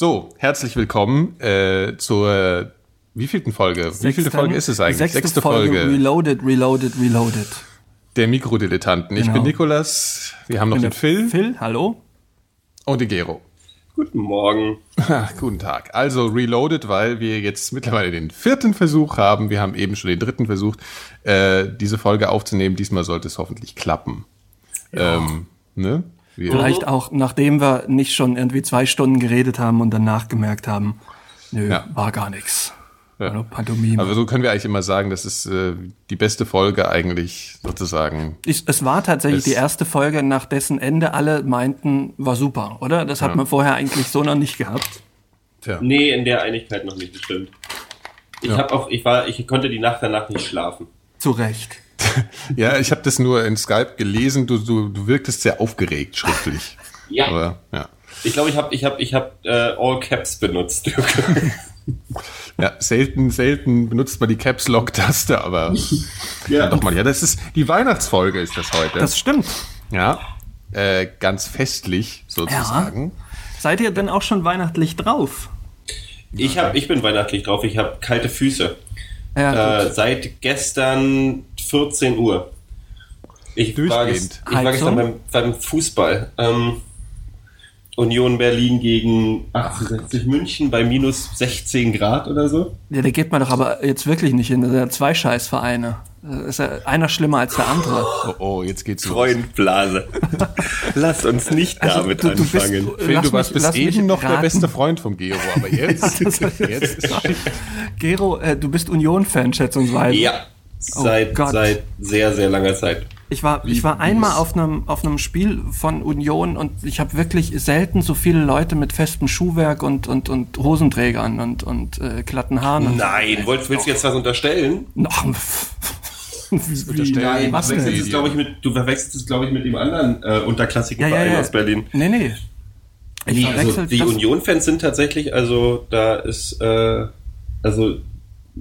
So, herzlich willkommen äh, zur wievielten Folge? Sechsten, Wievielte Folge ist es eigentlich? Sechste, Sechste Folge. Folge Reloaded, Reloaded, Reloaded. der Mikrodilettanten. Ich Genau. bin Nikolas, wir haben noch den Phil Phil, hallo? und den Gero. Guten Morgen. Guten Tag. Also Reloaded, weil wir jetzt mittlerweile den vierten Versuch haben. Wir haben eben schon den dritten versucht, äh, diese Folge aufzunehmen. Diesmal sollte es hoffentlich klappen. Ähm, ne? Wir, Vielleicht auch, nachdem wir nicht schon irgendwie zwei Stunden geredet haben und danach gemerkt haben, nö, Ja. war gar nichts. Ja. Aber so können wir eigentlich immer sagen, das ist äh, die beste Folge eigentlich sozusagen. Ich, es war tatsächlich Es- die erste Folge, nach dessen Ende alle meinten, war super, oder? Das hat man vorher eigentlich so noch nicht gehabt. Tja. Nee, in der Einigkeit noch nicht bestimmt. Ich Ja. habe auch, ich war, ich konnte die Nacht danach nicht schlafen. Zu Recht. Ja, ich habe das nur in Skype gelesen. Du, du, du wirktest sehr aufgeregt schriftlich. Ja. Aber ja. Ich glaube, ich habe, ich habe, ich habe äh, All Caps benutzt. Ja, selten, selten benutzt man die Caps Lock Taste, aber ja. doch mal. Ja, das ist die Weihnachtsfolge ist das heute. Das stimmt. ja, äh, ganz festlich sozusagen. Seid ihr denn auch schon weihnachtlich drauf? Ich habe, ich bin weihnachtlich drauf. Ich habe kalte Füße. Ja, Äh, seit gestern 14 Uhr. Ich war, ges- ich war gestern beim, beim Fußball. Ähm, Union Berlin gegen 1860 München bei minus 16 Grad oder so. Ja, da geht man doch aber jetzt wirklich nicht hin. Das sind ja zwei Scheißvereine. Da ist ja einer schlimmer als der andere. Oh, oh, jetzt geht's los. Freundblase. Lasst uns nicht damit Also, du, du bist, anfangen. Phil, lass du warst mich- bis lass eben noch der beste Freund vom Gero, aber jetzt, Das- jetzt ist Gero, äh, du bist Union-Fan, schätzungsweise. Ja, seit, Oh Gott. seit sehr, sehr langer Zeit. Ich war, ich war einmal auf einem, auf einem Spiel von Union und ich habe wirklich selten so viele Leute mit festem Schuhwerk und, und, und Hosenträgern und, und äh, glatten Haaren. Nein, willst, willst du jetzt was unterstellen? Noch. unterstellen. Nein, Was du verwechselst es, glaube ich, mit, du verwechselst es, glaube ich, mit dem anderen äh, unterklassigen Ja, ja, Verein ja. aus Berlin. Nee, nee. Ich Die, also, die Union-Fans sind tatsächlich, also da ist, äh, also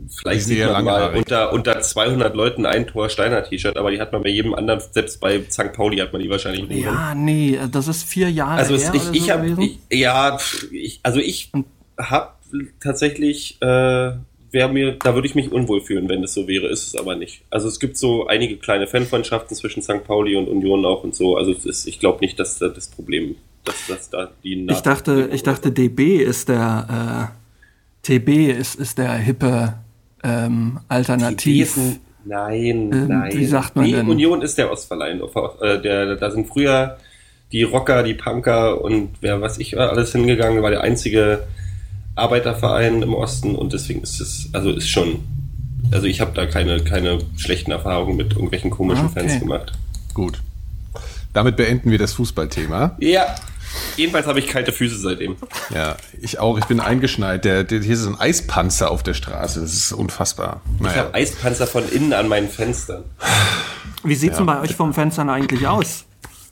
vielleicht Sehr sieht man mal unter, unter 200 Leuten ein Tor Steiner T-Shirt, aber die hat man bei jedem anderen, selbst bei St. Pauli hat man die wahrscheinlich nicht. Ja, nee, das ist vier Jahre Also her ich, ich so ja, ich, also ich habe tatsächlich, äh, wäre mir, da würde ich mich unwohl fühlen, wenn das so wäre, ist es aber nicht. Also es gibt so einige kleine Fanfreundschaften zwischen St. Pauli und Union auch und so. Also es ist, ich glaube nicht, dass da das Problem, dass, dass da die Ich dachte, ich dachte, DB ist der, äh, TB ist, ist der hippe ähm, Alternativ. Gießen, Nein, Ähm, nein. wie sagt man nee, denn? Union ist der Ostverleih. Äh, der, da sind früher die Rocker, die Punker und wer weiß ich war alles hingegangen, war der einzige Arbeiterverein im Osten und deswegen ist es, also ist schon, also ich habe da keine, keine schlechten Erfahrungen mit irgendwelchen komischen Okay. Fans gemacht. gut. Damit beenden wir das Fußballthema. Ja, jedenfalls habe ich kalte Füße seitdem. Ja, ich auch. Ich bin eingeschneit. Der, der, hier ist ein Eispanzer auf der Straße. Das ist unfassbar. Ich Naja. habe Eispanzer von innen an meinen Fenstern. Wie sieht's denn bei euch vom Fenstern eigentlich aus?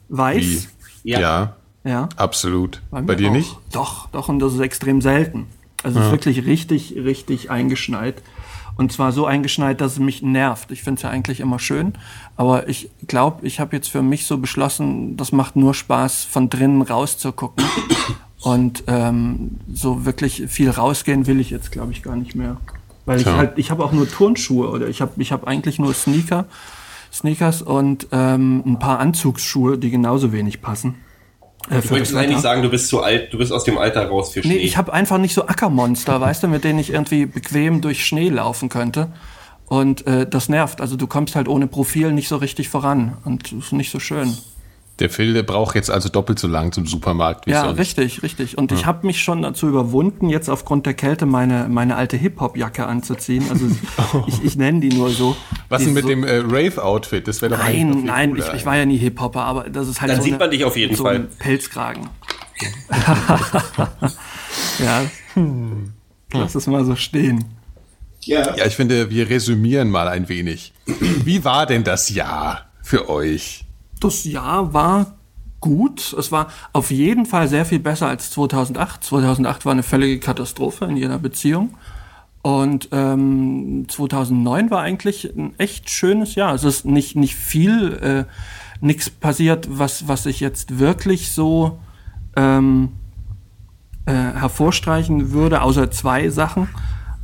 Weiß? Wie? Ja. Ja. Ja. absolut. Bei, mir dir auch. nicht? Doch, doch, und das ist extrem selten. Also es ist wirklich richtig, richtig eingeschneit. Und zwar so eingeschneit, dass es mich nervt. Ich finde es ja eigentlich immer schön. Aber ich glaube, ich habe jetzt für mich so beschlossen, das macht nur Spaß, von drinnen rauszugucken. Und ähm, so wirklich viel rausgehen will ich jetzt, glaube ich, gar nicht mehr. Weil ich Tja. halt, ich habe auch nur Turnschuhe oder ich habe ich hab eigentlich nur Sneaker, Sneakers und ähm, ein paar Anzugsschuhe, die genauso wenig passen. Äh, Du möchtest eigentlich sagen, du bist zu alt, du bist aus dem Alter raus für Schnee. Nee, ich habe einfach nicht so Ackermonster, weißt du, mit denen ich irgendwie bequem durch Schnee laufen könnte. Und äh, das nervt. Also du kommst halt ohne Profil nicht so richtig voran. Und das ist nicht so schön. Der Phil, der braucht jetzt also doppelt so lang zum Supermarkt wie Ja, sonst. richtig, richtig. Und ich habe mich schon dazu überwunden, jetzt aufgrund der Kälte meine, meine alte Hip-Hop-Jacke anzuziehen. Also ich, ich nenne die nur so. Was denn mit so, dem äh, Rave-Outfit? Das wäre doch Nein, nein, ich, ich war ja nie Hip-Hopper, aber das ist halt Dann so sieht eine, man dich auf jeden so Fall. ein Pelzkragen. ja. Lass es mal so stehen. Ja. Ja, ich finde, wir resümieren mal ein wenig. Wie war denn das Jahr für euch? Das Jahr war gut. Es war auf jeden Fall sehr viel besser als 2008. 2008 war eine völlige Katastrophe in jeder Beziehung. Und ähm, 2009 war eigentlich ein echt schönes Jahr. Es ist nicht, nicht viel, äh, nichts passiert, was, was ich jetzt wirklich so ähm, äh, hervorstreichen würde, außer zwei Sachen.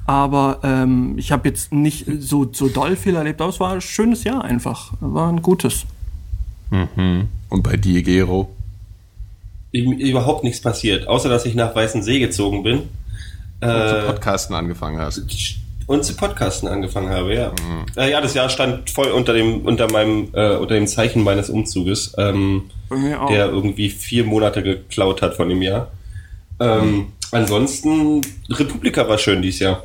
Aber ähm, ich habe jetzt nicht so, so doll viel erlebt, aber es war ein schönes Jahr einfach. War ein gutes. Mhm. Und bei dir, Gero? Überhaupt nichts passiert, außer dass ich nach Weißensee gezogen bin. Und äh, zu Podcasten angefangen hast. Und zu Podcasten angefangen habe, ja. Mhm. Äh, ja, das Jahr stand voll unter dem, unter meinem, äh, unter dem Zeichen meines Umzuges, ähm, der irgendwie vier Monate geklaut hat von dem Jahr. Ähm, mhm. Ansonsten, Republika war schön dieses Jahr.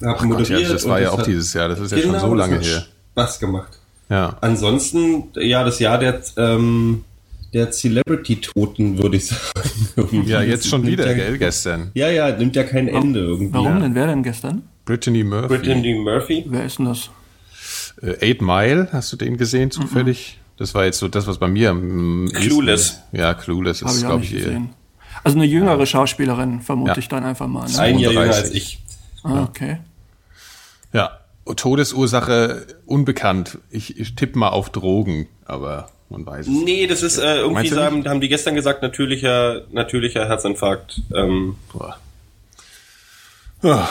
Hab Ach Gott, ja, das war ja auch dieses Jahr, das ist ja genau, schon so lange her. Spaß gemacht. Ja. Ansonsten, ja, das Jahr der, ähm, der Celebrity-Toten, würde ich sagen. ja, jetzt schon wieder, gell, gestern. Ja, ja, nimmt ja kein Ende irgendwie. Warum denn? Wer denn gestern? Brittany Murphy. Brittany Murphy. Wer ist denn das? Äh, Eight Mile, hast du den gesehen zufällig? Mhm. Das war jetzt so das, was bei mir am Clueless. Ja, Clueless ist, glaube ich, gesehen. Also eine jüngere Schauspielerin, vermute ja. ich dann einfach mal. Ne? Ein Jahr jünger als ich. Ah, okay. Ja, Todesursache unbekannt. Ich, ich tippe mal auf Drogen, aber man weiß es. Nee, das ist äh, irgendwie, haben, haben die gestern gesagt, natürlicher, natürlicher Herzinfarkt. Ähm. Boah. Oh,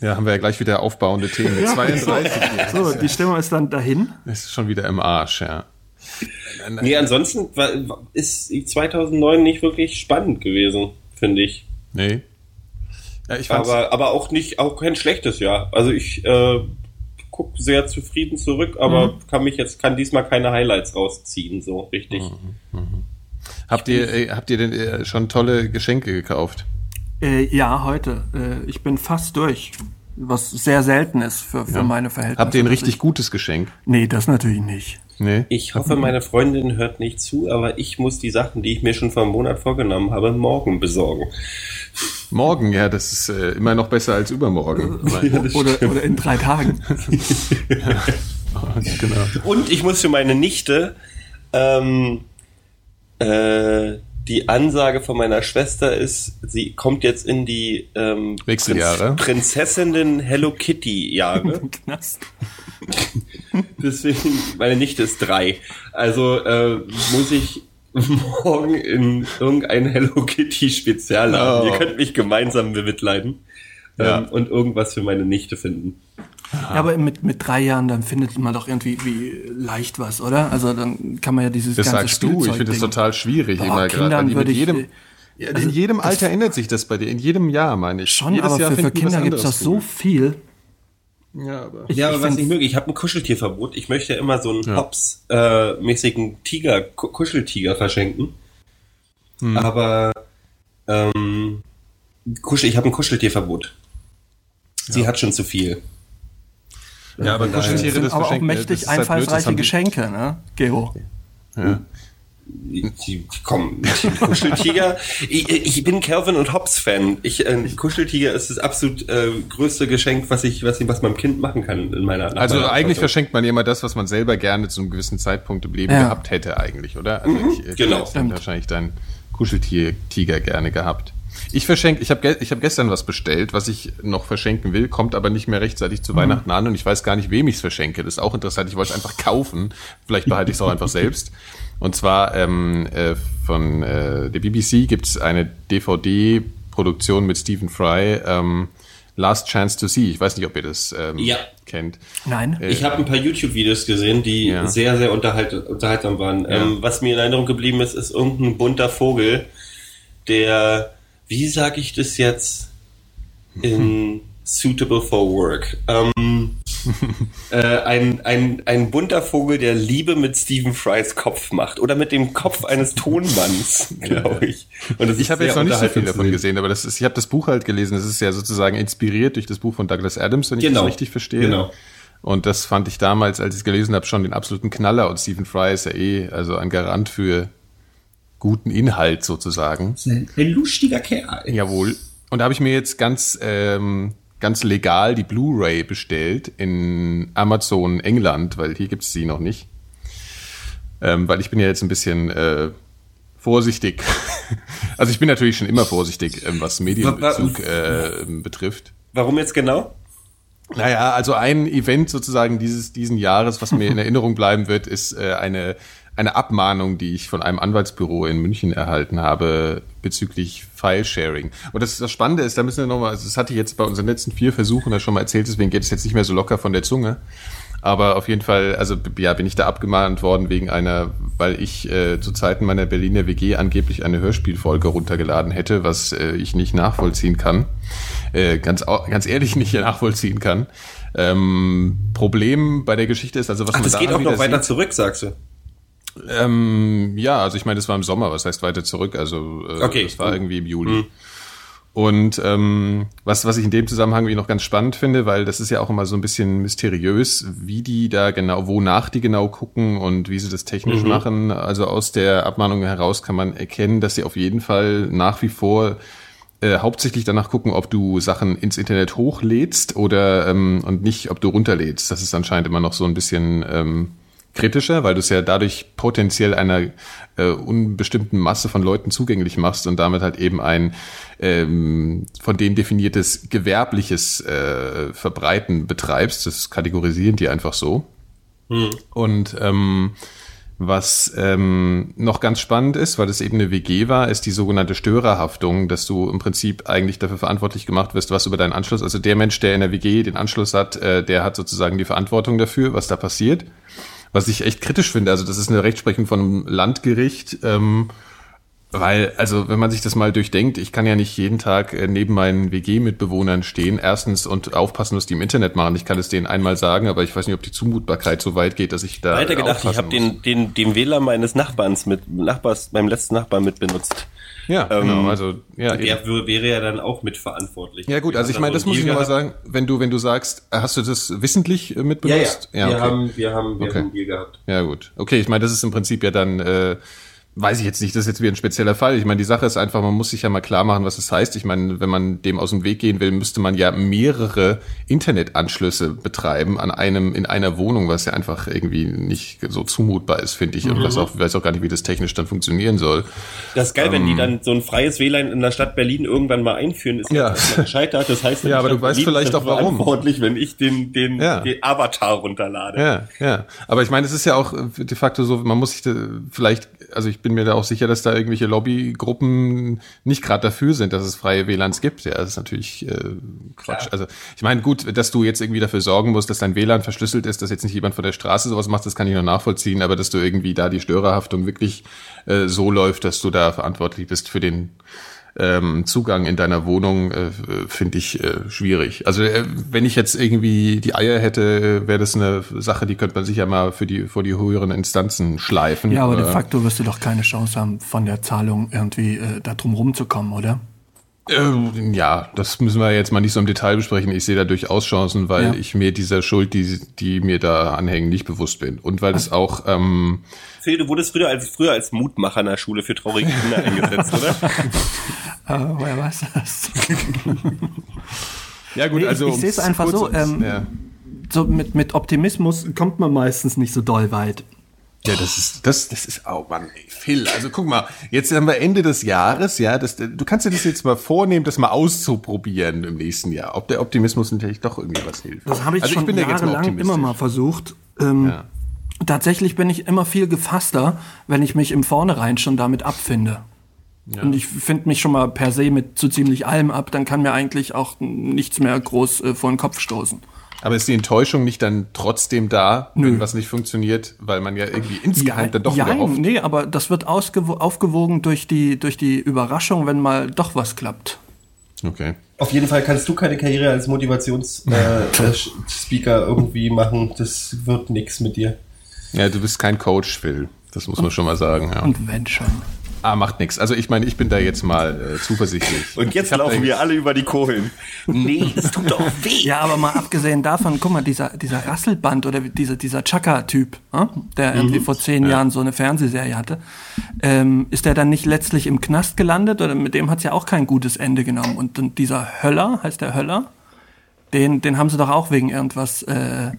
ja, haben wir ja gleich wieder aufbauende Themen mit 32. so, die Stimmung ist dann dahin. Ist schon wieder im Arsch, ja. Nee, ansonsten war, ist 2009 nicht wirklich spannend gewesen, finde ich. Nee. Ja, ich aber, aber auch nicht, auch kein schlechtes Jahr. Also ich äh, gucke sehr zufrieden zurück, aber mhm. kann mich jetzt, kann diesmal keine Highlights rausziehen, so richtig. Mhm. Mhm. Habt ihr, äh, habt ihr denn äh, schon tolle Geschenke gekauft? Äh, ja, heute. Äh, ich bin fast durch. Was sehr selten ist für, für ja. meine Verhältnisse. Habt ihr ein richtig gutes Geschenk? Nee, das natürlich nicht. Nee. Ich hoffe, meine Freundin hört nicht zu, aber ich muss die Sachen, die ich mir schon vor einem Monat vorgenommen habe, morgen besorgen. Morgen, ja, das ist äh, immer noch besser als übermorgen. ja, oder, oder in drei Tagen. ja. genau. Und ich muss für meine Nichte ähm, äh, die Ansage von meiner Schwester ist, sie kommt jetzt in die ähm, Wechseljahre. Prinz Prinzessinnen Hello Kitty Jahre. Deswegen, meine Nichte ist drei. Also äh, muss ich morgen in irgendein Hello Kitty Spezialladen. Oh. Ihr könnt mich gemeinsam bemitleiden ja. ähm, und irgendwas für meine Nichte finden. Ja, aber mit, mit drei Jahren, dann findet man doch irgendwie wie leicht was, oder? Also dann kann man ja dieses das ganze sagst du, ich finde das total schwierig. Boah, immer Kindern würde ich, jedem, ja, also in jedem Alter ändert sich das bei dir, in jedem Jahr meine ich. Schon, Jedes aber Jahr für, für Kinder gibt es doch so viel. Ja, aber, ich, ja, aber ich was ich möge, ich habe ein Kuscheltierverbot. Ich möchte ja immer so einen ja. Hops-mäßigen äh, Tiger, Kuscheltiger verschenken. Hm. Aber ähm, Kuschel, ich habe ein Kuscheltierverbot. Sie ja. hat schon zu viel. Ja, aber Kuscheltiere, das aber auch mächtig halt einfallsreiche halt Geschenke, ne, Gero? Ja die, komm, Kuscheltiger. ich, ich, bin Calvin und Hobbs Fan. Ich, äh, Kuscheltiger ist das absolut äh, größte Geschenk, was ich, was ich, was meinem Kind machen kann in meiner. Also meiner eigentlich verschenkt man immer das, was man selber gerne zu einem gewissen Zeitpunkt im Leben ja. gehabt hätte, eigentlich, oder? Also mhm, ich, genau. Ich wahrscheinlich dein Kuscheltiger gerne gehabt. Ich verschenke, ich habe ich hab gestern was bestellt, was ich noch verschenken will, kommt aber nicht mehr rechtzeitig zu mhm. Weihnachten an und ich weiß gar nicht, wem ich es verschenke. Das ist auch interessant. Ich wollte es einfach kaufen. Vielleicht behalte ich es auch einfach selbst. Und zwar ähm, äh, von äh, der BBC gibt es eine DVD-Produktion mit Stephen Fry, ähm, Last Chance to See. Ich weiß nicht, ob ihr das ähm, ja. kennt. Nein. Äh, ich habe ein paar YouTube-Videos gesehen, die ja. sehr, sehr unterhalt unterhaltsam waren. Ja. Ähm, was mir in Erinnerung geblieben ist, ist irgendein bunter Vogel, der, wie sage ich das jetzt, in suitable for work. Ähm, äh, ein, ein, ein bunter Vogel, der Liebe mit Stephen Frys Kopf macht. Oder mit dem Kopf eines Tonmanns, glaube ich. Und ich habe jetzt noch nicht so viel davon gesehen, aber das ist, ich habe das Buch halt gelesen. Das ist ja sozusagen inspiriert durch das Buch von Douglas Adams, wenn ich genau. das richtig verstehe. Genau. Und das fand ich damals, als ich es gelesen habe, schon den absoluten Knaller. Und Stephen Fry ist ja eh also ein Garant für guten Inhalt sozusagen. Ein, ein lustiger Kerl. Jawohl. Und da habe ich mir jetzt ganz ähm, ganz legal die Blu-ray bestellt in Amazon England, weil hier gibt's sie noch nicht. Ähm, weil ich bin ja jetzt ein bisschen äh, vorsichtig. also ich bin natürlich schon immer vorsichtig, ähm, was Medienbezug äh, betrifft. Warum jetzt genau? Naja, also ein Event sozusagen dieses diesen Jahres, was mir in Erinnerung bleiben wird, ist äh, eine eine Abmahnung, die ich von einem Anwaltsbüro in München erhalten habe bezüglich File-Sharing. Und das, das Spannende ist, da müssen wir nochmal, also das hatte ich jetzt bei unseren letzten vier Versuchen da schon mal erzählt, deswegen geht es jetzt nicht mehr so locker von der Zunge. Aber auf jeden Fall, also ja, bin ich da abgemahnt worden wegen einer, weil ich äh, zu Zeiten meiner Berliner WG angeblich eine Hörspielfolge runtergeladen hätte, was äh, ich nicht nachvollziehen kann. Äh, ganz, ganz ehrlich nicht nachvollziehen kann. Ähm, Problem bei der Geschichte ist also, was Ach, man das da geht auch noch weiter sieht- zurück, sagst du. Ähm, ja, also ich meine, das war im Sommer, was heißt weiter zurück? Also äh, Okay, das war irgendwie im Juli. Und ähm, was, was ich in dem Zusammenhang noch ganz spannend finde, weil das ist ja auch immer so ein bisschen mysteriös, wie die da genau, wonach die genau gucken und wie sie das technisch machen. Also aus der Abmahnung heraus kann man erkennen, dass sie auf jeden Fall nach wie vor äh, hauptsächlich danach gucken, ob du Sachen ins Internet hochlädst oder ähm, und nicht, ob du runterlädst. Das ist anscheinend immer noch so ein bisschen ähm, kritischer, weil du es ja dadurch potenziell einer äh, unbestimmten Masse von Leuten zugänglich machst und damit halt eben ein ähm, von denen definiertes gewerbliches äh, Verbreiten betreibst. Das kategorisieren die einfach so. Und ähm, was ähm, noch ganz spannend ist, weil es eben eine WG war, ist die sogenannte Störerhaftung, dass du im Prinzip eigentlich dafür verantwortlich gemacht wirst, was über deinen Anschluss, also der Mensch, der in der WG den Anschluss hat, äh, der hat sozusagen die Verantwortung dafür, was da passiert. Was ich echt kritisch finde, also das ist eine Rechtsprechung von einem Landgericht, ähm, weil, also wenn man sich das mal durchdenkt, ich kann ja nicht jeden Tag äh, neben meinen WG-Mitbewohnern stehen, erstens und aufpassen, was die im Internet machen. Ich kann es denen einmal sagen, aber ich weiß nicht, ob die Zumutbarkeit so weit geht, dass ich da Weiter gedacht, ich habe den, den, den Wähler meines Nachbarns mit, Nachbars, meinem letzten Nachbarn mit benutzt. Ja, Ähm, genau, also ja. Der wär- wäre ja dann auch mitverantwortlich. ja gut, also ich meine, das muss ich einen nochmal Deal sagen, wenn du wenn du sagst, hast du das wissentlich äh, Ja, ja. mitbenutzt? wir, okay. haben, wir haben, wir Okay. haben Deal gehabt. Ja, gut. Okay, ich meine, das ist im Prinzip ja dann, äh, weiß ich jetzt nicht, das ist jetzt wieder ein spezieller Fall. Ich meine, die Sache ist einfach, man muss sich ja mal klar machen, was das heißt. Ich meine, wenn man dem aus dem Weg gehen will, müsste man ja mehrere Internetanschlüsse betreiben an einem, in einer Wohnung, was ja einfach irgendwie nicht so zumutbar ist, finde ich. Und was auch, weiß auch gar nicht, wie das technisch dann funktionieren soll. Das ist geil, wenn die Ähm. dann so ein freies WLAN in der Stadt Berlin irgendwann mal einführen, ist Ja. gescheitert. Das heißt, Ja, aber die du Stadt weißt Berlin vielleicht auch, warum. verantwortlich, wenn ich den, den, Ja. den Avatar runterlade. Ja, ja. Aber ich meine, es ist ja auch äh, de facto so, man muss sich vielleicht, also ich bin mir da auch sicher, dass da irgendwelche Lobbygruppen nicht gerade dafür sind, dass es freie WLANs gibt. Ja, das ist natürlich äh, Quatsch. Klar. Also ich meine, gut, dass du jetzt irgendwie dafür sorgen musst, dass dein WLAN verschlüsselt ist, dass jetzt nicht jemand von der Straße sowas macht, das kann ich noch nachvollziehen, aber dass du irgendwie da die Störerhaftung wirklich äh, so läuft, dass du da verantwortlich bist für den ähm, Zugang in deiner Wohnung äh, finde ich äh, schwierig. Also äh, wenn ich jetzt irgendwie die Eier hätte, wäre das eine Sache, die könnte man sich ja mal für die vor die höheren Instanzen schleifen. Ja, aber de Äh, facto wirst du doch keine Chance haben, von der Zahlung irgendwie äh, da drum rumzukommen, oder? äh, ja, das müssen wir jetzt mal nicht so im Detail besprechen. Ich sehe da durchaus Chancen, weil Ja. ich mir dieser Schuld, die die mir da anhängen, nicht bewusst bin und weil es auch ähm, Phil, du wurdest früher als, früher als Mutmacher in der Schule für traurige Kinder eingesetzt, oder? Äh, woher weiß das? ja gut, Nee, ich- also ich sehe es einfach so, ähm, ja. So mit, mit Optimismus kommt man meistens nicht so doll weit. Ja, das ist, das, das ist, oh Mann, ey, Phil, also guck mal, jetzt haben wir Ende des Jahres, ja, das, du kannst dir das jetzt mal vornehmen, das mal auszuprobieren im nächsten Jahr, ob der Optimismus natürlich doch irgendwie was hilft. Das habe ich also schon bin jetzt mal jahrelang immer mal versucht. Ähm, Ja. Tatsächlich bin ich immer viel gefasster, wenn ich mich im Vornherein schon damit abfinde. Und ich finde mich schon mal per se mit so ziemlich allem ab, dann kann mir eigentlich auch nichts mehr groß äh, vor den Kopf stoßen. Aber ist die Enttäuschung nicht dann trotzdem da, Nö. wenn was nicht funktioniert, weil man ja irgendwie insgeheim dann doch wieder Jein, hofft? nee, aber das wird aufgewogen durch die, durch die Überraschung, wenn mal doch was klappt. Okay. Auf jeden Fall kannst du keine Karriere als Motivationsspeaker äh, irgendwie machen. Das wird nix mit dir. Ja, du bist kein Coach, Phil. Das muss man schon mal sagen, ja. Und wenn schon. Ah, macht nix. Also ich meine, ich bin da jetzt mal äh, zuversichtlich. Und jetzt laufen wir alle über die Kohlen. Nee, es tut doch weh. Ja, aber mal abgesehen davon, guck mal, dieser, dieser Rasselband oder dieser, dieser Chaka-Typ, äh, der irgendwie vor zehn Jahren so eine Fernsehserie hatte, ähm, ist der dann nicht letztlich im Knast gelandet? Oder mit dem hat's ja auch kein gutes Ende genommen. Und dann dieser Höller, heißt der Höller, den, den haben sie doch auch wegen irgendwas äh,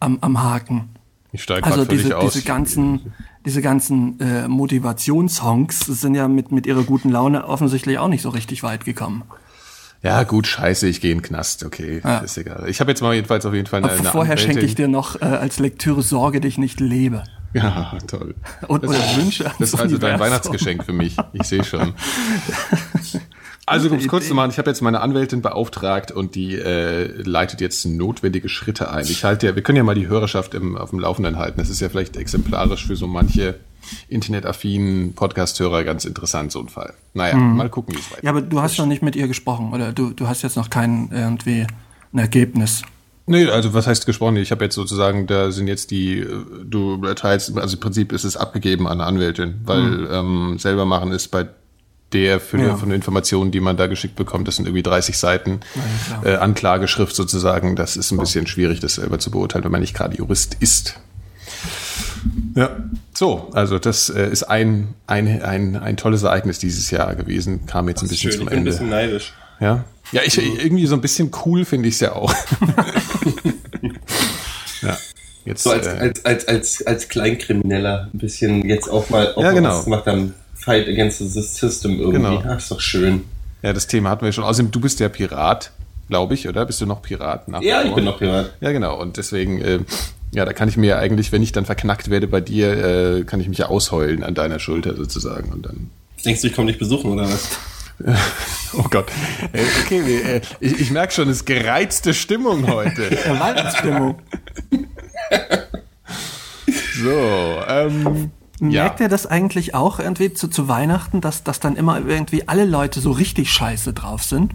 am, am Haken. Ich steige Also diese, aus. diese ganzen, diese ganzen äh, Motivationssongs sind ja mit, mit ihrer guten Laune offensichtlich auch nicht so richtig weit gekommen. Ja, gut, scheiße, ich gehe in den Knast, okay, Ja. ist egal. Ich habe jetzt mal jedenfalls auf jeden Fall eine, eine vorher Anwältin. schenke ich dir noch äh, als Lektüre Sorge dich nicht lebe. Ja, toll. Und, das, oder Wünsche das ist also dein Weihnachtsgeschenk für mich. Ich sehe schon. Also, um es kurz zu machen, ich habe jetzt meine Anwältin beauftragt und die äh, leitet jetzt notwendige Schritte ein. Ich halte ja, wir können ja mal die Hörerschaft im, auf dem Laufenden halten. Das ist ja vielleicht exemplarisch für so manche internetaffinen Podcast-Hörer ganz interessant, so ein Fall. Naja, mhm. mal gucken, wie es weitergeht. Ja, aber du hast noch nicht mit ihr gesprochen, oder? Du, du hast jetzt noch kein irgendwie ein Ergebnis. Nee, also was heißt gesprochen? Ich habe jetzt sozusagen, da sind jetzt die, du erteilst, also im Prinzip ist es abgegeben an eine Anwältin, weil mhm. ähm, selber machen ist bei der für ja. von den Informationen, die man da geschickt bekommt, das sind irgendwie 30 Seiten ja, äh, Anklageschrift sozusagen. Das ist ein bisschen schwierig, das selber zu beurteilen, wenn man nicht gerade Jurist ist. Ja, so, also das äh, ist ein, ein, ein, ein tolles Ereignis dieses Jahr gewesen, kam jetzt ein bisschen schön. zum ich bin Ende. ein bisschen neidisch. Ja, ja, ich irgendwie so ein bisschen cool finde ich es ja auch. ja. Jetzt, so als, äh, als, als, als, als Kleinkrimineller ein bisschen jetzt auch mal auch ja, genau. was gemacht haben. Fight against the system irgendwie. Genau. Ach, ist doch schön. Ja, das Thema hatten wir schon. Außerdem, du bist ja Pirat, glaube ich, oder? Bist du noch Pirat? Nach ja, ich bin noch Pirat. Ja, genau. Und deswegen, äh, ja, da kann ich mir eigentlich, wenn ich dann verknackt werde bei dir, äh, kann ich mich ja ausheulen an deiner Schulter sozusagen. Und dann. Denkst du, ich komme dich besuchen oder was? Oh Gott. Äh, okay, äh, ich, ich merke schon, es ist gereizte Stimmung heute. Weihnachtsstimmung. so, ähm, Merkt ja. ihr das eigentlich auch irgendwie zu, zu Weihnachten, dass, dass dann immer irgendwie alle Leute so richtig scheiße drauf sind?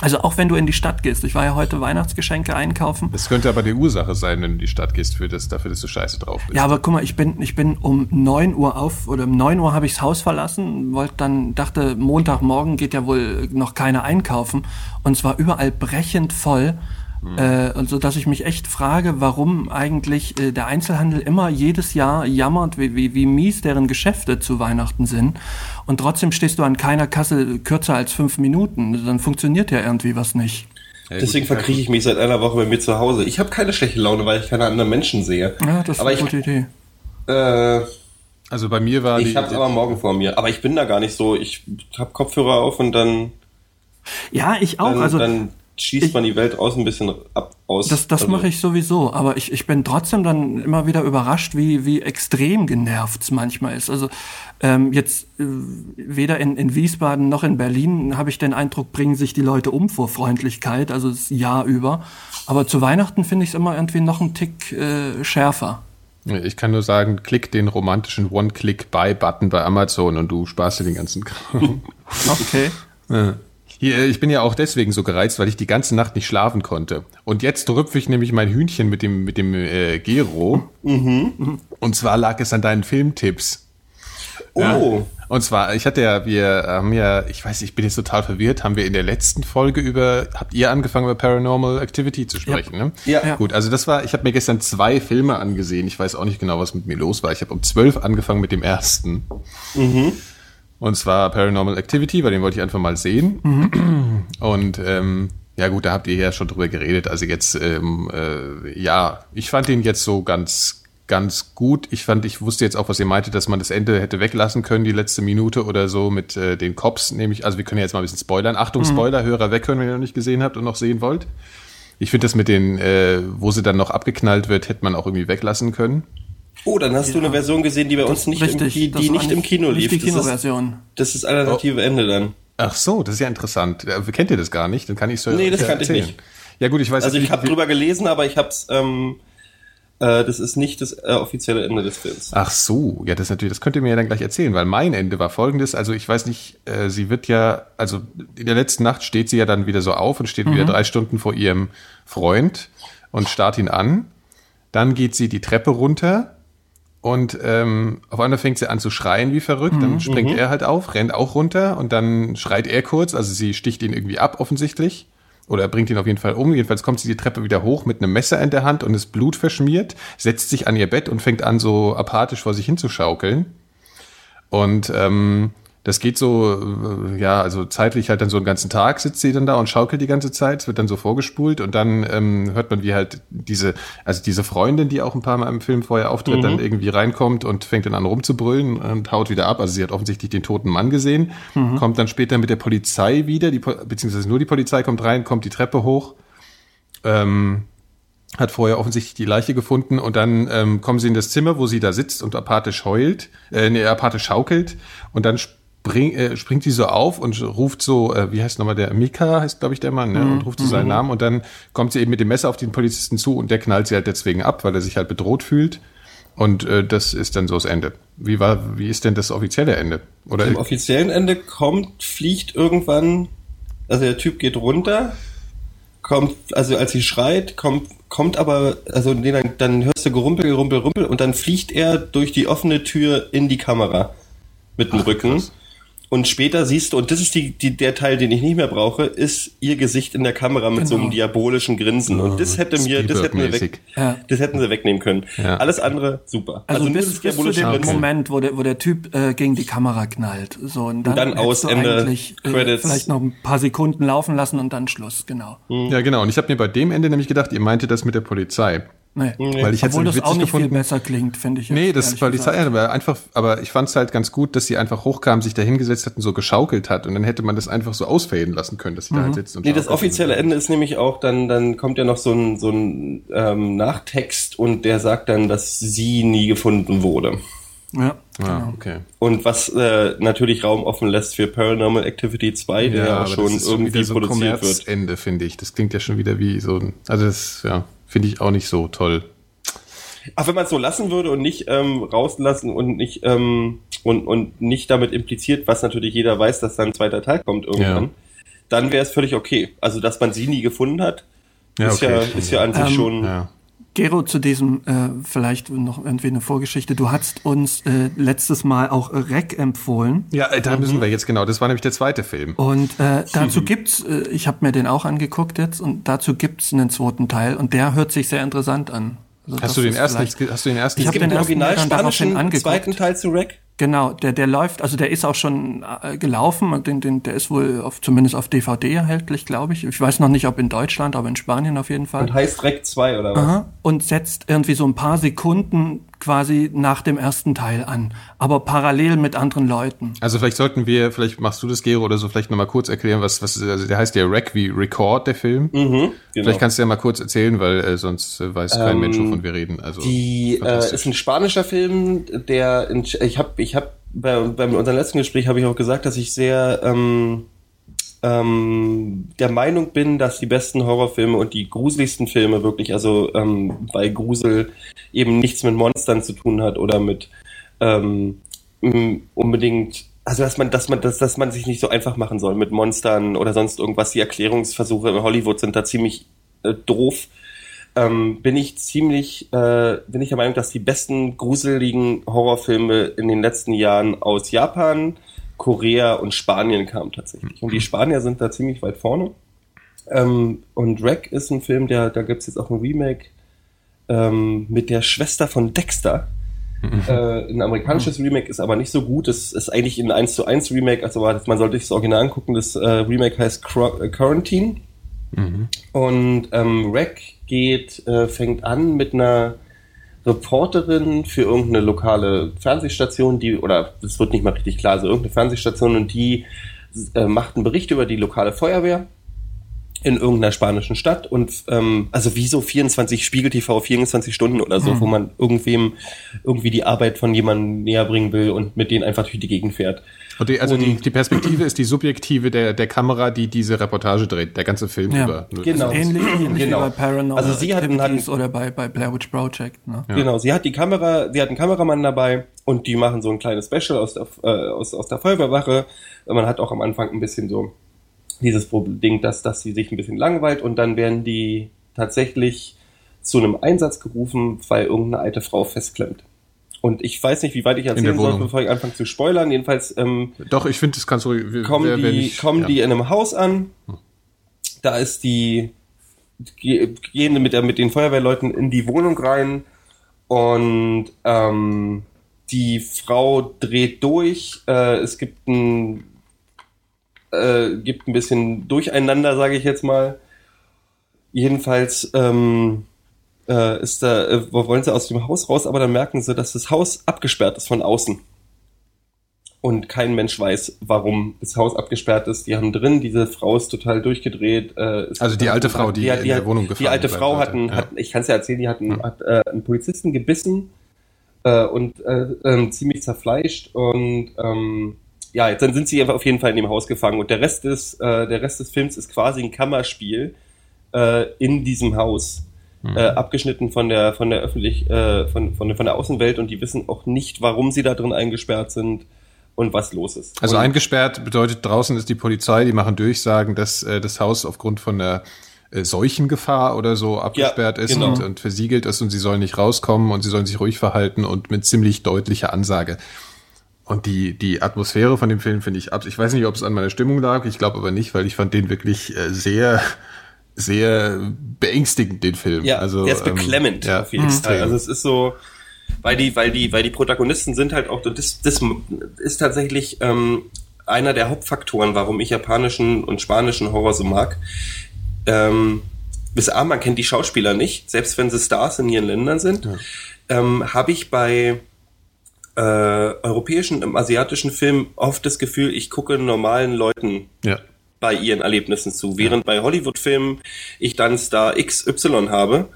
Also auch wenn du in die Stadt gehst. Ich war ja heute Weihnachtsgeschenke einkaufen. Das könnte aber die Ursache sein, wenn du in die Stadt gehst, für das, dafür, dass du scheiße drauf bist. Ja, aber guck mal, ich bin, ich bin um neun Uhr auf, oder um neun Uhr habe ich das Haus verlassen, wollte dann, dachte, Montagmorgen geht ja wohl noch keiner einkaufen. Und es war überall brechend voll. Mhm. Äh, und so dass ich mich echt frage, warum eigentlich äh, der Einzelhandel immer jedes Jahr jammert, wie, wie, wie mies deren Geschäfte zu Weihnachten sind. Und trotzdem stehst du an keiner Kasse kürzer als fünf Minuten. Dann funktioniert ja irgendwie was nicht. Ja, Deswegen verkrieche ich mich seit einer Woche bei mir zu Hause. Ich habe keine schlechte Laune, weil ich keine anderen Menschen sehe. Ja, das ist aber eine gute Idee. Äh, also bei mir war ich habe aber morgen vor mir. Aber ich bin da gar nicht so. Ich habe Kopfhörer auf und dann. Ja, ich auch. Dann, also dann schießt ich, man die Welt aus ein bisschen ab aus. Das, das also. mache ich sowieso, aber ich, ich bin trotzdem dann immer wieder überrascht, wie, wie extrem genervt es manchmal ist. Also ähm, jetzt äh, weder in, in Wiesbaden noch in Berlin habe ich den Eindruck, bringen sich die Leute um vor Freundlichkeit, also das Jahr über. Aber zu Weihnachten finde ich es immer irgendwie noch einen Tick äh, schärfer. Ich kann nur sagen, klick den romantischen One-Click-Buy-Button bei Amazon und du sparst dir den ganzen Kram. okay. Ja. Hier, ich bin ja auch deswegen so gereizt, weil ich die ganze Nacht nicht schlafen konnte. Und jetzt rüpfe ich nämlich mein Hühnchen mit dem, mit dem äh, Gero. Mhm. Und zwar lag es an deinen Filmtipps. Oh. Ja. Und zwar, ich hatte ja, wir haben ja, ich weiß, ich bin jetzt total verwirrt, haben wir in der letzten Folge über, habt ihr angefangen über Paranormal Activity zu sprechen, ja. ne? Ja. Gut, also das war, ich habe mir gestern zwei Filme angesehen. Ich weiß auch nicht genau, was mit mir los war. Ich habe um zwölf angefangen mit dem ersten. Mhm. Und zwar Paranormal Activity, bei dem wollte ich einfach mal sehen. Mhm. Und ähm, ja gut, da habt ihr ja schon drüber geredet. Also jetzt, ähm, äh, ja, ich fand den jetzt so ganz, ganz gut. Ich fand, ich wusste jetzt auch, was ihr meinte, dass man das Ende hätte weglassen können, die letzte Minute oder so mit äh, den Cops, nämlich, also wir können ja jetzt mal ein bisschen spoilern. Achtung, mhm. Spoiler, Hörer weghören, wenn ihr noch nicht gesehen habt und noch sehen wollt. Ich finde das mit den, äh, wo sie dann noch abgeknallt wird, hätte man auch irgendwie weglassen können. Oh, dann hast ja. du eine Version gesehen, die bei uns nicht, Richtig, im, die, die nicht im Kino lief. Die Kinoversion. Das ist, das alternative oh. Ende dann. Ach so, das ist ja interessant. Kennt ihr das gar nicht? Dann kann ich so Nee, das kannte ich nicht. Ja gut, ich weiß Also ich habe drüber gelesen, aber ich hab's ähm, äh, das ist nicht das äh, offizielle Ende des Films. Ach so, ja, das natürlich, das könnt ihr mir ja dann gleich erzählen, weil mein Ende war folgendes, also ich weiß nicht, äh, sie wird ja, also in der letzten Nacht steht sie ja dann wieder so auf und steht mhm. wieder drei Stunden vor ihrem Freund und starrt ihn an. Dann geht sie die Treppe runter und ähm, auf einmal fängt sie an zu schreien wie verrückt. Mhm. Dann springt mhm. er halt auf, rennt auch runter und dann schreit er kurz. Also sie sticht ihn irgendwie ab offensichtlich. Oder bringt ihn auf jeden Fall um. Jedenfalls kommt sie die Treppe wieder hoch mit einem Messer in der Hand und ist Blut verschmiert, setzt sich an ihr Bett und fängt an, so apathisch vor sich hinzuschaukeln. Und ähm, das geht so, äh, ja, also zeitlich halt dann so einen ganzen Tag sitzt sie dann da und schaukelt die ganze Zeit, es wird dann so vorgespult und dann ähm, hört man, wie halt diese, also diese Freundin, die auch ein paar Mal im Film vorher auftritt, mhm. dann irgendwie reinkommt und fängt dann an rumzubrüllen und haut wieder ab. Also sie hat offensichtlich den toten Mann gesehen, mhm. kommt dann später mit der Polizei wieder, die, beziehungsweise nur die Polizei kommt rein, kommt die Treppe hoch. Ähm, hat vorher offensichtlich die Leiche gefunden und dann ähm, kommen sie in das Zimmer, wo sie da sitzt und apathisch heult, äh, nee, apathisch schaukelt und dann spring, äh, springt sie so auf und ruft so, äh, wie heißt nochmal der, Mika heißt glaube ich der Mann, ne? und ruft so seinen Mhm. Namen und dann kommt sie eben mit dem Messer auf den Polizisten zu und der knallt sie halt deswegen ab, weil er sich halt bedroht fühlt und äh, das ist dann so das Ende. Wie war, wie ist denn das offizielle Ende? Oder Im offiziellen Ende kommt, fliegt irgendwann, also der Typ geht runter, kommt, also als sie schreit, kommt, kommt aber, also nee, dann, dann hörst du Gerumpel, Gerumpel, Rumpel und dann fliegt er durch die offene Tür in die Kamera mit dem Ach, Rücken. krass. Und später siehst du, und das ist die, die, der Teil, den ich nicht mehr brauche, ist ihr Gesicht in der Kamera mit so einem Genau. diabolischen Grinsen. Und das hätte mir, das hätten sie weg. Ja. das hätten sie wegnehmen können. Ja. Alles andere super. Also, nur bis, das bis zu dem Grinsen. Moment, wo der, wo der Typ äh, gegen die Kamera knallt. So, und dann, dann hättest aus, Ende, eigentlich, äh, Credits. vielleicht noch ein paar Sekunden laufen lassen und dann Schluss, genau. Ja, genau. Und ich habe mir bei dem Ende nämlich gedacht, ihr meinte das mit der Polizei. Nee. Weil ich hätte Obwohl es das auch witzig nicht viel gefunden. besser klingt, finde ich. Nee, jetzt, das Polizei, gesagt. aber einfach, aber ich fand es halt ganz gut, dass sie einfach hochkam, sich da hingesetzt hat und so geschaukelt hat. Und dann hätte man das einfach so ausfaden lassen können, dass sie da halt sitzt und Nee, das offizielle Ende ist nämlich auch, dann, dann kommt ja noch so ein, so ein ähm, Nachtext und der sagt dann, dass sie nie gefunden wurde. Ja, Ah, genau. okay. Und was äh, natürlich Raum offen lässt für Paranormal Activity 2, der ja, schon das ist schon irgendwie so ein produziert wird. Kommerzende, finde ich. Das klingt ja schon wieder wie so ein, also das, ja, finde ich auch nicht so toll. Ach, wenn man es so lassen würde und nicht ähm, rauslassen und nicht ähm, und, und nicht damit impliziert, was natürlich jeder weiß, dass da ein zweiter Teil kommt irgendwann, Ja. dann wäre es völlig okay. Also, dass man sie nie gefunden hat, Ja, ist, okay, ja, ist ja an sich Ähm, schon. Gero, zu diesem äh, vielleicht noch irgendwie eine Vorgeschichte. Du hast uns äh, letztes Mal auch Rec empfohlen. Ja, äh, da müssen wir jetzt genau, das war nämlich der zweite Film. Und äh, dazu gibt's, äh, ich habe mir den auch angeguckt jetzt, und dazu gibt's einen zweiten Teil und der hört sich sehr interessant an. Also Hast du den ersten, hast du den ersten? Ich hab es gibt den original spanischen zweiten Teil zu Rack. Genau, der, der läuft, also der ist auch schon äh, gelaufen, und den, den, der ist wohl auf, zumindest auf DVD erhältlich, glaube ich. Ich weiß noch nicht, ob in Deutschland, aber in Spanien auf jeden Fall. Und heißt Rack 2 oder was? Aha. Und setzt irgendwie so ein paar Sekunden quasi nach dem ersten Teil an, aber parallel mit anderen Leuten. Also vielleicht sollten wir, vielleicht machst du das, Gero, oder so, vielleicht nochmal kurz erklären, was, was, also der heißt ja Rec wie Record, der Film. Mhm, genau. Vielleicht kannst du ja mal kurz erzählen, weil äh, sonst äh, weiß kein Ähm, Mensch, wovon wir reden. Also Die äh, ist ein spanischer Film, der in, ich habe ich habe bei, bei unserem letzten Gespräch habe ich auch gesagt, dass ich sehr ähm, ähm, der Meinung bin, dass die besten Horrorfilme und die gruseligsten Filme wirklich, also ähm, bei Grusel eben nichts mit Monstern zu tun hat oder mit ähm, unbedingt, also dass man, dass man, dass, dass man sich nicht so einfach machen soll mit Monstern oder sonst irgendwas. Die Erklärungsversuche in Hollywood sind da ziemlich äh, doof ähm, bin ich ziemlich, äh, bin ich der Meinung, dass die besten gruseligen Horrorfilme in den letzten Jahren aus Japan, Korea und Spanien kamen tatsächlich. Und die Spanier sind da ziemlich weit vorne. Ähm, und Wreck ist ein Film, der, da gibt's jetzt auch ein Remake ähm, mit der Schwester von Dexter. Äh, ein amerikanisches Remake ist aber nicht so gut. Es ist eigentlich ein 1 zu 1 Remake, also man sollte sich das Original angucken. Das äh, Remake heißt Qu- äh, Quarantine. Und ähm, Rack geht, äh, fängt an mit einer Reporterin für irgendeine lokale Fernsehstation, die, oder es wird nicht mal richtig klar, also irgendeine Fernsehstation und die äh, macht einen Bericht über die lokale Feuerwehr in irgendeiner spanischen Stadt und ähm, also wie so 24 Spiegel TV 24 Stunden oder so, wo man irgendwem irgendwie die Arbeit von jemandem näher bringen will und mit denen einfach durch die Gegend fährt. Und die, also die, Und- die Perspektive ist die subjektive der, der Kamera, die diese Reportage dreht, der ganze Film Ja, über. Nur- genau. Ähnlich, ähnlich Genau. wie bei Paranormal Also sie hatten- hatten- oder bei, bei Blair Witch Project. Ne? Genau, sie hat die Kamera, sie hat einen Kameramann dabei und die machen so ein kleines Special aus der, äh, aus, aus der Feuerwehrwache. Man hat auch am Anfang ein bisschen so dieses Problem, Ding, dass, dass sie sich ein bisschen langweilt und dann werden die tatsächlich zu einem Einsatz gerufen, weil irgendeine alte Frau festklemmt. Und ich weiß nicht, wie weit ich erzählen soll, bevor ich anfange zu spoilern. Jedenfalls ähm, Doch, ich finde, das kannst du. wer- kommen, wer- wer die, nicht- kommen ja. die in einem Haus an. Da ist die, ge- gehen mit, der, mit den Feuerwehrleuten in die Wohnung rein und ähm, die Frau dreht durch. Äh, es gibt ein, äh, gibt ein bisschen Durcheinander, sage ich jetzt mal. Jedenfalls ähm, äh, ist da, äh, wollen sie aus dem Haus raus, aber dann merken sie, dass das Haus abgesperrt ist von außen. und kein Mensch weiß, warum das Haus abgesperrt ist. Die haben drin, diese Frau ist total durchgedreht. Äh, also die alte Frau, die, die, in die, der Wohnung gefangen Die alte Frau bleibt, hatten, ja. hat, ich kann es ja erzählen, die hatten Hm. hat, äh, einen Polizisten gebissen äh, und äh, ähm, ziemlich zerfleischt und ähm, ja, jetzt dann sind sie auf jeden Fall in dem Haus gefangen und der Rest des äh, der Rest des Films ist quasi ein Kammerspiel äh, in diesem Haus. Hm. Äh, abgeschnitten von der von der öffentlich äh, von, von, von der Außenwelt und die wissen auch nicht, warum sie da drin eingesperrt sind und was los ist. Also und, eingesperrt bedeutet, draußen ist die Polizei, die machen Durchsagen, dass äh, das Haus aufgrund von der äh, Seuchengefahr oder so abgesperrt ist genau. und, und versiegelt ist und sie sollen nicht rauskommen und sie sollen sich ruhig verhalten und mit ziemlich deutlicher Ansage. Und die, die Atmosphäre von dem Film finde ich ab. Ich weiß nicht, ob es an meiner Stimmung lag, ich glaube aber nicht, weil ich fand den wirklich äh, sehr, sehr beängstigend, den Film. Ja, also, der ist ähm, beklemmend ja, auf jeden Fall. extrem. Also es ist so, weil die, weil die, weil die Protagonisten sind halt auch, das, das ist tatsächlich ähm, einer der Hauptfaktoren, warum ich japanischen und spanischen Horror so mag. Ähm, bis A, man kennt die Schauspieler nicht, selbst wenn sie Stars in ihren Ländern sind, ähm, habe ich bei äh, europäischen, im asiatischen Filmen oft das Gefühl, ich gucke normalen Leuten ja. bei ihren Erlebnissen zu, während bei Hollywood-Filmen ich dann Star XY habe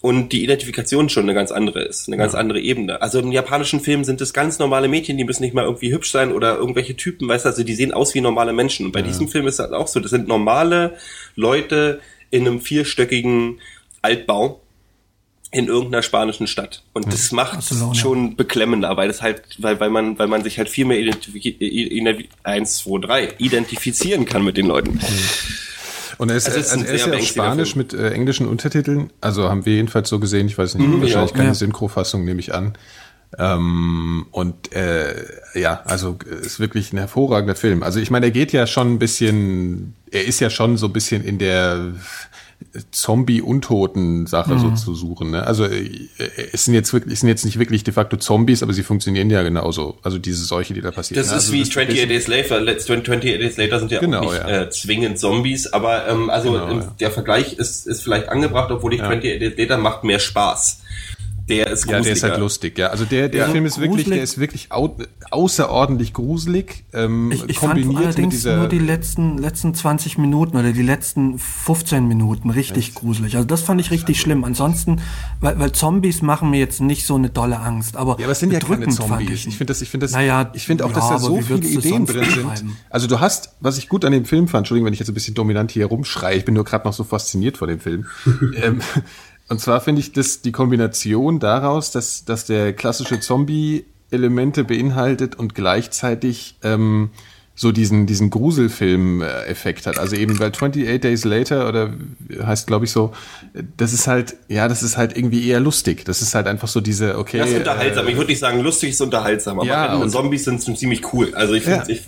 und die Identifikation schon eine ganz andere ist, eine ganz andere Ebene. Also im japanischen Film sind es ganz normale Mädchen, die müssen nicht mal irgendwie hübsch sein oder irgendwelche Typen, weißt du, also die sehen aus wie normale Menschen. Und bei diesem Film ist das auch so, das sind normale Leute in einem vierstöckigen Altbau in irgendeiner spanischen Stadt. Und das macht Barcelona. schon beklemmender, weil das halt, weil, weil man, weil man sich halt viel mehr identifizieren, eins, zwei, drei, identifizieren kann mit den Leuten. Und er ist, Also es ist ein er ist sehr ja auf beängstigender Spanisch mit äh, englischen Untertiteln. Also haben wir jedenfalls so gesehen. Ich weiß nicht, wahrscheinlich ja. keine Ja. Synchrofassung, nehme ich an. Ähm, und äh, ja, also äh, ist wirklich ein hervorragender Film. Also ich meine, er geht ja schon ein bisschen, er ist ja schon so ein bisschen in der Zombie-Untoten-Sache so zu suchen. Ne? Also äh, es sind jetzt wirklich, es sind jetzt nicht wirklich de facto Zombies, aber sie funktionieren ja genauso. Also diese Seuche, die da passiert. Das ne? ist also wie das 28 Days Later. Let's 28 Days Later sind ja Genau, auch nicht ja. Äh, zwingend Zombies, aber ähm, also Genau, ähm, ja. der Vergleich ist, ist vielleicht angebracht, obwohl ich 28 Days Later macht mehr Spaß. Der ist Ja, der ist halt lustig, ja. Also der, der Ja. Film ist wirklich, Gruselig. der ist wirklich au außerordentlich gruselig, ähm, Ich, ich fand kombiniert mit allerdings dieser. nur die letzten, letzten 20 Minuten oder die letzten 15 Minuten richtig gruselig. Also das fand ich richtig schlimm. Ansonsten, weil, weil Zombies machen mir jetzt nicht so eine dolle Angst. Aber ja, aber es sind ja keine fand Zombies. Ich finde das, ich finde das, Naja, ich finde auch, dass ja, da aber so viele Ideen drin sind. beschreiben? Also du hast, was ich gut an dem Film fand, Entschuldigung, wenn ich jetzt ein bisschen dominant hier rumschreie, ich bin nur gerade noch so fasziniert von dem Film. ähm, und zwar finde ich das die Kombination daraus, dass, dass der klassische Zombie-Elemente beinhaltet und gleichzeitig ähm, so diesen, diesen Gruselfilm-Effekt hat. Also eben, weil 28 Days Later oder heißt, glaube ich, so, das ist halt, ja, das ist halt irgendwie eher lustig. Das ist halt einfach so diese, okay. Das ist unterhaltsam. äh, ich würde nicht sagen, lustig ist unterhaltsam, aber Ja, und Zombies sind schon ziemlich cool. Also ich finde, Ja. ich,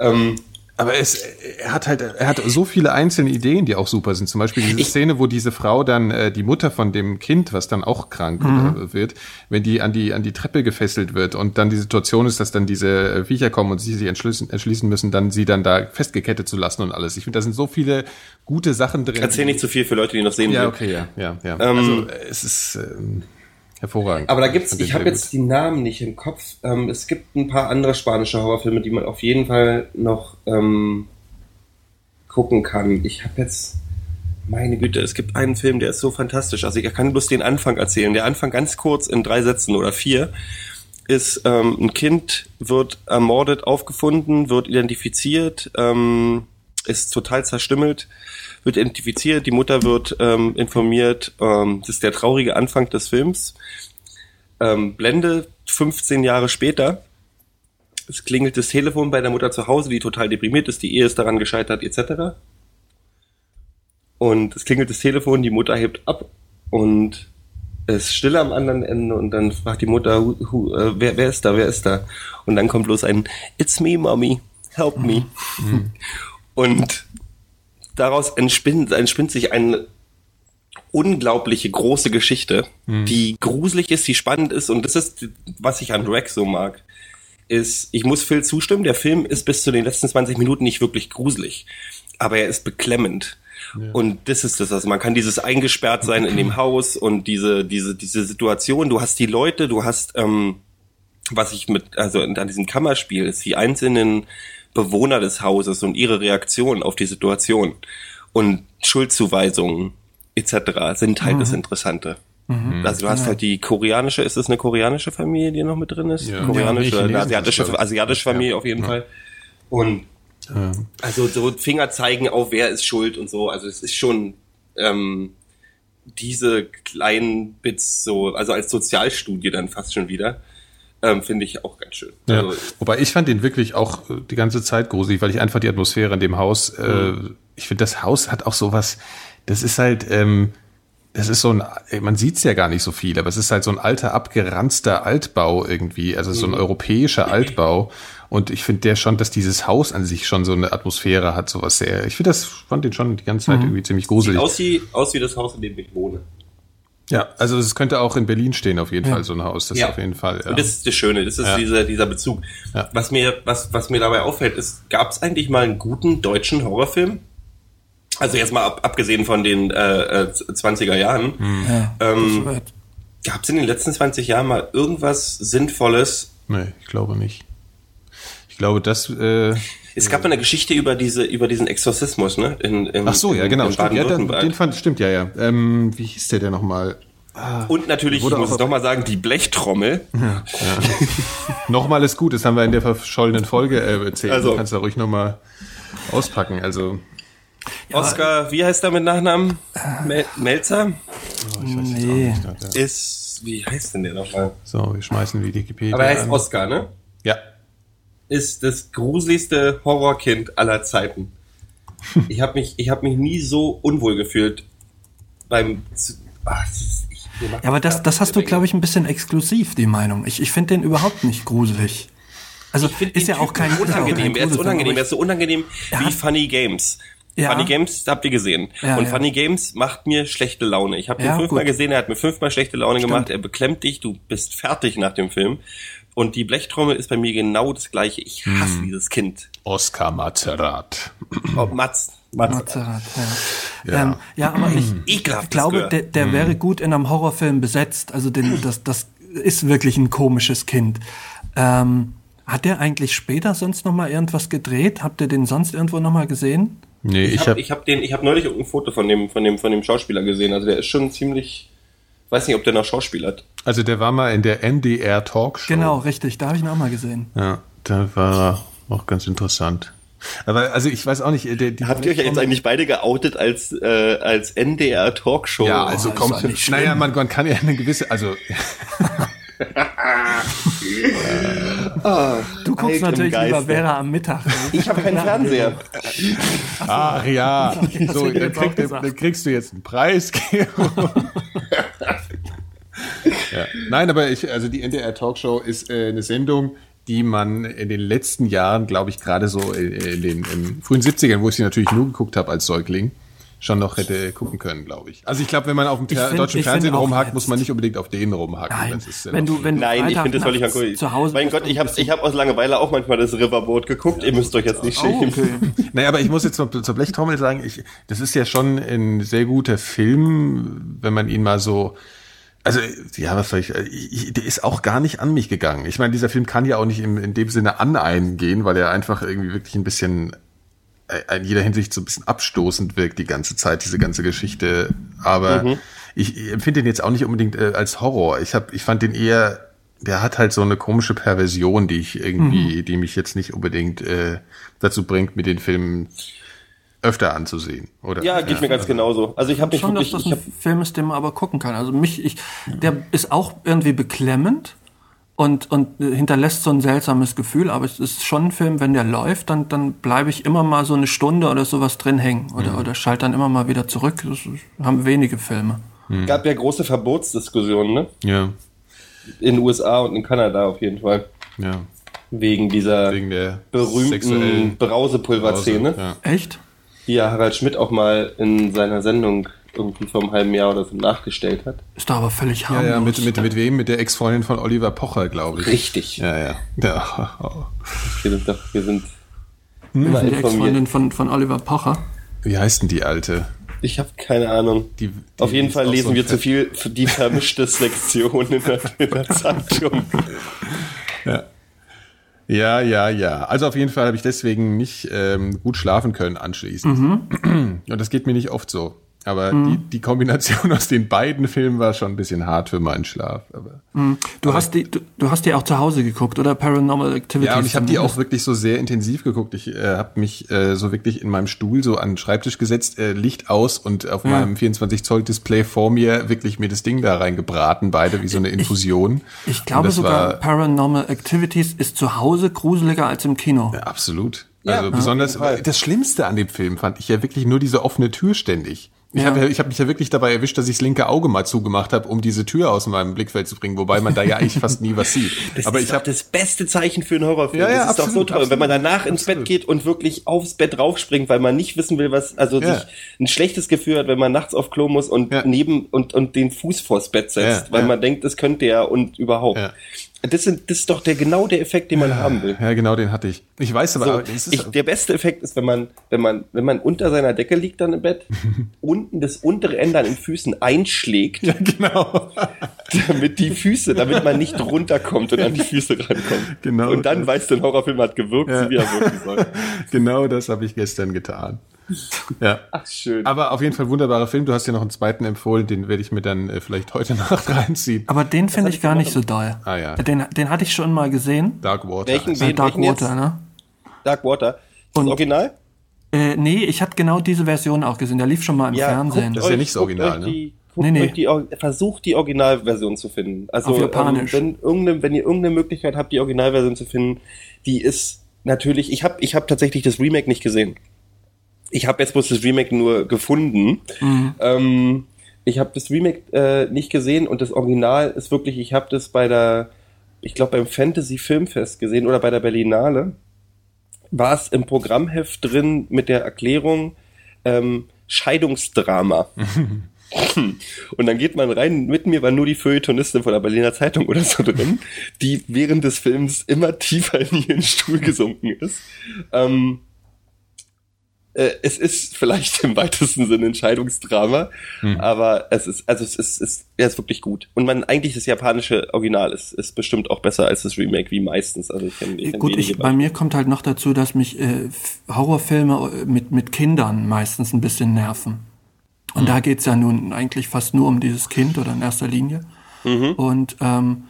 ähm, Aber es, er hat halt, er hat so viele einzelne Ideen, die auch super sind. Zum Beispiel diese Ich- Szene, wo diese Frau dann, äh, die Mutter von dem Kind, was dann auch krank äh, wird, wenn die an die, an die Treppe gefesselt wird und dann die Situation ist, dass dann diese äh, Viecher kommen und sie sich entschließen, entschließen müssen, dann sie dann da festgekettet zu lassen und alles. Ich finde, da sind so viele gute Sachen drin. erzähl nicht zu viel für Leute, die noch sehen Ja, will. okay, ja, ja, ja. Ähm, also es ist ähm, hervorragend. Aber da gibt's, den ich habe jetzt die Namen nicht im Kopf. Ähm, es gibt ein paar andere spanische Horrorfilme, die man auf jeden Fall noch ähm, gucken kann. Ich habe jetzt, meine Güte, es gibt einen Film, der ist so fantastisch. Also ich kann bloß den Anfang erzählen. Der Anfang ganz kurz in drei Sätzen oder vier ist, ähm, ein Kind wird ermordet aufgefunden, wird identifiziert, ähm, ist total zerstümmelt, wird identifiziert, die Mutter wird ähm, informiert. Ähm, das ist der traurige Anfang des Films. Ähm, Blende 15 Jahre später. Es klingelt das Telefon bei der Mutter zu Hause, die total deprimiert ist, die Ehe ist daran gescheitert, etc. Und es klingelt das Telefon, die Mutter hebt ab und es ist still am anderen Ende und dann fragt die Mutter, who, who, äh, wer, wer ist da, wer ist da? Und dann kommt bloß ein It's me, Mommy, help me. Und daraus entspinnt, entspinnt sich eine unglaubliche große Geschichte, die gruselig ist, die spannend ist. Und das ist, was ich an Drag so mag, ist, ich muss Phil zustimmen, der Film ist bis zu den letzten 20 Minuten nicht wirklich gruselig, aber er ist beklemmend. Und das ist das, also man kann dieses eingesperrt sein in dem Haus und diese, diese, diese Situation, du hast die Leute, du hast, ähm, was ich mit, also an diesem Kammerspiel ist die einzelnen Bewohner des Hauses und ihre Reaktion auf die Situation und Schuldzuweisungen etc. sind halt das Interessante. Also du hast halt die koreanische, ist es eine koreanische Familie, die noch mit drin ist? Ja. Koreanische, Ja, eine asiatische, asiatische Familie auf jeden Fall. Und also so Finger zeigen auf, wer ist schuld und so. Also es ist schon ähm, diese kleinen Bits so, also als Sozialstudie dann fast schon wieder, ähm, finde ich auch ganz schön. Ja. Also, Wobei ich fand den wirklich auch äh, die ganze Zeit gruselig, weil ich einfach die Atmosphäre in dem Haus, äh, ich finde, das Haus hat auch sowas, das ist halt, ähm, das ist so ein, äh, man sieht's ja gar nicht so viel, aber es ist halt so ein alter, abgeranzter Altbau irgendwie, also so ein europäischer Altbau. Und ich finde der schon, dass dieses Haus an sich schon so eine Atmosphäre hat, sowas sehr. Ich finde das, fand den schon die ganze Zeit irgendwie ziemlich sieht gruselig. aus wie, aus wie das Haus, in dem ich wohne. Ja, also es könnte auch in Berlin stehen, auf jeden Ja. Fall, so ein Haus. Das auf jeden Fall. Ja. Und das ist das Schöne, das ist Ja. dieser, dieser Bezug. Ja. Was mir, was, was mir dabei auffällt, ist, gab es eigentlich mal einen guten deutschen Horrorfilm? Also jetzt mal ab, abgesehen von den äh, äh, 20er Jahren. Ja, Ähm. Gab es in den letzten 20 Jahren mal irgendwas Sinnvolles? Nee, ich glaube nicht. Ich glaube, das. Äh, Es gab eine Geschichte über diese, über diesen Exorzismus, ne? In, in, ach so, ja, genau. Stimmt, ja, den, den fand, stimmt, ja, ja. Ähm, wie hieß der denn nochmal? Und natürlich, ich muss es doch mal sagen, die Blechtrommel. Nochmal ist gut, das haben wir in der verschollenen Folge äh, erzählt. Also- du kannst da ruhig nochmal auspacken. Also, Oscar, wie heißt er mit Nachnamen? Mel Melzer? Nee. Ist, wie heißt denn der nochmal? so, wir schmeißen die Wikipedia. Aber er heißt an. Oscar, ne? Ja. Ist das gruseligste Horrorkind aller Zeiten. Ich habe mich, ich habe mich nie so unwohl gefühlt beim. Ach, ist, ich, Ja, aber das, das hast du, glaube ich, ein bisschen exklusiv, die Meinung. Ich, ich finde den überhaupt nicht gruselig. Also ist ja auch kein unangenehm. Er ist unangenehm. Er ist so unangenehm wie Funny Games. Ja. Funny Games habt ihr gesehen. Ja, und ja. Funny Games macht mir schlechte Laune. Ich habe den fünfmal gut. gesehen, er hat mir fünfmal schlechte Laune gemacht. Stimmt. Er beklemmt dich, du bist fertig nach dem Film. Und die Blechtrommel ist bei mir genau das gleiche. Ich hasse Hm. dieses Kind. Oscar Mazerat. Oh, Mats. Mazerat, ja. Ja. Ähm, ja, aber ich Ekelhaftes glaube, der, der wäre gut in einem Horrorfilm besetzt. Also den, das, das ist wirklich ein komisches Kind. Ähm, hat der eigentlich später sonst noch mal irgendwas gedreht? Habt ihr den sonst irgendwo noch mal gesehen? Nee, Ich ich habe ich hab den, ich habe neulich ein Foto von dem, von dem, von dem Schauspieler gesehen. Also der ist schon ziemlich, weiß nicht, ob der noch Schauspiel hat. Also der war mal in der NDR Talkshow. Genau, richtig. Da habe ich ihn auch mal gesehen. Ja, da war er auch ganz interessant. Aber also ich weiß auch nicht, der, die Habt ihr euch ja jetzt eigentlich beide geoutet als, äh, als NDR Talkshow? Ja, also ist komm, doch nicht schlimm. naja, man, man kann ja eine gewisse, also Du guckst Alt natürlich lieber. Vera am Mittag. Ich habe keinen Fernseher. ach ja, so, dann, krieg, dann kriegst du jetzt einen Preis. Gero. Ja. Nein, aber ich, also die NDR Talkshow ist äh, eine Sendung, die man in den letzten Jahren, glaube ich, gerade so in, in den in frühen 70ern, wo ich sie natürlich nur geguckt habe als Säugling, schon noch hätte gucken können, glaube ich. Also ich glaube, wenn man auf dem find- deutschen Fernsehen rumhackt, muss man nicht unbedingt auf den rumhacken. Nein, Das ist, wenn du, wenn Nein, ich finde das völlig cool. zu Hause Mein Gott, ich habe ich hab aus Langeweile auch manchmal das Riverboat geguckt. Ihr müsst euch jetzt nicht Oh, schämen. okay. Naja, aber ich muss jetzt noch zur Blechtrommel sagen, ich, das ist ja schon ein sehr guter Film, wenn man ihn mal so, also ja, was soll ich, ich, ich- der ist auch gar nicht an mich gegangen. Ich meine, dieser Film kann ja auch nicht in, in dem Sinne an einen gehen, weil er einfach irgendwie wirklich ein bisschen äh, in jeder Hinsicht so ein bisschen abstoßend wirkt die ganze Zeit, diese ganze Geschichte. Aber ich, ich empfinde den jetzt auch nicht unbedingt äh, als Horror. Ich hab, ich fand den eher, der hat halt so eine komische Perversion, die ich irgendwie, die mich jetzt nicht unbedingt äh, dazu bringt, mir den Film öfter anzusehen. Oder? Ja, geht mir ganz genauso. Also ich habe mich schon, dass wirklich, das ich ein Film ist, den man aber gucken kann. Also mich, ich, der ist auch irgendwie beklemmend und, und hinterlässt so ein seltsames Gefühl, aber es ist schon ein Film, wenn der läuft, dann, dann bleibe ich immer mal so eine Stunde oder sowas drin hängen oder, oder schalte dann immer mal wieder zurück. Das haben wenige Filme. gab ja große Verbotsdiskussionen, ne? Ja, In den USA und in Kanada auf jeden Fall. ja. Wegen dieser Wegen der berühmten sexuellen Brausepulverszene, Ja. Echt? Die ja Harald Schmidt auch mal in seiner Sendung irgendwie vor einem halben Jahr oder so nachgestellt hat. Ist doch aber völlig Ja, harmlos. ja, mit, mit, mit wem? Mit der Ex-Freundin von Oliver Pocher, glaube ich. Richtig. Ja, ja. ja. Wir sind doch, wir sind Hm, immer die. Ex-Freundin von, von Oliver Pocher. Wie heißt denn die alte? Ich habe keine Ahnung. Die, die Auf jeden Fall lesen so wir zu viel für die vermischte Sektion in der, in der Zeitung. Ja. Ja, ja, ja. Also auf jeden Fall habe ich deswegen nicht ähm, gut schlafen können anschließend. Mhm. Und das geht mir nicht oft so. Aber mhm. die, die Kombination aus den beiden Filmen war schon ein bisschen hart für meinen Schlaf. Aber, mhm. Du aber hast die, du, du, hast die auch zu Hause geguckt, oder Paranormal Activities? Ja, und ich habe die auch wirklich so sehr intensiv geguckt. Ich äh, habe mich äh, so wirklich in meinem Stuhl so an den Schreibtisch gesetzt, äh, Licht aus und auf ja. meinem 24 Zoll Display vor mir wirklich mir das Ding da reingebraten, beide wie so eine Infusion. Ich, ich glaube sogar war, Paranormal Activities ist zu Hause gruseliger als im Kino. Ja, absolut. Also ja, besonders das Schlimmste an dem Film fand ich ja wirklich nur diese offene Tür ständig. Ich ja. habe ich hab mich ja wirklich dabei erwischt, dass ich das linke Auge mal zugemacht habe, um diese Tür aus meinem Blickfeld zu bringen, wobei man da ja eigentlich fast nie was sieht. Das Aber ist ich habe das beste Zeichen für einen Horrorfilm. Ja, ja, das ist absolut, doch so toll. Absolut, wenn man danach ins absolut. Bett geht und wirklich aufs Bett raufspringt, weil man nicht wissen will, was, also ja. sich ein schlechtes Gefühl hat, wenn man nachts auf Klo muss und ja. neben und, und den Fuß vors Bett setzt, weil man denkt, das könnte er und überhaupt. Das, sind, das ist doch der genau der Effekt, den man ja, haben will. Ja, genau, den hatte ich. Ich weiß aber, so, aber ich, der beste Effekt ist, wenn man, wenn man, wenn man unter seiner Decke liegt dann im Bett, unten das untere Ende an den Füßen einschlägt. Ja, genau. damit die Füße, damit man nicht runterkommt und an die Füße rankommt. Genau. Und dann du, ein Horrorfilm hat gewirkt, ja. wie er wirken soll. genau das habe ich gestern getan. Ja. Ach, schön. Aber auf jeden Fall wunderbarer Film. Du hast ja noch einen zweiten empfohlen, den werde ich mir dann äh, vielleicht heute Nacht reinziehen. Aber den finde ich gar nicht so doll. Ah ja. Den, den hatte ich schon mal gesehen. Dark Water. Welchen, wen, Dark welchen Water, jetzt? ne? Dark Water. Das Und, Original? Äh, nee, ich hatte genau diese Version auch gesehen. Der lief schon mal im ja, Fernsehen. Das ist ja nicht das Original, ne? Die, nee, nee. Die, versucht die Originalversion zu finden. Also Auf Japanisch. Ähm, wenn, wenn ihr irgendeine Möglichkeit habt, die Originalversion zu finden, die ist natürlich. Ich habe ich hab tatsächlich das Remake nicht gesehen. Ich habe jetzt bloß das Remake nur gefunden. Mhm. Ähm, ich habe das Remake äh, nicht gesehen und das Original ist wirklich, ich habe das bei der, ich glaube beim Fantasy Filmfest gesehen oder bei der Berlinale. War es im Programmheft drin mit der Erklärung ähm, Scheidungsdrama. Und dann geht man rein, mit mir war nur die Feuilletonistin von der Berliner Zeitung oder so drin, die während des Films immer tiefer in ihren Stuhl gesunken ist. Ähm, äh, es ist vielleicht im weitesten Sinne Entscheidungsdrama, hm. aber es ist, also es ist, es, ist wirklich gut. Und man, eigentlich das japanische Original ist, ist bestimmt auch besser als das Remake, wie meistens. Also ich kenn, ich kenn gut, ich, bei mir kommt halt noch dazu, dass mich äh, Horrorfilme mit, mit Kindern meistens ein bisschen nerven. Und hm. da geht's ja nun eigentlich fast nur um dieses Kind oder in erster Linie. Mhm. Und ähm,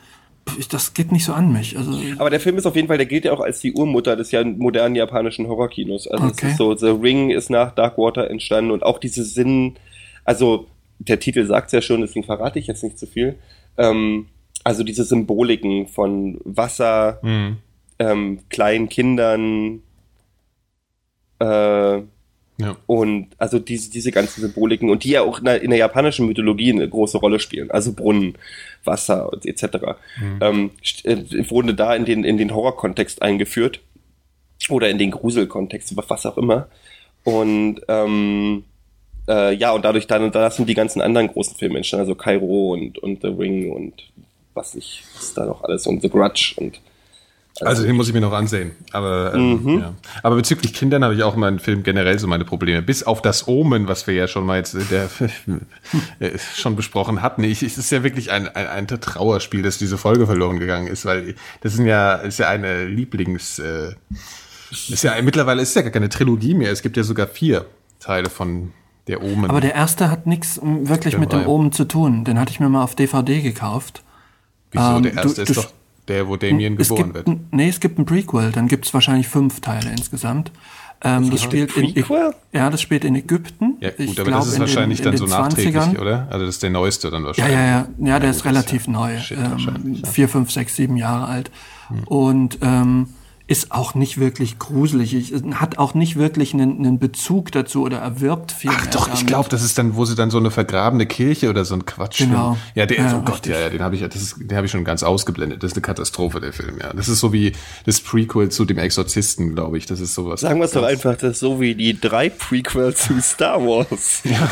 das geht nicht so an mich. Also aber der Film ist auf jeden Fall, der gilt ja auch als die Urmutter des ja modernen japanischen Horrorkinos. Also okay. es ist so, The Ring ist nach Darkwater entstanden und auch diese Sinn, also der Titel sagt ja schon, deswegen verrate ich jetzt nicht zu viel. Ähm, also diese Symboliken von Wasser, mhm. ähm, kleinen Kindern, äh, ja. Und also diese, diese ganzen Symboliken und die ja auch in der, in der japanischen Mythologie eine große Rolle spielen, also Brunnen, Wasser etc. Mhm. Ähm, äh, wurde da in den, in den Horror-Kontext eingeführt oder in den Grusel-Kontext, was auch immer. Und ähm, äh, ja, und dadurch dann, da sind die ganzen anderen großen Filme entstanden, also Cairo und, und The Ring und was ich, was da noch alles und The Grudge und also den muss ich mir noch ansehen. Aber, ähm, mhm. ja. aber bezüglich Kindern habe ich auch in meinem Film generell so meine Probleme. Bis auf das Omen, was wir ja schon mal jetzt der, äh, schon besprochen hatten. Ich, es ist ja wirklich ein, ein, ein Trauerspiel, dass diese Folge verloren gegangen ist, weil das sind ja, ist ja eine Lieblings, äh, ist ja mittlerweile ist ja gar keine Trilogie mehr. Es gibt ja sogar vier Teile von der Omen. Aber der erste hat nichts wirklich mit dem Omen zu tun. Den hatte ich mir mal auf DVD gekauft. Wieso? Ähm, der erste du, ist doch der, wo Damien es geboren wird. Ein, nee, es gibt ein Prequel, dann gibt es wahrscheinlich fünf Teile insgesamt. Ähm, das spielt in, ja, das spielt in Ägypten. Ja, gut, ich aber das ist wahrscheinlich den, dann so nachträglich, 20ern. oder? Also das ist der neueste dann wahrscheinlich. Ja, ja, ja, ja, der ja, ist relativ ja, neu. Ähm, vier, fünf, sechs, sieben Jahre alt. Hm. Und ähm, ist auch nicht wirklich gruselig. Ich, hat auch nicht wirklich einen, einen Bezug dazu oder erwirbt viel. Ach doch, damit. ich glaube, das ist dann, wo sie dann so eine vergrabene Kirche oder so ein Quatsch. Genau. Ja, der, ja, oh Gott, ja, ja, den habe ich, das ist, den habe ich schon ganz ausgeblendet. Das ist eine Katastrophe der Film. Ja, das ist so wie das Prequel zu dem Exorzisten, glaube ich. Das ist sowas. Sagen wir es doch einfach, das ist so wie die drei Prequels zu Star Wars. ja,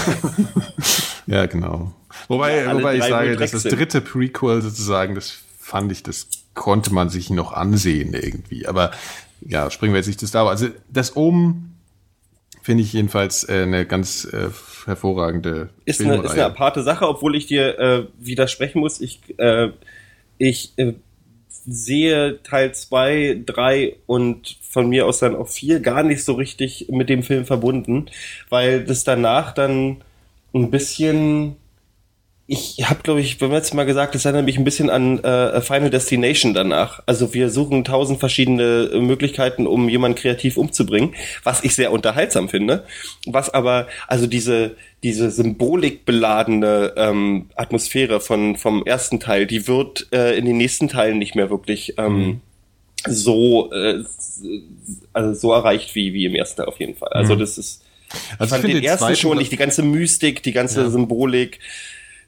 ja genau. Wobei, ja, wobei ich sage, das ist das dritte Prequel sozusagen, das fand ich das konnte man sich noch ansehen irgendwie. Aber ja, springen wir jetzt nicht das da. Also das oben finde ich jedenfalls äh, eine ganz äh, hervorragende ist eine, ist eine aparte Sache, obwohl ich dir äh, widersprechen muss. Ich, äh, ich äh, sehe Teil 2, 3 und von mir aus dann auch 4 gar nicht so richtig mit dem Film verbunden, weil das danach dann ein bisschen ich habe, glaube ich, beim letzten Mal gesagt, das erinnert mich ein bisschen an äh, Final Destination danach. Also wir suchen tausend verschiedene Möglichkeiten, um jemanden kreativ umzubringen, was ich sehr unterhaltsam finde. Was aber, also diese, diese symbolikbeladene ähm, Atmosphäre von, vom ersten Teil, die wird äh, in den nächsten Teilen nicht mehr wirklich ähm, mhm. so, äh, also so erreicht wie, wie im ersten Teil auf jeden Fall. Also mhm. das ist, also ich fand den ersten schon nicht, die ganze Mystik, die ganze ja. Symbolik,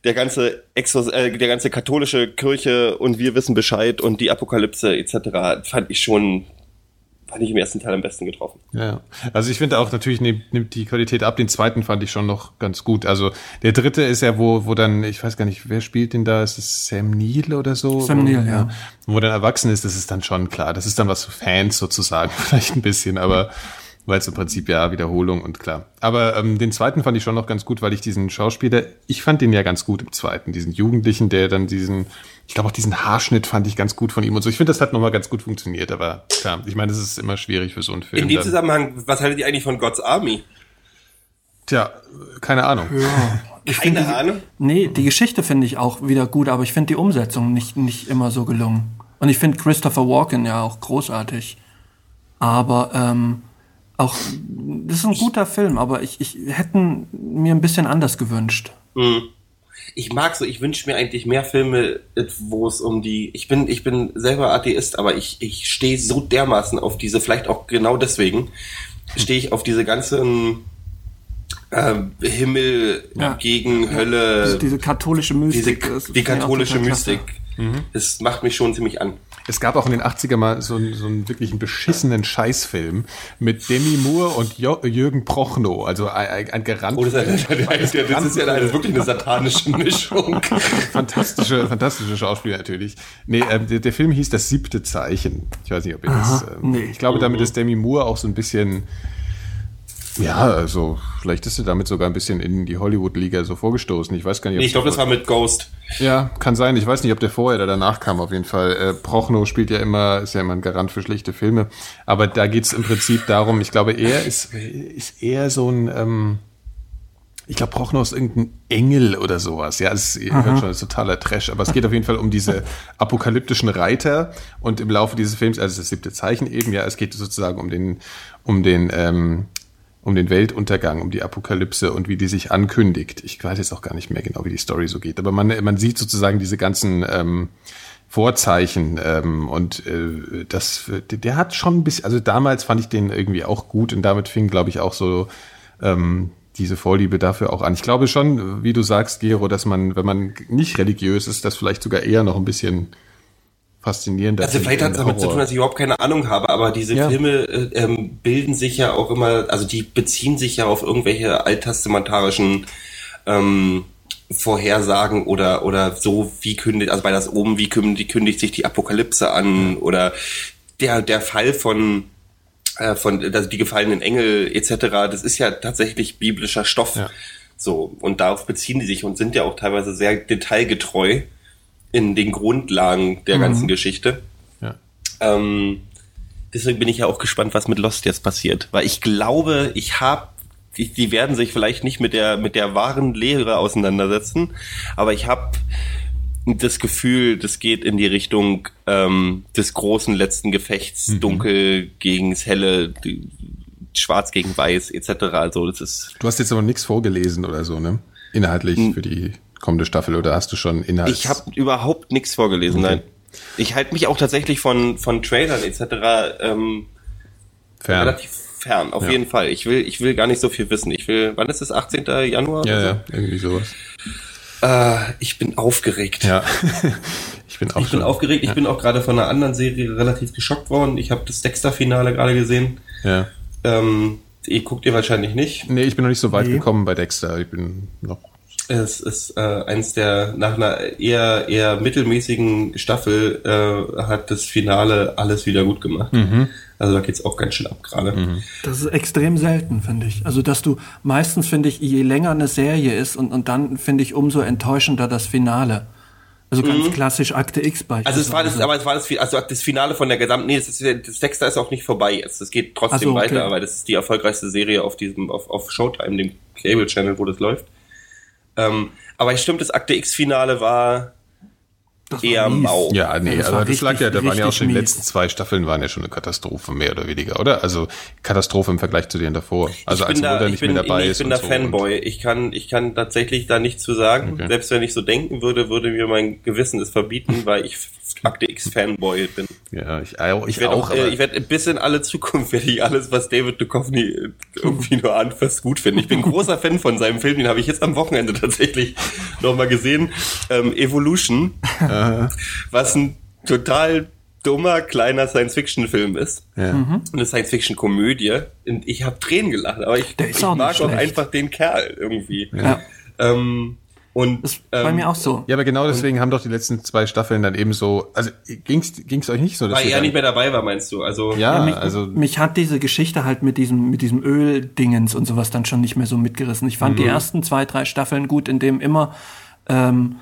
der ganze Exos, äh, der ganze katholische Kirche und wir wissen Bescheid und die Apokalypse etc. fand ich schon fand ich im ersten Teil am besten getroffen. Ja, also ich finde auch natürlich nimmt, nimmt die Qualität ab. Den zweiten fand ich schon noch ganz gut. Also der dritte ist ja, wo, wo dann, ich weiß gar nicht, wer spielt den da? Ist es Sam Neill oder so? Sam Neill, ja. Wo dann erwachsen ist, das ist dann schon klar. Das ist dann was für Fans sozusagen, vielleicht ein bisschen, aber weil es im Prinzip ja Wiederholung und klar. Aber ähm, den zweiten fand ich schon noch ganz gut, weil ich diesen Schauspieler, ich fand den ja ganz gut im zweiten, diesen Jugendlichen, der dann diesen, ich glaube auch diesen Haarschnitt fand ich ganz gut von ihm und so. Ich finde, das hat nochmal ganz gut funktioniert, aber klar, ich meine, das ist immer schwierig für so einen Film. In dem Zusammenhang, was haltet ihr eigentlich von God's Army? Tja, keine Ahnung. Ja. Ich keine find, Ahnung? Nee, die Geschichte finde ich auch wieder gut, aber ich finde die Umsetzung nicht, nicht immer so gelungen. Und ich finde Christopher Walken ja auch großartig. Aber ähm, auch, das ist ein guter Film, aber ich, ich hätte mir ein bisschen anders gewünscht. Mhm. Ich mag so, ich wünsche mir eigentlich mehr Filme, wo es um die, ich bin, ich bin selber Atheist, aber ich, ich stehe so dermaßen auf diese, vielleicht auch genau deswegen, stehe ich auf diese ganzen äh, Himmel ja. gegen Hölle. Diese, diese katholische Mystik. Diese, die katholische Mystik. Mhm. Das macht mich schon ziemlich an. Es gab auch in den 80er mal so, einen, so einen wirklich einen beschissenen Scheißfilm mit Demi Moore und jo Jürgen Prochnow, also ein, ein Garant. Oh, das, ist, ja, das ist ja eine, wirklich eine satanische Mischung. fantastische, fantastische Schauspieler natürlich. Nee, äh, der, der, Film hieß Das siebte Zeichen. Ich weiß nicht, ob ihr das. Äh, nee. Ich glaube, damit ist Demi Moore auch so ein bisschen ja, also vielleicht ist sie damit sogar ein bisschen in die Hollywood-Liga so vorgestoßen. Ich weiß gar nicht. Nee, ich glaube, das war mit Ghost. Ja, kann sein. Ich weiß nicht, ob der vorher oder danach kam. Auf jeden Fall. Äh, Prochnow spielt ja immer, ist ja immer ein Garant für schlechte Filme. Aber da geht's im Prinzip darum. Ich glaube, er ist ist eher so ein. Ähm, ich glaube, Prochnow ist irgendein Engel oder sowas. Ja, es ist schon ein totaler Trash. Aber es geht auf jeden Fall um diese apokalyptischen Reiter. Und im Laufe dieses Films, also das siebte Zeichen eben, ja, es geht sozusagen um den, um den ähm, um den Weltuntergang, um die Apokalypse und wie die sich ankündigt. Ich weiß jetzt auch gar nicht mehr genau, wie die Story so geht, aber man, man sieht sozusagen diese ganzen ähm, Vorzeichen ähm, und äh, das, der hat schon ein bisschen, also damals fand ich den irgendwie auch gut und damit fing, glaube ich, auch so ähm, diese Vorliebe dafür auch an. Ich glaube schon, wie du sagst, Gero, dass man, wenn man nicht religiös ist, das vielleicht sogar eher noch ein bisschen faszinierend. Also vielleicht hat es damit zu tun, dass ich überhaupt keine Ahnung habe, aber diese ja. Filme äh, ähm, bilden sich ja auch immer, also die beziehen sich ja auf irgendwelche alttestamentarischen ähm, Vorhersagen oder oder so wie kündigt, also bei das oben, wie kündigt, kündigt sich die Apokalypse an oder der der Fall von äh, von also die gefallenen Engel etc. Das ist ja tatsächlich biblischer Stoff. Ja. So und darauf beziehen die sich und sind ja auch teilweise sehr detailgetreu in den Grundlagen der mhm. ganzen Geschichte. Ja. Ähm, deswegen bin ich ja auch gespannt, was mit Lost jetzt passiert, weil ich glaube, ich habe die, die werden sich vielleicht nicht mit der mit der wahren Lehre auseinandersetzen, aber ich habe das Gefühl, das geht in die Richtung ähm, des großen letzten Gefechts, mhm. dunkel gegens helle, schwarz gegen weiß etc. Also das ist. Du hast jetzt aber nichts vorgelesen oder so, ne? Inhaltlich für die kommende Staffel oder hast du schon Inhalt? Ich habe überhaupt nichts vorgelesen, okay. nein. Ich halte mich auch tatsächlich von, von Trailern etc. Ähm, fern. relativ fern, auf ja. jeden Fall. Ich will, ich will gar nicht so viel wissen. Ich will, wann ist es? 18. Januar? Ja, ja, irgendwie sowas. Äh, ich bin aufgeregt. Ja. ich bin auch Ich schon, bin aufgeregt. Ja. Ich bin auch gerade von einer anderen Serie relativ geschockt worden. Ich habe das Dexter-Finale gerade gesehen. Ja. Ähm, ihr guckt ihr wahrscheinlich nicht. Nee, ich bin noch nicht so weit nee. gekommen bei Dexter. Ich bin noch es ist äh, eins der, nach einer eher, eher mittelmäßigen Staffel äh, hat das Finale alles wieder gut gemacht. Mhm. Also da geht's auch ganz schön ab gerade. Mhm. Das ist extrem selten, finde ich. Also dass du meistens, finde ich, je länger eine Serie ist und, und dann, finde ich, umso enttäuschender das Finale. Also ganz klassisch Akte X beispielsweise. Also es war das, aber es war das, also das Finale von der gesamten, nee, das, ist, das Dexter ist auch nicht vorbei jetzt. Das geht trotzdem so, okay. weiter, weil das ist die erfolgreichste Serie auf diesem, auf, auf Showtime, dem Cable Channel, wo das läuft. Ähm, aber stimmt, das Akte X-Finale war eher mies. mau. Ja, nee, das aber war das lag ja, da waren ja auch schon die mies. letzten zwei Staffeln waren ja schon eine Katastrophe, mehr oder weniger, oder? Also Katastrophe im Vergleich zu denen davor. Also ich als bin da, Mulder ich nicht bin, mehr dabei ich ist. bin und da so Fanboy. Ich kann, ich kann tatsächlich da nichts zu sagen. Okay. Selbst wenn ich so denken würde, würde mir mein Gewissen es verbieten, weil ich Akte X Fanboy bin. Ja, ich, auch, ich Ich werde auch. auch, äh, aber- ich werde bis in alle Zukunft werde ich alles, was David Duchovny äh, irgendwie nur anfasst, gut finden. Ich bin großer Fan von seinem Film, den habe ich jetzt am Wochenende tatsächlich nochmal gesehen. Ähm, Evolution, was ein total dummer kleiner Science-Fiction-Film ist. ja. Eine Science-Fiction-Komödie. Und ich habe Tränen gelacht, aber ich, Der ist ich auch mag auch einfach den Kerl irgendwie. Ja, Ähm, und ist bei ähm, mir auch so. ja, aber genau deswegen haben doch die letzten zwei Staffeln dann eben so, also ging's, ging's euch nicht so, dass weil ihr er nicht mehr dabei war, meinst du? Also ja, Ja, mich, also mich hat diese Geschichte halt mit diesem, mit diesem Öl-Dingens und sowas dann schon nicht mehr so mitgerissen. Ich Mhm. fand die ersten zwei, drei Staffeln gut, in dem immer ähm,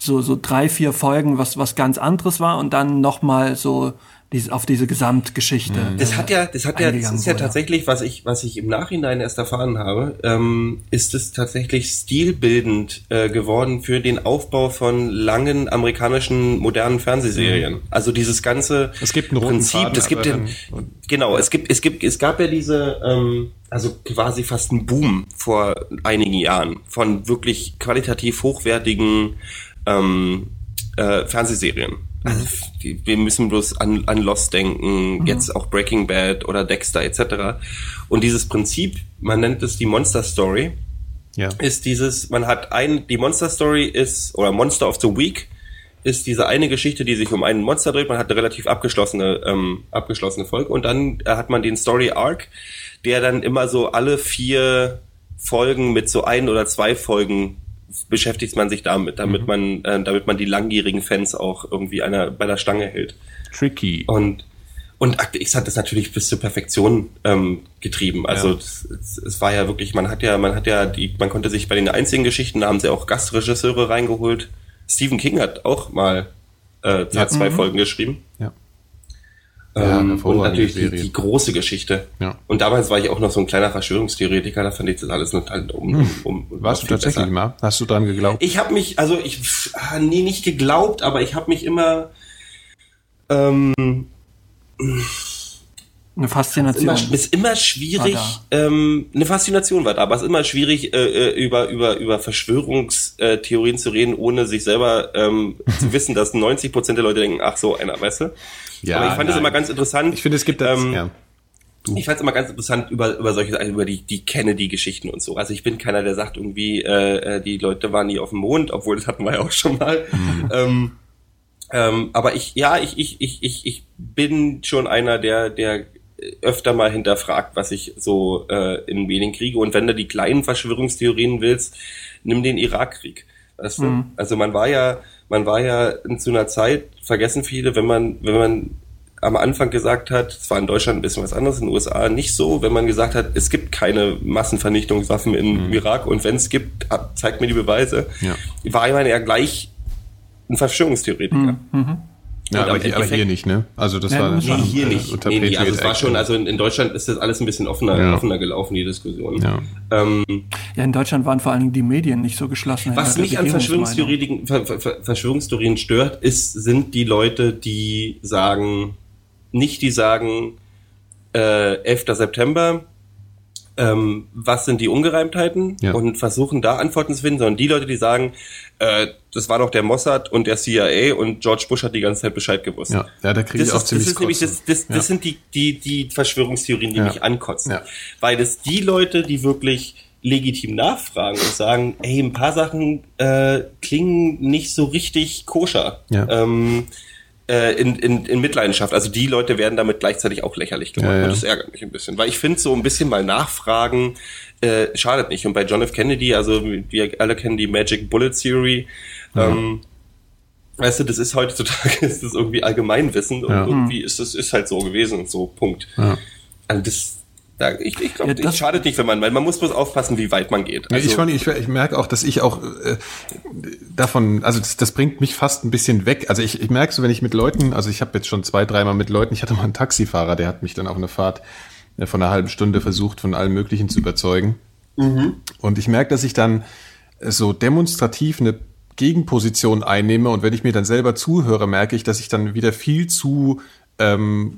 so, so drei, vier Folgen was, was ganz anderes war und dann nochmal so diese, auf diese Gesamtgeschichte. Das hat ja, das hat ja, das ist ja wurde. tatsächlich, was ich, was ich im Nachhinein erst erfahren habe, ähm, ist es tatsächlich stilbildend äh, geworden für den Aufbau von langen amerikanischen modernen Fernsehserien. Also dieses ganze Es gibt einen Prinzip, Faden, es gibt den, genau, es gibt, es gibt, es gab ja diese, ähm, also quasi fast einen Boom vor einigen Jahren von wirklich qualitativ hochwertigen ähm, äh, Fernsehserien. Also die, wir müssen bloß an, an Lost denken, jetzt auch Breaking Bad oder Dexter etc. Und dieses Prinzip, man nennt es die Monster Story, ja. ist dieses, man hat ein, die Monster Story ist, oder Monster of the Week, ist diese eine Geschichte, die sich um einen Monster dreht. Man hat eine relativ abgeschlossene, ähm, abgeschlossene Folge und dann äh, hat man den Story Arc, der dann immer so alle vier Folgen mit so ein oder zwei Folgen beschäftigt man sich damit, damit man, äh, damit man die langjährigen Fans auch irgendwie einer bei der Stange hält. Tricky. Und und Akte X hat das natürlich bis zur Perfektion ähm, getrieben. Also Ja. es, es war ja wirklich, man hat ja, man hat ja die, man konnte sich bei den einzigen Geschichten, da haben sie auch Gastregisseure reingeholt. Stephen King hat auch mal äh, Ja. zwei Folgen geschrieben. Ja. Ja, Ähm, und natürlich die, die große Geschichte. Ja. Und damals war ich auch noch so ein kleiner Verschwörungstheoretiker, da fand ich das alles noch halt um, um, um Hm. Warst du tatsächlich besser. mal? Hast du dran geglaubt? Ich habe mich, also ich, ah, nee, nicht geglaubt, aber ich habe mich immer, ähm, Eine Faszination. immer, ist immer schwierig, War ähm, eine Faszination war da, aber es ist immer schwierig, äh, äh, über, über, über Verschwörungstheorien zu reden, ohne sich selber ähm, zu wissen, dass 90 Prozent der Leute denken, ach so, einer, weißt du? Ja, aber ich fand es immer ganz interessant. Ich finde, es gibt das, ähm, ja. ich fand es immer ganz interessant über, über solche, also über die, die Kennedy-Geschichten und so. Also ich bin keiner, der sagt irgendwie, äh, äh, die Leute waren nie auf dem Mond, obwohl das hatten wir ja auch schon mal. Ähm, ähm, aber ich, ja, ich, ich, ich, ich, ich bin schon einer, der, der öfter mal hinterfragt, was ich so äh, in Medien kriege. Und wenn du die kleinen Verschwörungstheorien willst, nimm den Irakkrieg. Weißt du? Also man war ja, man war ja zu einer Zeit, vergessen viele, wenn man, wenn man am Anfang gesagt hat, es war in Deutschland ein bisschen was anderes, in den USA nicht so, wenn man gesagt hat, es gibt keine Massenvernichtungswaffen im Irak und wenn es gibt, zeigt mir die Beweise, Ja. war man ja gleich ein Verschwörungstheoretiker. Ja, aber, hier, aber hier nicht, ne? Also das Ja, war Nee, hier äh, nicht. unter Nee, nee, also es war schon, also in, in Deutschland ist das alles ein bisschen offener, Ja. offener gelaufen, die Diskussion. Ja. Ähm, Ja, in Deutschland waren vor allen Dingen die Medien nicht so geschlossen. was mich an. Verschwörungstheorien, Ver, Ver, Verschwörungstheorien stört, ist, sind die Leute, die sagen, nicht die sagen, äh, 11. September, ähm, was sind die Ungereimtheiten Ja. und versuchen da Antworten zu finden, sondern die Leute, die sagen, äh, das war doch der Mossad und der CIA und George Bush hat die ganze Zeit Bescheid gewusst. Ja, ja, da kriege Das ich auch ist, das ziemlich ist nämlich das, das, das Ja. sind die, die, die Verschwörungstheorien, die Ja. mich ankotzen. Ja. Weil das die Leute, die wirklich legitim nachfragen und sagen, ey, ein paar Sachen äh, klingen nicht so richtig koscher. Ja. Ähm, äh, in, in, in Mitleidenschaft. Also die Leute werden damit gleichzeitig auch lächerlich gemacht. Ja, ja. Und das ärgert mich ein bisschen. Weil ich finde, so ein bisschen mal nachfragen äh, schadet nicht. Und bei John F. Kennedy, also wir alle kennen die Magic Bullet Theory, ähm, weißt du, das ist heutzutage ist das irgendwie Allgemeinwissen und Ja. irgendwie ist es ist halt so gewesen und so, Punkt. Ja. Also das Da, ich ich glaube, ja, das schadet nicht, wenn man, weil man muss bloß aufpassen, wie weit man geht. Also, ich, schon, ich, ich merke auch, dass ich auch äh, davon, also das, das bringt mich fast ein bisschen weg. Also ich, ich merke so, wenn ich mit Leuten, also ich habe jetzt schon zwei, dreimal mit Leuten, ich hatte mal einen Taxifahrer, der hat mich dann auf eine Fahrt äh, von einer halben Stunde versucht, von allem Möglichen zu überzeugen. Mhm. Und ich merke, dass ich dann so demonstrativ eine Gegenposition einnehme und wenn ich mir dann selber zuhöre, merke ich, dass ich dann wieder viel zu ähm,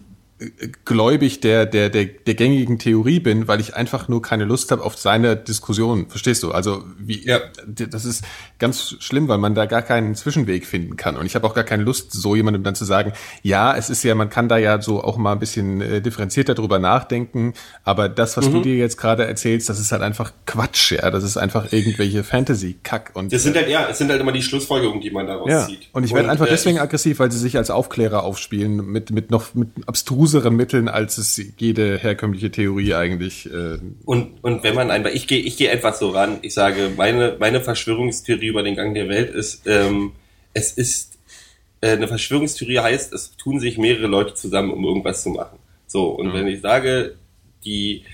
gläubig der, der, der, der gängigen Theorie bin, weil ich einfach nur keine Lust habe auf seine Diskussion. Verstehst du? Also wie ja. das ist ganz schlimm, weil man da gar keinen Zwischenweg finden kann. Und ich habe auch gar keine Lust, so jemandem dann zu sagen, ja, es ist ja, man kann da ja so auch mal ein bisschen äh, differenzierter drüber nachdenken, aber das, was mhm. du dir jetzt gerade erzählst, das ist halt einfach Quatsch, ja. Das ist einfach irgendwelche Fantasy-Kack. Und das sind halt, ja, es sind halt immer die Schlussfolgerungen, die man daraus ja. zieht. Und ich werde einfach äh, deswegen aggressiv, weil sie sich als Aufklärer aufspielen, mit, mit noch mit abstrusen diffuseren Mitteln, als es jede herkömmliche Theorie eigentlich. Äh und, und wenn man einfach, ich gehe ich gehe etwas so ran, ich sage, meine, meine Verschwörungstheorie über den Gang der Welt ist, ähm, es ist, äh, eine Verschwörungstheorie heißt, es tun sich mehrere Leute zusammen, um irgendwas zu machen. So, und mhm. wenn ich sage, die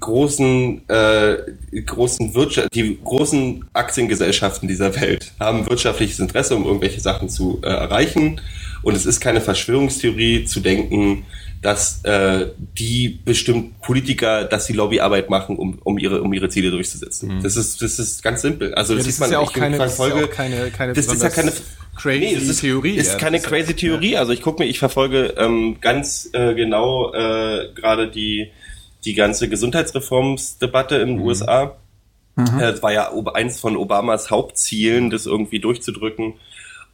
großen, äh, großen Wirtschaft, die großen Aktiengesellschaften dieser Welt haben wirtschaftliches Interesse, um irgendwelche Sachen zu äh, erreichen und es ist keine Verschwörungstheorie zu denken, dass äh, die bestimmt Politiker, dass sie Lobbyarbeit machen, um, um ihre um ihre Ziele durchzusetzen. Mhm. Das ist das ist ganz simpel. Also ja, das, das, ist man ja auch keine, das Folge. Ist ja auch keine, keine das ist ja keine crazy nee, ist, Theorie. Ist ja, keine crazy Theorie. Also ich gucke mir, ich verfolge ähm, ganz äh, genau äh, gerade die die ganze Gesundheitsreformsdebatte in den mhm. USA. Mhm. Äh, das war ja eins von Obamas Hauptzielen, das irgendwie durchzudrücken.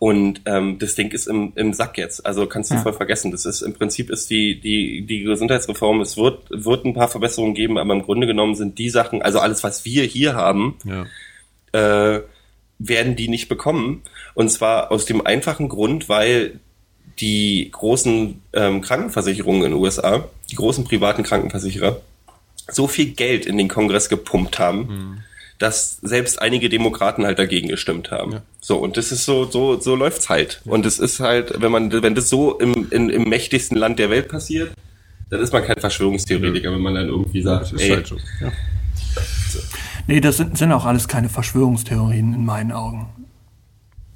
Und ähm, das Ding ist im, im Sack jetzt. Also kannst du ja. voll vergessen. Das ist im Prinzip ist die die die Gesundheitsreform. Es wird wird ein paar Verbesserungen geben, aber im Grunde genommen sind die Sachen, also alles was wir hier haben, ja. äh, werden die nicht bekommen. Und zwar aus dem einfachen Grund, weil die großen ähm, Krankenversicherungen in den USA, die großen privaten Krankenversicherer, so viel Geld in den Kongress gepumpt haben. Mhm dass selbst einige Demokraten halt dagegen gestimmt haben. Ja. So, und das ist so, so, so läuft's halt. Ja. Und es ist halt, wenn man, wenn das so im, in, im mächtigsten Land der Welt passiert, dann ist man kein Verschwörungstheoretiker, ja. wenn man dann irgendwie sagt, ey. Halt so. ja. Nee, das sind, sind auch alles keine Verschwörungstheorien in meinen Augen.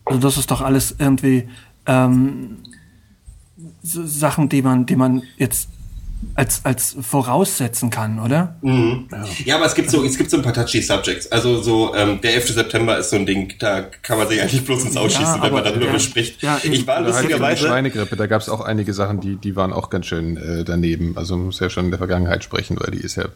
Also das ist doch alles irgendwie ähm, Sachen, die man, die man jetzt als, als voraussetzen kann, oder? Mhm. Ja. ja. aber es gibt so, es gibt so ein paar touchy Subjects. Also so, ähm, der 11. September ist so ein Ding, da kann man sich eigentlich bloß ins Ausschießen, ja, wenn man darüber ja, spricht. Ja, ich war lustigerweise. Halt Schweinegrippe, da gab es auch einige Sachen, die, die waren auch ganz schön äh, daneben. Also man muss ja schon in der Vergangenheit sprechen, weil die ist ja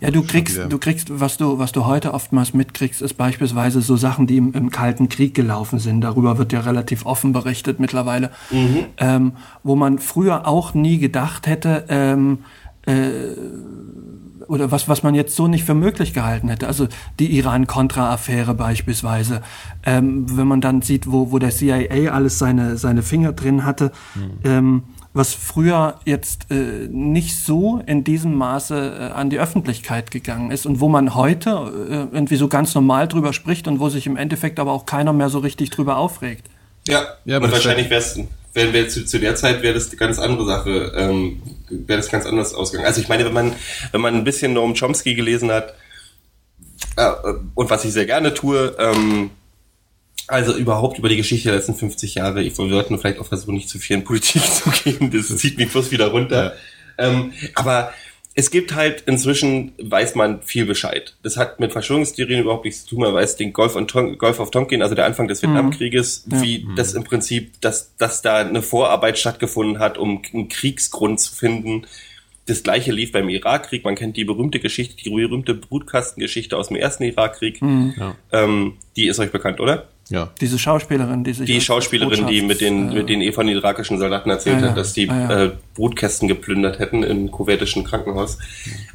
ja, du kriegst, du kriegst, was du, was du heute oftmals mitkriegst, ist beispielsweise so Sachen, die im, im Kalten Krieg gelaufen sind. Darüber wird ja relativ offen berichtet mittlerweile, mhm. ähm, wo man früher auch nie gedacht hätte, ähm, äh, oder was, was man jetzt so nicht für möglich gehalten hätte. Also die Iran-Contra-Affäre beispielsweise. Ähm, wenn man dann sieht, wo, wo der CIA alles seine, seine Finger drin hatte, mhm. ähm, was früher jetzt äh, nicht so in diesem Maße äh, an die Öffentlichkeit gegangen ist und wo man heute äh, irgendwie so ganz normal drüber spricht und wo sich im Endeffekt aber auch keiner mehr so richtig drüber aufregt. Ja, ja und wahrscheinlich wäre es wäre wär zu, zu der Zeit wäre das eine ganz andere Sache, ähm, wäre das ganz anders ausgegangen. Also ich meine, wenn man wenn man ein bisschen Noam Chomsky gelesen hat äh, und was ich sehr gerne tue, ähm, also überhaupt über die Geschichte der letzten 50 Jahre. Ich wollte nur vielleicht auch versuchen, nicht zu viel in Politik zu gehen. Das zieht mich bloß wieder runter. Ja. Ähm, aber es gibt halt inzwischen, weiß man viel Bescheid. Das hat mit Verschwörungstheorien überhaupt nichts zu tun. Man weiß den Golf, und Ton Golf of Tonkin, also der Anfang des mhm. Vietnamkrieges, wie mhm. das im Prinzip, dass, dass da eine Vorarbeit stattgefunden hat, um einen Kriegsgrund zu finden. Das gleiche lief beim Irakkrieg. Man kennt die berühmte Geschichte, die berühmte Brutkastengeschichte aus dem ersten Irakkrieg. Mhm. Ja. Ähm, die ist euch bekannt, oder? Ja. Diese Schauspielerin, die sich. Die Schauspielerin, die mit den, äh, mit den von irakischen Soldaten erzählt ah, hat, dass die ah, äh, Brutkästen geplündert hätten im kuwaitischen Krankenhaus.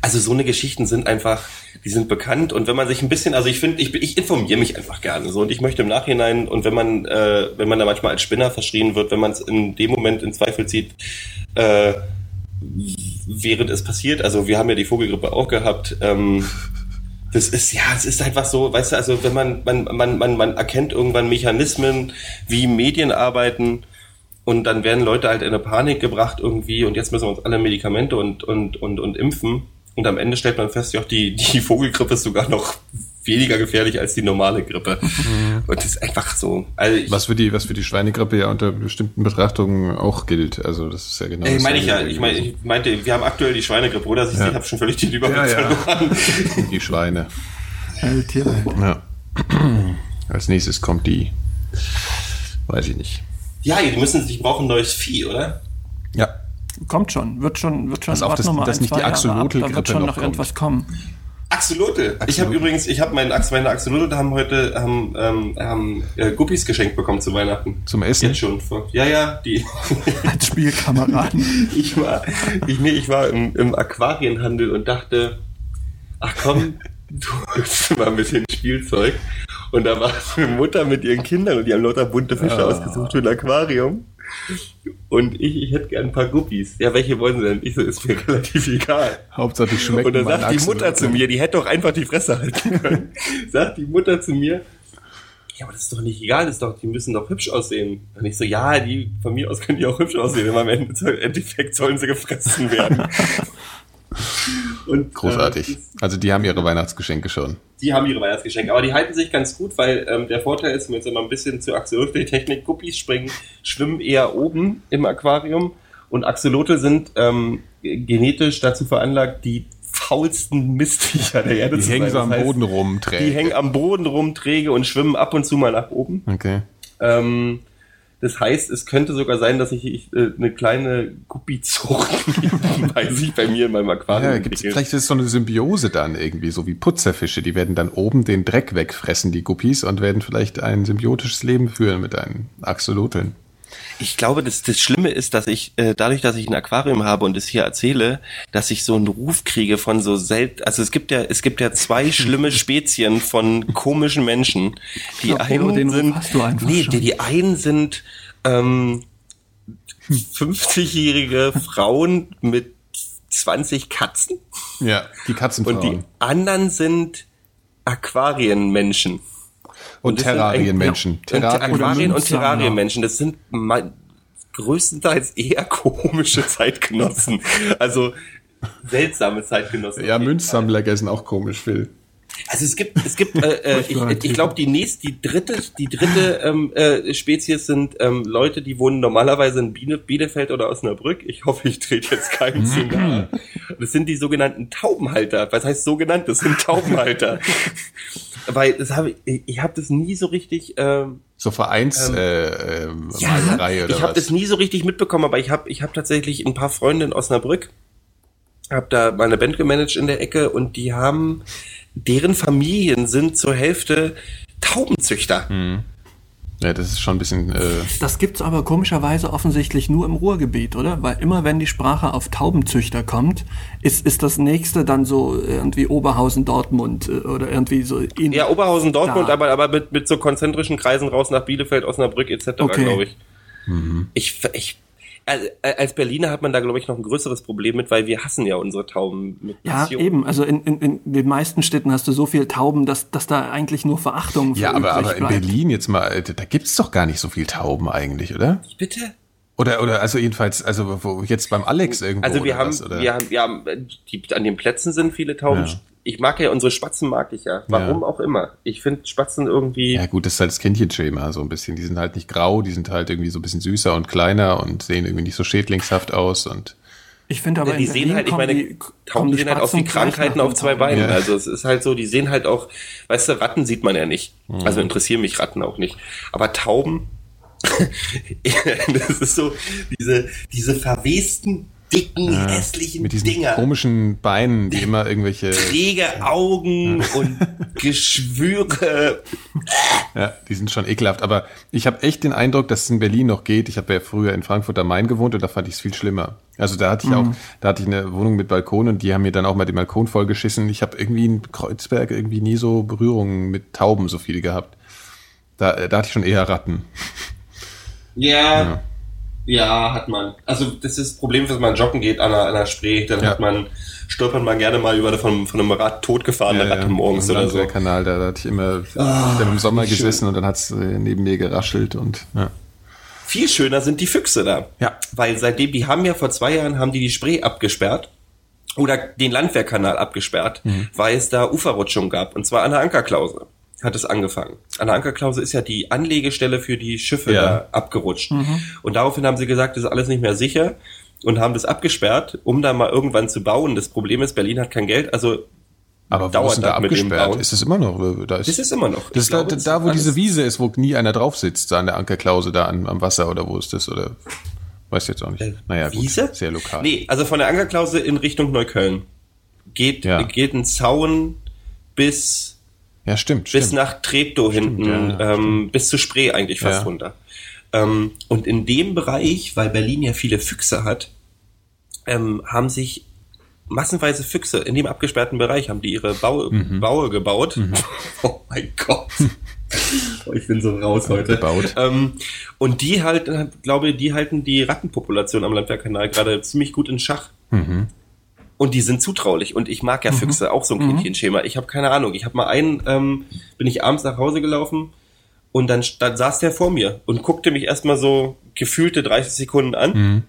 Also so eine Geschichten sind einfach, die sind bekannt und wenn man sich ein bisschen, also ich finde, ich, ich informiere mich einfach gerne so und ich möchte im Nachhinein und wenn man, äh, wenn man da manchmal als Spinner verschrien wird, wenn man es in dem Moment in Zweifel zieht, äh, während es passiert, also wir haben ja die Vogelgrippe auch gehabt, ähm, das ist ja, es ist einfach so, weißt du, also wenn man man man man man erkennt irgendwann Mechanismen, wie Medien arbeiten und dann werden Leute halt in eine Panik gebracht irgendwie und jetzt müssen wir uns alle Medikamente und, und, und, und impfen. Und am Ende stellt man fest, ja, die, die Vogelgrippe ist sogar noch weniger gefährlich als die normale Grippe. Mhm. Und das ist einfach so. Also ich, was für die, was für die Schweinegrippe ja unter bestimmten Betrachtungen auch gilt. Also das ist ja genau. Ey, meine ich ja. Ich meine, ich meinte, wir haben aktuell die Schweinegrippe, oder? Ich ja. habe schon völlig den Überblick ja, ja. verloren. Die Schweine. Ja. Als nächstes kommt die. Weiß ich nicht. Ja, die müssen, die brauchen ein neues Vieh, oder? Ja. Kommt schon, wird schon, wird schon. Also auf, das, dass nicht die Axolotl-Grippe wird schon noch, noch irgendwas kommen. Axolotl. Ich habe übrigens, ich habe meine, meine Axolotl haben heute haben, ähm, haben äh, Guppies geschenkt bekommen zu Weihnachten. Zum Essen? Jetzt schon. Ja, ja, die. Als Spielkameraden. ich war, ich, nee, ich war im, im Aquarienhandel und dachte, ach komm, du holst mal ein bisschen Spielzeug. Und da war eine Mutter mit ihren Kindern und die haben lauter bunte Fische ah. ausgesucht für ein Aquarium. Und ich, ich hätte gern ein paar Guppies. Ja, welche wollen sie denn? Ich so, ist mir relativ egal. Hauptsache die schmecken. Und dann sagt die Mutter zu mir, die hätte doch einfach die Fresse halten können. sagt die Mutter zu mir, ja, aber das ist doch nicht egal, das ist doch, die müssen doch hübsch aussehen. Und ich so, ja, die, von mir aus können die auch hübsch aussehen, aber am Endeffekt sollen sie gefressen werden. Und, Großartig. Äh, also die haben ihre Weihnachtsgeschenke schon. Die haben ihre Weihnachtsgeschenke, aber die halten sich ganz gut, weil ähm, der Vorteil ist, wenn wir jetzt mal ein bisschen zur Axolotl-Technik Guppies springen, schwimmen eher oben im Aquarium und Axolotl sind ähm, genetisch dazu veranlagt, die faulsten Mistviecher der Erde die zu hängen sein. so am heißt, Boden rum, träge. Die hängen am Boden rum, träge und schwimmen ab und zu mal nach oben. Okay. Ähm, das heißt, es könnte sogar sein, dass ich, ich äh, eine kleine Guppizucht bei sich bei mir in meinem Aquarium ja, gibt's, Vielleicht ist es so eine Symbiose dann irgendwie, so wie Putzerfische. Die werden dann oben den Dreck wegfressen, die Guppies, und werden vielleicht ein symbiotisches Leben führen mit einem Axoloteln. Ich glaube, das, das Schlimme ist, dass ich, äh, dadurch, dass ich ein Aquarium habe und es hier erzähle, dass ich so einen Ruf kriege von so selten, also es gibt ja, es gibt ja zwei schlimme Spezien von komischen Menschen. Die glaub, einen den sind, nee, die, die einen sind ähm, 50-jährige Frauen mit 20 Katzen. Ja, die Katzenfrauen. Und die anderen sind Aquarienmenschen. Und, und Terrarienmenschen. Terrarien Aquarien und Terrarienmenschen. Das sind größtenteils eher komische Zeitgenossen. Also seltsame Zeitgenossen. Ja, Münzsammler sind auch komisch, Phil. Also es gibt, es gibt, äh, äh ich, ich glaube, die nächste, die dritte, die dritte ähm, äh, Spezies sind ähm, Leute, die wohnen normalerweise in Biene, Bielefeld oder Osnabrück. Ich hoffe, ich trete jetzt keinen zu nahe. Das sind die sogenannten Taubenhalter. Was heißt sogenannt? Das sind Taubenhalter. Weil das habe ich, ich habe das nie so richtig. Ähm, so Vereins ähm, äh, äh, ja, Malerei oder ich habe das nie so richtig mitbekommen, aber ich habe ich habe tatsächlich ein paar Freunde in Osnabrück, habe da meine Band gemanagt in der Ecke und die haben deren Familien sind zur Hälfte Taubenzüchter. Mhm. Ja, das ist schon ein bisschen. Äh das gibt's aber komischerweise offensichtlich nur im Ruhrgebiet, oder? Weil immer wenn die Sprache auf Taubenzüchter kommt, ist, ist das nächste dann so irgendwie Oberhausen, Dortmund äh, oder irgendwie so. In ja, Oberhausen, Dortmund, da. aber, aber mit, mit so konzentrischen Kreisen raus nach Bielefeld, Osnabrück etc., okay. glaube ich. Mhm. Ich, ich als Berliner hat man da, glaube ich, noch ein größeres Problem mit, weil wir hassen ja unsere Tauben mit Ja, eben. Also in, in, in den meisten Städten hast du so viel Tauben, dass, dass da eigentlich nur Verachtung Ja, aber, aber in Berlin jetzt mal, da gibt's doch gar nicht so viel Tauben eigentlich, oder? Bitte? Oder, oder also jedenfalls, also wo jetzt beim Alex irgendwo. Also wir haben, was, wir haben, wir haben, die, an den Plätzen sind viele Tauben. Ja ich mag ja unsere Spatzen mag ich ja. Warum ja. auch immer. Ich finde Spatzen irgendwie. Ja gut, das ist halt das Kindchenschema so ein bisschen. Die sind halt nicht grau, die sind halt irgendwie so ein bisschen süßer und kleiner und sehen irgendwie nicht so schädlingshaft aus und. Ich finde aber, ja, die sehen halt, ich meine, die, Tauben sehen halt aus wie Krankheiten auf zwei Beinen. Ja. Also es ist halt so, die sehen halt auch, weißt du, Ratten sieht man ja nicht. Mhm. Also interessieren mich Ratten auch nicht. Aber Tauben, das ist so, diese, diese verwesten dicken, ja, hässlichen mit diesen Dinger. komischen Beinen, die immer irgendwelche träge Augen und Geschwüre. Ja, die sind schon ekelhaft. Aber ich habe echt den Eindruck, dass es in Berlin noch geht. Ich habe ja früher in Frankfurt am Main gewohnt und da fand ich es viel schlimmer. Also da hatte ich mhm. auch, da hatte ich eine Wohnung mit Balkon und die haben mir dann auch mal den Balkon vollgeschissen. Ich habe irgendwie in Kreuzberg irgendwie nie so Berührungen mit Tauben so viele gehabt. Da, da hatte ich schon eher Ratten. Ja. ja. Ja, hat man. Also das ist das Problem, wenn man joggen geht an einer, an einer Spree, dann ja. hat man, stolpert man gerne mal über von, von einem Rad totgefahrene ja, Ratte morgens oder so. Der Kanal, da, da hatte ich immer oh, im Sommer gesessen schön. und dann hat's äh, neben mir geraschelt und ja. Viel schöner sind die Füchse da. Ja. Weil seitdem, die haben ja vor zwei Jahren, haben die die Spree abgesperrt oder den Landwehrkanal abgesperrt, Mhm. weil es da Uferrutschung gab. Und zwar an der Ankerklause hat es angefangen. An der Ankerklause ist ja die Anlegestelle für die Schiffe Ja. da abgerutscht. Und daraufhin haben sie gesagt, das ist alles nicht mehr sicher und haben das abgesperrt, um da mal irgendwann zu bauen. Das Problem ist, Berlin hat kein Geld, also Aber wo dauert ist denn da das mit dem abgesperrt? Ist es immer noch? Da ist, das ist immer noch. das ist da, da, wo alles- diese Wiese ist, wo nie einer drauf sitzt, da an der Ankerklause, da am, am Wasser oder wo ist das? Oder weiß jetzt auch nicht. naja, gut, Äh, Wiese? sehr lokal. Nee, also von der Ankerklause in Richtung Neukölln geht, Ja. geht ein Zaun bis, Ja, stimmt. bis stimmt. nach Treptow hinten, ja, ja, ähm, bis zu Spree eigentlich fast Ja. runter. Ähm, und in dem Bereich, weil Berlin ja viele Füchse hat, ähm, haben sich massenweise Füchse in dem abgesperrten Bereich, haben die ihre Bau, Mhm. Baue gebaut. Oh mein Gott. Oh, ich bin so raus heute. Gebaut. Ähm, und die halten, glaube die halten die Rattenpopulation am Landwehrkanal gerade ziemlich gut in Schach. Mhm. Und die sind zutraulich. Und ich mag ja Füchse, auch so ein Kindchenschema. Ich habe keine Ahnung. Ich habe mal einen, ähm, bin ich abends nach Hause gelaufen und dann, dann saß der vor mir und guckte mich erstmal so gefühlte 30 Sekunden an, Mhm.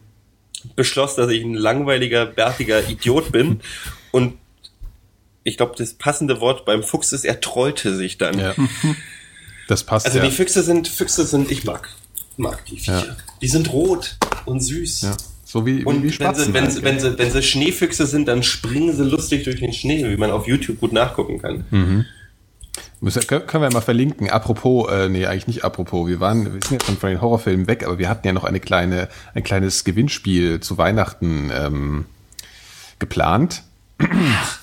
beschloss, dass ich ein langweiliger, bärtiger Idiot bin und ich glaube, das passende Wort beim Fuchs ist, er trollte sich dann. Ja. Das passt Also ja. die Füchse sind, Füchse sind, ich mag, mag die Viecher. Ja. Die sind rot und süß. ja. So wie, Und wie, wie wenn, sie, wenn, halt, sie, ja. wenn, sie, wenn sie Schneefüchse sind, dann springen sie lustig durch den Schnee, wie man auf YouTube gut nachgucken kann. Hm. Müssen- können können wir mal verlinken. Apropos, äh, nee, eigentlich nicht apropos. Wir waren, wir sind jetzt schon von den Horrorfilmen weg, aber wir hatten ja noch eine kleine, ein kleines Gewinnspiel zu Weihnachten ähm, geplant.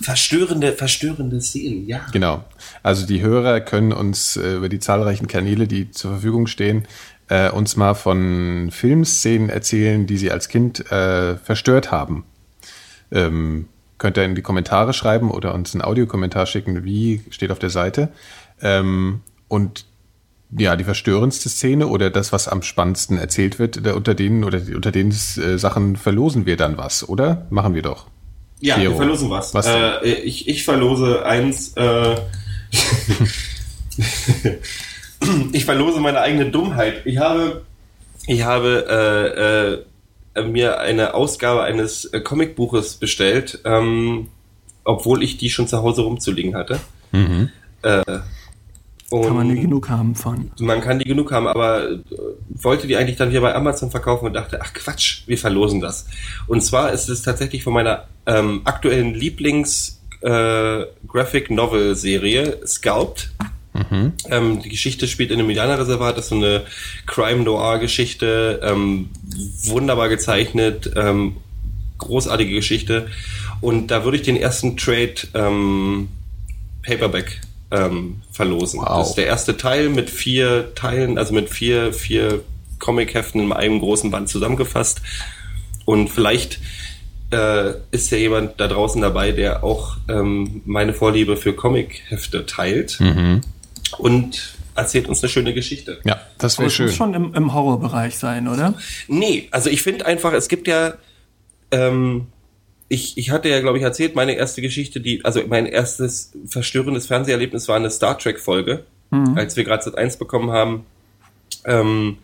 Verstörende, verstörende Szenen, ja. Genau. Also die Hörer können uns äh, über die zahlreichen Kanäle, die zur Verfügung stehen, äh, uns mal von Filmszenen erzählen, die sie als Kind äh, verstört haben. Ähm, könnt ihr in die Kommentare schreiben oder uns einen Audiokommentar schicken, wie steht auf der Seite. Ähm, und ja, die verstörendste Szene oder das, was am spannendsten erzählt wird, unter denen oder unter den äh, Sachen verlosen wir dann was, oder? Machen wir doch. Ja, Gero, wir verlosen was. was äh, ich, ich verlose eins. Ich verlose meine eigene Dummheit. Ich habe, ich habe äh, äh, mir eine Ausgabe eines äh, Comicbuches bestellt, ähm, obwohl ich die schon zu Hause rumzuliegen hatte. Mhm. Äh, Kann man und- genug haben von. man kann die genug haben, aber äh, wollte die eigentlich dann wieder bei Amazon verkaufen und dachte, ach Quatsch, wir verlosen das. Und zwar ist es tatsächlich von meiner ähm, aktuellen Lieblings äh, Graphic Novel Serie Sculpt. Ähm, die Geschichte spielt in einem Indianerreservat, das ist so eine Crime Noir Geschichte, ähm, wunderbar gezeichnet, ähm, großartige Geschichte. Und da würde ich den ersten Trade ähm, Paperback ähm, verlosen. Wow. Das ist der erste Teil mit vier Teilen, also mit vier, vier Comic-Heften in einem großen Band zusammengefasst. Und vielleicht äh, ist ja jemand da draußen dabei, der auch ähm, meine Vorliebe für Comic-Hefte teilt Mhm. Und erzählt uns eine schöne Geschichte. Ja, das wäre schön. muss schon im, im Horrorbereich sein, oder? Nee, also ich finde einfach, es gibt ja, ähm, ich, ich hatte ja, glaube ich, erzählt, meine erste Geschichte, die, also mein erstes verstörendes Fernseherlebnis war eine Star Trek-Folge, als wir gerade Sat 1 bekommen haben, ähm,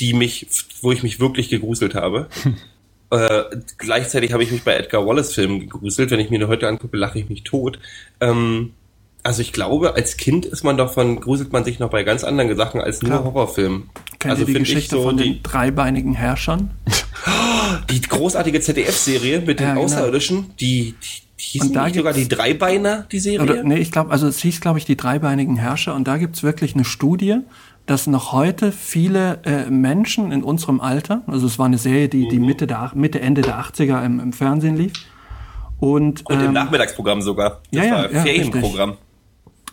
die mich, wo ich mich wirklich gegruselt habe. äh, gleichzeitig habe ich mich bei Edgar Wallace-Filmen gegruselt. Wenn ich mir die heute angucke, lache ich mich tot. Ähm, also ich glaube, als Kind ist man davon, gruselt man sich noch bei ganz anderen Sachen als nur Klar. Horrorfilmen. Kennt also ihr die Geschichte von den dreibeinigen Herrschern? die großartige ZDF-Serie mit den Ja, genau. Außerirdischen, die, die, die hießen Und da nicht sogar die Dreibeiner, die Serie? Oder, nee, ich glaube, also es hieß, glaube ich, die dreibeinigen Herrscher. Und da gibt's wirklich eine Studie, dass noch heute viele äh, Menschen in unserem Alter, also es war eine Serie, die, Mhm. die Mitte, der, Mitte, Ende der 80er im, im Fernsehen lief. Und, Und im ähm, Nachmittagsprogramm sogar. Das ja, ja, war ja, Ferienprogramm.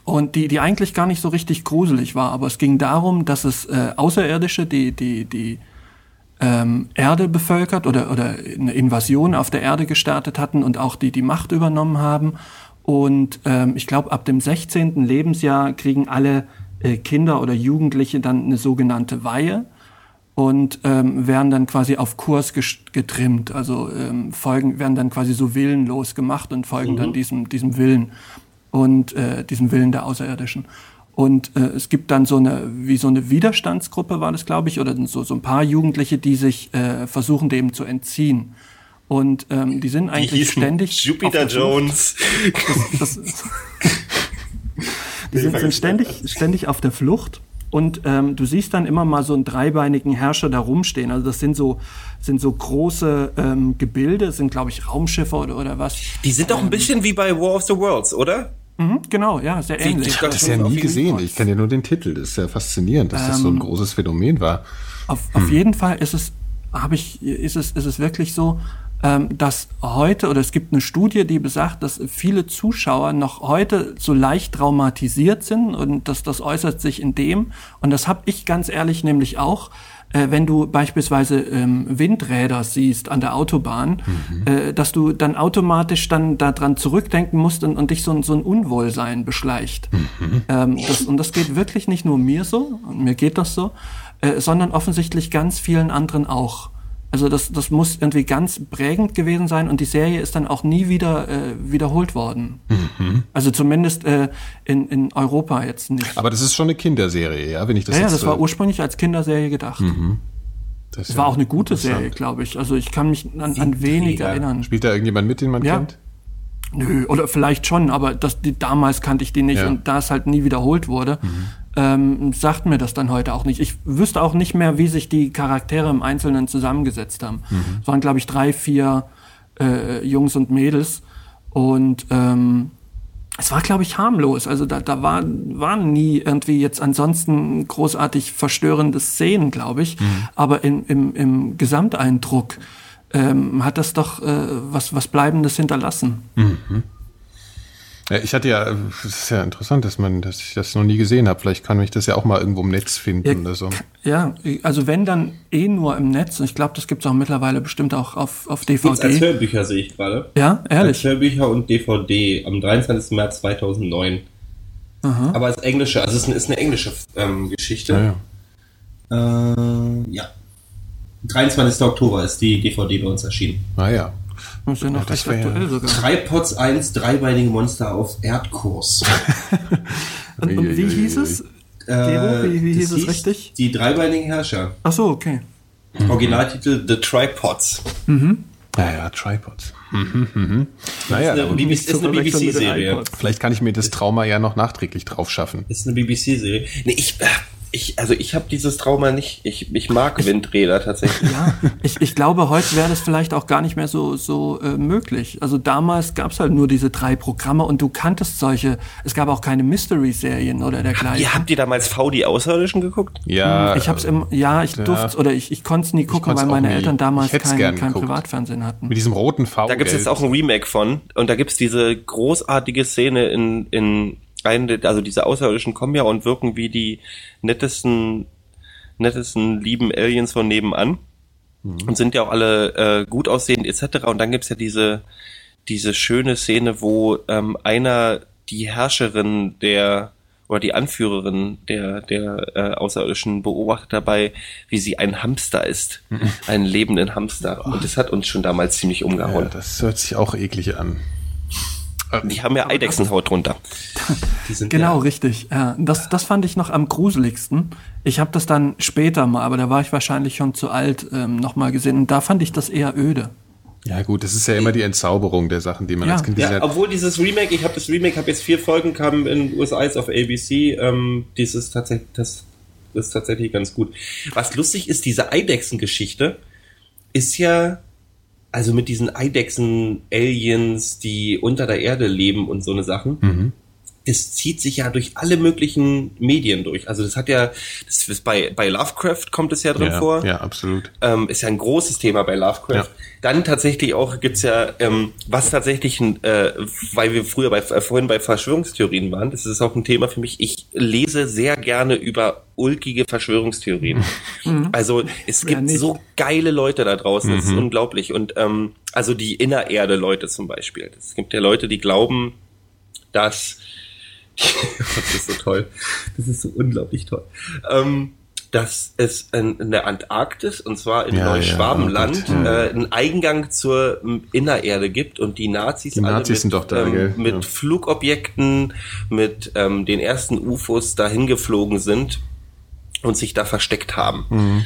Und die, die eigentlich gar nicht so richtig gruselig war, aber es ging darum, dass es äh, Außerirdische, die, die, die ähm, Erde bevölkert oder, oder eine Invasion auf der Erde gestartet hatten und auch die die Macht übernommen haben. Und ähm, ich glaube, ab dem 16. Lebensjahr kriegen alle äh, Kinder oder Jugendliche dann eine sogenannte Weihe und ähm, werden dann quasi auf Kurs getrimmt, also ähm, folgen, werden dann quasi so willenlos gemacht und folgen dann diesem, diesem Willen und äh, diesem Willen der Außerirdischen. Und äh, es gibt dann so eine, wie so eine Widerstandsgruppe war das, glaube ich, oder so, so ein paar Jugendliche, die sich äh, versuchen, dem zu entziehen. Und ähm, die sind Die eigentlich hießen ständig. Jupiter. Jones. Das, das, die sind, sind ständig, ständig auf der Flucht. Und ähm, du siehst dann immer mal so einen dreibeinigen Herrscher da rumstehen. Also das sind so, sind so große ähm, Gebilde, das sind glaube ich Raumschiffe oder, oder was. Die sind doch ein bisschen wie bei War of the Worlds, oder? Mhm, genau, ja, sehr ähnlich. Ich habe das ja nie gesehen. Ich kenne ja nur den Titel. Das ist ja faszinierend, dass das so ein großes Phänomen war. Auf, auf jeden Fall ist es, habe ich, ist es, ist es wirklich so, ähm, dass heute, oder es gibt eine Studie, die besagt, dass viele Zuschauer noch heute so leicht traumatisiert sind und dass das äußert sich in dem, und das habe ich ganz ehrlich nämlich auch, äh, wenn du beispielsweise ähm, Windräder siehst an der Autobahn, äh, dass du dann automatisch dann daran zurückdenken musst und, und dich so, ein- so ein Unwohlsein beschleicht. Ähm, das, und das geht wirklich nicht nur mir so, mir geht das so, äh, sondern offensichtlich ganz vielen anderen auch. Also das, das muss irgendwie ganz prägend gewesen sein und die Serie ist dann auch nie wieder äh, wiederholt worden. Also zumindest äh, in, in Europa jetzt nicht. Aber das ist schon eine Kinderserie, ja, wenn ich das ja, ja, jetzt. das war ursprünglich als Kinderserie gedacht. das Es war auch eine gute Serie, glaube ich. Also ich kann mich an, an wenig erinnern. Spielt da irgendjemand mit, den man Ja. kennt? Nö, oder vielleicht schon, aber das, die, damals kannte ich die nicht Ja. und da es halt nie wiederholt wurde, ähm, sagt mir das dann heute auch nicht. Ich wüsste auch nicht mehr, wie sich die Charaktere im Einzelnen zusammengesetzt haben. Es waren, glaube ich, drei, vier äh, Jungs und Mädels und ähm, es war, glaube ich, harmlos. Also da, da war, waren nie irgendwie jetzt ansonsten großartig verstörende Szenen, glaube ich. Aber in, im, im Gesamteindruck ähm, hat das doch äh, was, was Bleibendes hinterlassen. Ja, ich hatte ja, es ist ja interessant, dass man, dass ich das noch nie gesehen habe. Vielleicht kann ich das ja auch mal irgendwo im Netz finden Ja, oder so. Ja, also wenn dann eh nur im Netz. Und ich glaube, das gibt's auch mittlerweile bestimmt auch auf, auf Gibt's als DVD. Hörbücher, sehe ich gerade. Ja, Als ehrlich. Hörbücher und DVD am 23. März 2009. Aber als englische, also es ist eine, ist eine englische ähm, Geschichte. Ja, ja. Äh, ja. 23. Oktober ist die DVD bei uns erschienen. Ah ja. Das ist ja noch das recht ja- aktuell sogar. Tripods 1, dreibeinige Monster auf Erdkurs. Und, und wie hieß es? Wie, wie Äh, das hieß es richtig? Die dreibeinigen Herrscher. Ach so, okay. Originaltitel The Tripods. Naja, Tripods. Mhm, mhm. Naja, ist eine, BBC, ist eine BBC-Serie. vielleicht kann ich mir das Trauma ja noch nachträglich drauf schaffen. Ist eine BBC-Serie. Nee, ich, äh, ich, also ich habe dieses Trauma nicht. Ich, ich mag Windräder tatsächlich. Ja, ich, ich glaube, heute wäre das vielleicht auch gar nicht mehr so, so äh, möglich. Also damals gab's halt nur diese drei Programme und du kanntest solche, es gab auch keine Mystery-Serien oder dergleichen. Ihr habt ihr damals V die Außerirdischen geguckt? Ja. ich hab's im, ja, ich durfte oder ich, ich konnte es nie gucken, weil meine nie. Eltern damals Ich kein, kein. Privatfernsehen hatten. Mit diesem roten V. Da gibt's jetzt auch ein Remake von. Und da gibt's diese großartige Szene in, in einen, der- also diese Außerirdischen kommen ja und wirken wie die nettesten, nettesten lieben Aliens von nebenan. Und sind ja auch alle äh, gut aussehend etc. Und dann gibt's ja diese, diese schöne Szene, wo ähm, einer die Herrscherin der oder die Anführerin der, der äh, Außerirdischen beobachtet dabei, wie sie ein Hamster ist. einen lebenden Hamster. Und das hat uns schon damals ziemlich Ja, umgehauen. das hört sich auch eklig an. Die haben ja Eidechsenhaut drunter. Die sind Genau, ja, richtig. Ja, das, das fand ich noch am gruseligsten. Ich habe das dann später mal, aber da war ich wahrscheinlich schon zu alt, ähm, nochmal gesehen. Und da fand ich das eher öde. Ja gut, das ist ja immer die Entzauberung der Sachen, die man Ja. als Kind gesehen ja, hat. obwohl dieses Remake, ich habe das Remake, habe jetzt vier Folgen, kam in den USA jetzt auf ABC. Ähm, dieses tatsächlich, das ist tatsächlich ganz gut. Was lustig ist, diese Eidechsen-Geschichte ist ja also mit diesen Eidechsen-Aliens, die unter der Erde leben und so eine Sachen. Das zieht sich ja durch alle möglichen Medien durch. Also das hat ja, das ist bei, bei Lovecraft kommt es ja drin ja, vor. ja, absolut. ähm, ist ja ein großes Thema bei Lovecraft. Ja. Dann tatsächlich auch gibt's ja, ähm, was tatsächlich, äh, weil wir früher bei, äh, vorhin bei Verschwörungstheorien waren, das ist auch ein Thema für mich. Ich lese sehr gerne über ulkige Verschwörungstheorien. Also es gibt nicht? so geile Leute da draußen, das ist unglaublich. Und ähm, also die Innererde-Leute zum Beispiel. Es gibt ja Leute, die glauben, dass das ist so toll. Das ist so unglaublich toll. Ähm, dass es in, in der Antarktis, und zwar in Ja, Neuschwabenland, ja, oh äh, einen Eingang zur Innererde gibt und die Nazis, Die Nazis doch da, ähm, mit Ja. Flugobjekten, mit ähm, den ersten UFOs dahin geflogen sind und sich da versteckt haben.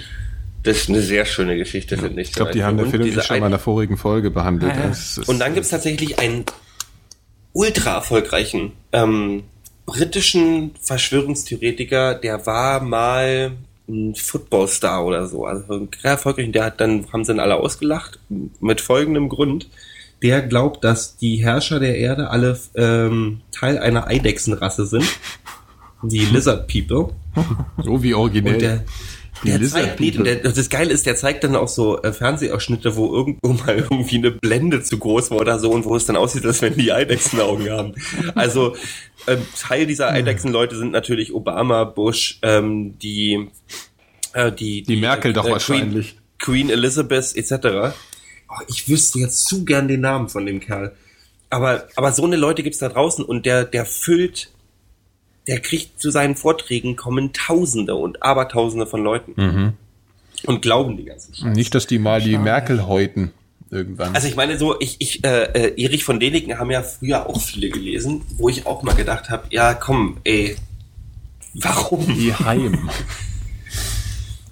Das ist eine sehr schöne Geschichte, finde ich. Mhm. Ich glaube, die haben der Und Phil und schon mal in der vorigen Folge behandelt. Das ist- und dann gibt's tatsächlich einen ultra erfolgreichen ähm, britischen Verschwörungstheoretiker, der war mal ein Footballstar oder so. Also ein sehr erfolgreich. Der hat dann, haben sie ihn alle ausgelacht, mit folgendem Grund. Der glaubt, dass die Herrscher der Erde alle ähm, Teil einer Eidechsenrasse sind. Die Lizard People. so wie originell. Der, Die Lizard zeigt, nee, der, das Geile ist, der zeigt dann auch so äh, Fernsehausschnitte, wo irgendwo mal irgendwie eine Blende zu groß war oder so und wo es dann aussieht, als wenn die Eidechsenaugen haben. Also ähm, Teil dieser Eidechsenleute sind natürlich Obama, Bush, ähm, die, äh, die, Die Merkel doch Queen, wahrscheinlich. Queen Elizabeth etc. Oh, ich wüsste jetzt zu gern den Namen von dem Kerl. Aber, aber so eine Leute gibt's da draußen und der, der füllt, der kriegt zu seinen Vorträgen kommen Tausende und Abertausende von Leuten Mhm. und glauben die ganzen Scheiß. Nicht, dass die mal die Merkel häuten irgendwann. Also ich meine so, ich, ich, äh, äh, Erich von Däniken haben ja früher auch viele gelesen, wo ich auch mal gedacht habe, ja komm, ey, warum? die Heim.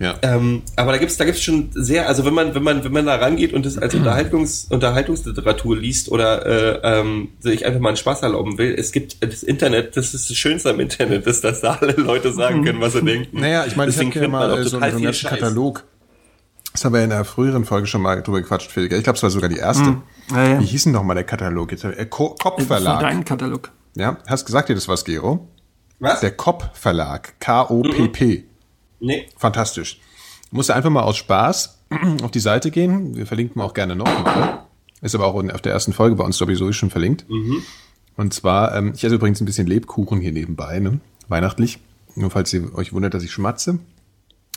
ja. Ähm, aber da gibt's da gibt's schon sehr, also wenn man wenn man wenn man da rangeht und das als Unterhaltungs Unterhaltungsliteratur liest oder äh, ähm, sich einfach mal einen Spaß erlauben will, es gibt das Internet, das ist das Schönste am Internet, ist, dass da alle Leute sagen können, was sie denken. Naja, ich meine, ich Deswegen habe man mal auch äh, so, einen- so einen viel ganzen. Katalog. Das haben wir in einer früheren Folge schon mal drüber gequatscht, Phil. Ich glaube, es war sogar die erste. Ja, ja. Wie hieß denn noch mal der Katalog? Jetzt, äh, Ko- Das war dein Katalog. Ja, hast gesagt dir das was, Gero? Was? Der Kopp-Verlag. K-O-P-P. Nee. Fantastisch. Musst du einfach mal aus Spaß auf die Seite gehen. Wir verlinken auch gerne nochmal. Ist aber auch auf der ersten Folge bei uns sowieso schon verlinkt. Und zwar, ähm, ich esse übrigens ein bisschen Lebkuchen hier nebenbei, ne? weihnachtlich. Nur falls ihr euch wundert, dass ich schmatze.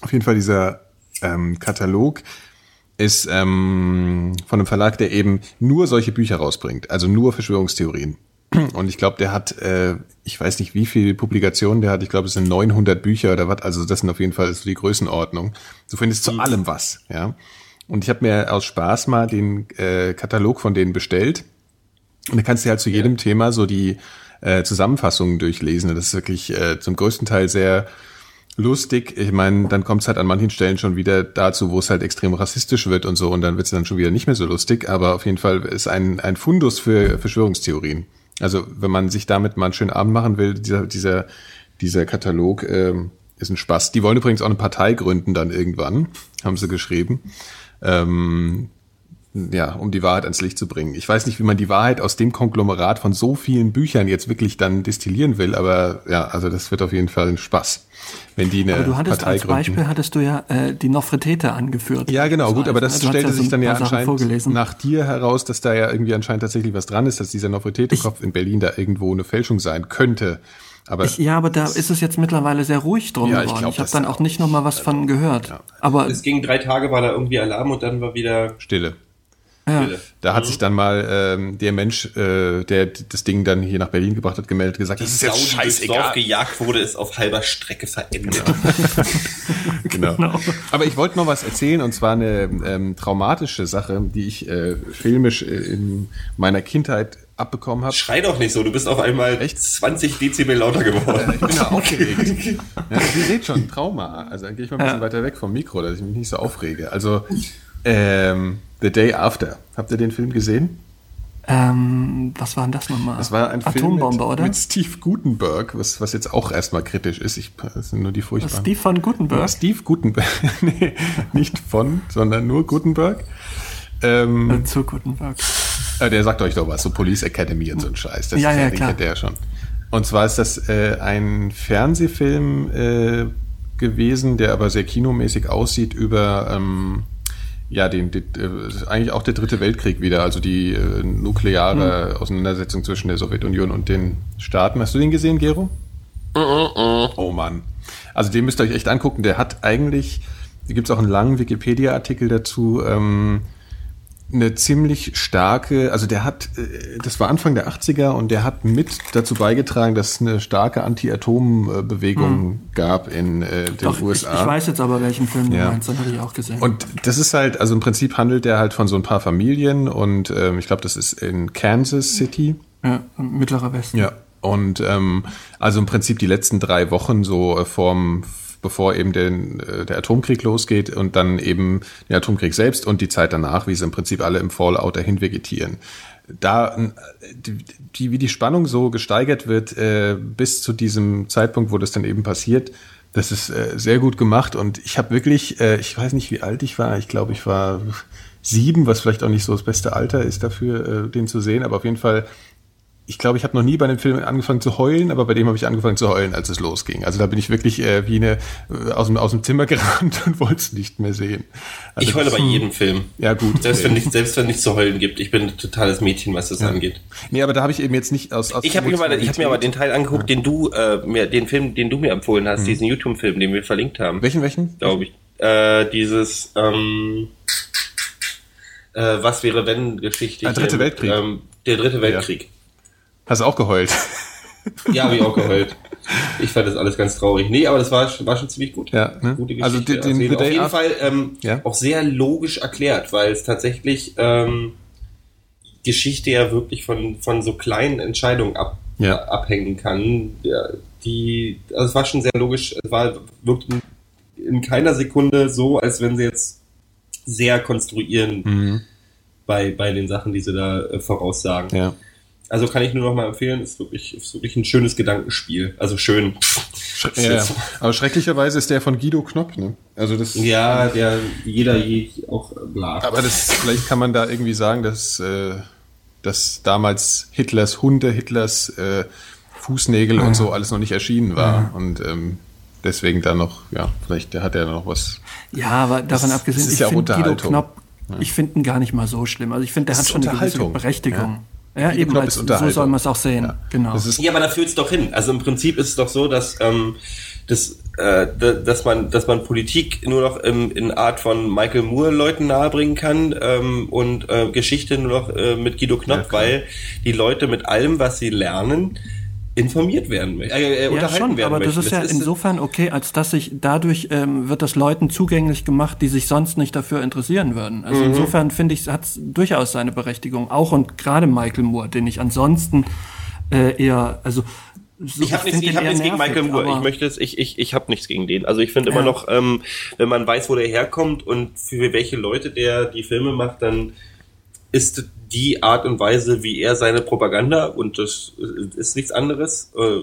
Auf jeden Fall dieser ähm, Katalog ist ähm, von einem Verlag, der eben nur solche Bücher rausbringt, also nur Verschwörungstheorien. Und ich glaube, der hat, äh, ich weiß nicht, wie viele Publikationen der hat. Ich glaube, es sind 900 Bücher oder was. Also das sind auf jeden Fall so die Größenordnung. Du findest zu allem was, ja. Und ich habe mir aus Spaß mal den äh, Katalog von denen bestellt. Und da kannst du halt zu jedem Thema so die äh, Zusammenfassungen durchlesen. Das ist wirklich äh, zum größten Teil sehr lustig. Ich meine, dann kommt es halt an manchen Stellen schon wieder dazu, wo es halt extrem rassistisch wird und so. Und dann wird es dann schon wieder nicht mehr so lustig. Aber auf jeden Fall ist ein, ein Fundus für Verschwörungstheorien. Also wenn man sich damit mal einen schönen Abend machen will, dieser, dieser, dieser Katalog ähm, ist ein Spaß. Die wollen übrigens auch eine Partei gründen dann irgendwann, haben sie geschrieben. Ähm, ja, um die Wahrheit ans Licht zu bringen. Ich weiß nicht, wie man die Wahrheit aus dem Konglomerat von so vielen Büchern jetzt wirklich dann destillieren will, aber ja, also das wird auf jeden Fall ein Spaß, wenn die eine Aber du hattest Partei als gründen. Beispiel hattest du ja äh, die Nofretete angeführt. Ja, genau, gut, aber das hast stellte ja so sich ein dann ja anscheinend vorgelesen. nach dir heraus, dass da ja irgendwie anscheinend tatsächlich was dran ist, dass dieser Nofretete-Kopf in Berlin da irgendwo eine Fälschung sein könnte. Aber Ich, ja, aber da ist es jetzt mittlerweile sehr ruhig drum Ja, ich geworden. glaub, Ich, habe dann ja auch nicht noch mal was von gehört. Aber Es ging drei Tage, war da irgendwie Alarm und dann war wieder Stille. Ja, Da hat sich dann mal ähm, der Mensch, äh, der das Ding dann hier nach Berlin gebracht hat, gemeldet, gesagt, das ist Sau, jetzt durchs Dorf scheißegal. gejagt wurde, ist auf halber Strecke verendet. Genau. Aber ich wollte noch was erzählen und zwar eine ähm, traumatische Sache, die ich äh, filmisch äh, in meiner Kindheit abbekommen habe. Schrei doch nicht so, du bist auf einmal Echt? 20 Dezibel lauter geworden. Ich bin ja aufgeregt. Ja, ihr seht schon, Trauma. Also dann gehe ich mal ein bisschen weiter weg vom Mikro, dass ich mich nicht so aufrege. Also ähm, The Day After. Habt ihr den Film gesehen? ähm, was war denn das nochmal? Das war ein Film Atombombe, mit, oder? mit Steve Gutenberg, was, was jetzt auch erstmal kritisch ist. Ich, das sind nur die furchtbaren. Steve von Gutenberg. Ja, Steve Gutenberg. nee, nicht von, sondern nur Gutenberg. Ähm, Äh, Zu Gutenberg. äh, der sagt euch doch was, so Police Academy und so ein Scheiß. Das Ja, ist ja, den klar. kennt der ja schon. Und zwar ist das äh, ein Fernsehfilm äh, gewesen, der aber sehr kinomäßig aussieht über ähm, ja den, den äh, eigentlich auch der dritte Weltkrieg wieder, also die äh, nukleare Hm. Auseinandersetzung zwischen der Sowjetunion und den Staaten. Hast du den gesehen, Gero? Oh Mann. Also den müsst ihr euch echt angucken. Der hat eigentlich, da gibt es auch einen langen Wikipedia-Artikel dazu, ähm, eine ziemlich starke, also der hat, äh, das war Anfang der 80er und der hat mit dazu beigetragen, dass es eine starke Anti-Atom-Bewegung hm. gab in äh, den Doch, USA. Ich, ich, weiß jetzt aber, welchen Film du ja. meinst, den habe ich auch gesehen. Und das ist halt, also im Prinzip handelt der halt von so ein paar Familien und ähm, ich glaube, das ist in Kansas City. Ja, mittlerer Westen. Ja. Und ähm, also im Prinzip die letzten drei Wochen so äh, vorm bevor eben den, äh, der Atomkrieg losgeht und dann eben der Atomkrieg selbst und die Zeit danach, wie sie im Prinzip alle im Fallout dahin vegetieren. Da, die, wie die Spannung so gesteigert wird, äh, bis zu diesem Zeitpunkt, wo das dann eben passiert, das ist äh, sehr gut gemacht und ich habe wirklich, äh, ich weiß nicht, wie alt ich war, ich glaube, ich war sieben, was vielleicht auch nicht so das beste Alter ist dafür, äh, den zu sehen, aber auf jeden Fall ich glaube, ich habe noch nie bei einem Film angefangen zu heulen, aber bei dem habe ich angefangen zu heulen, als es losging. Also da bin ich wirklich äh, wie eine äh, aus, dem, aus dem Zimmer gerannt und wollte es nicht mehr sehen. Also ich heule bei jedem Film. Ja, gut. Selbst wenn nicht, selbst wenn nichts zu heulen gibt. Ich bin ein totales Mädchen, was das ja. angeht. Nee, aber da habe ich eben jetzt nicht aus. aus ich habe mir, mal, ich hab mir aber den Teil angeguckt, ja. den du äh, mir, den Film, den du mir empfohlen hast, mhm. diesen YouTube-Film, den wir verlinkt haben. Welchen, welchen? Glaube ich. Äh, dieses ähm, äh, Was wäre wenn Geschichte. Der dritte Weltkrieg. Ähm, der dritte Weltkrieg. Ja. Hast du auch geheult? Ja, habe ich auch geheult. Ich fand das alles ganz traurig. Nee, aber das war, war schon ziemlich gut. Ja, ne? Gute Geschichte. Also den, den Auf jeden Fall ähm, ja? auch sehr logisch erklärt, weil es tatsächlich ähm, Geschichte ja wirklich von, von so kleinen Entscheidungen ab, ja. abhängen kann. Ja, die, also es war schon sehr logisch. Es war wirklich in keiner Sekunde so, als wenn sie jetzt sehr konstruieren mhm. bei, bei den Sachen, die sie da äh, voraussagen. Ja. Also kann ich nur noch mal empfehlen, ist wirklich, ist wirklich ein schönes Gedankenspiel. Also schön. Ja, aber schrecklicherweise ist der von Guido Knopp, ne? Also das. Ja, der jeder je auch bla. Aber das, vielleicht kann man da irgendwie sagen, dass, äh, dass damals Hitlers Hunde, Hitlers äh, Fußnägel und so alles noch nicht erschienen war. Ja. Und ähm, deswegen da noch, ja, vielleicht hat er noch was. Ja, aber davon das, abgesehen, das ist ich ja finde Guido Knopp, ja. ich finde ihn gar nicht mal so schlimm. Also ich finde, der hat schon eine gewisse Berechtigung. Ja. Ja, eben, Knopf ist so soll man es auch sehen. Ja. Genau. ja, aber da führt es doch hin. Also im Prinzip ist es doch so, dass, ähm, dass, äh, dass, man, dass man Politik nur noch im, in Art von Michael Moore Leuten nahebringen kann ähm, und äh, Geschichte nur noch äh, mit Guido Knopf, ja, weil die Leute mit allem, was sie lernen, informiert werden möchten, äh, äh, ja, schon, werden aber möchten. das ist ja das insofern okay, als dass sich dadurch ähm, wird das Leuten zugänglich gemacht, die sich sonst nicht dafür interessieren würden. Also mhm. insofern finde ich, hat es durchaus seine Berechtigung. Auch und gerade Michael Moore, den ich ansonsten äh, eher, also so, ich habe nichts, ich hab nichts gegen Michael Moore. Ich möchte es, ich, ich, ich habe nichts gegen den. Also ich finde ja. immer noch, ähm, wenn man weiß, wo der herkommt und für welche Leute der die Filme macht, dann ist die Art und Weise, wie er seine Propaganda, und das ist nichts anderes, äh,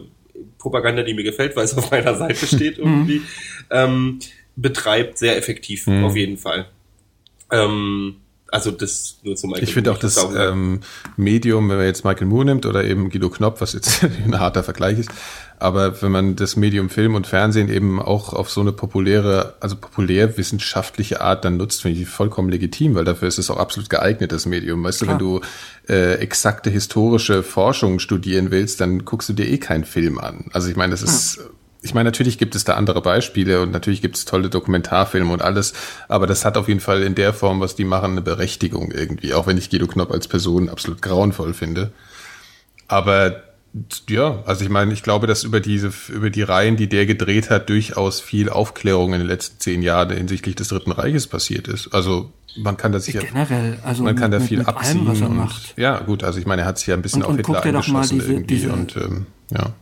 Propaganda, die mir gefällt, weil es auf meiner Seite steht irgendwie, ähm, betreibt, sehr effektiv, mhm. auf jeden Fall. Ähm, also das nur zum Michael Ich finde auch das ähm, Medium, wenn man jetzt Michael Moore nimmt oder eben Guido Knopf, was jetzt ein harter Vergleich ist, aber wenn man das Medium Film und Fernsehen eben auch auf so eine populäre, also populärwissenschaftliche Art dann nutzt, finde ich vollkommen legitim, weil dafür ist es auch absolut geeignet, das Medium. Weißt Klar. du, wenn du äh, exakte historische Forschung studieren willst, dann guckst du dir eh keinen Film an. Also ich meine, das ist... Ja ich meine, natürlich gibt es da andere Beispiele und natürlich gibt es tolle Dokumentarfilme und alles, aber das hat auf jeden Fall in der Form, was die machen, eine Berechtigung irgendwie, auch wenn ich Guido Knopp als Person absolut grauenvoll finde. Aber ja, also ich meine, ich glaube, dass über diese, über die Reihen, die der gedreht hat, durchaus viel Aufklärung in den letzten zehn Jahren hinsichtlich des Dritten Reiches passiert ist. Also man kann das ja generell, also man kann mit, da viel mit abziehen allem, und macht. ja gut, also ich meine, er hat sich ja ein bisschen und, auf Hitler eingeschossen diese, irgendwie diese, und ähm, ja.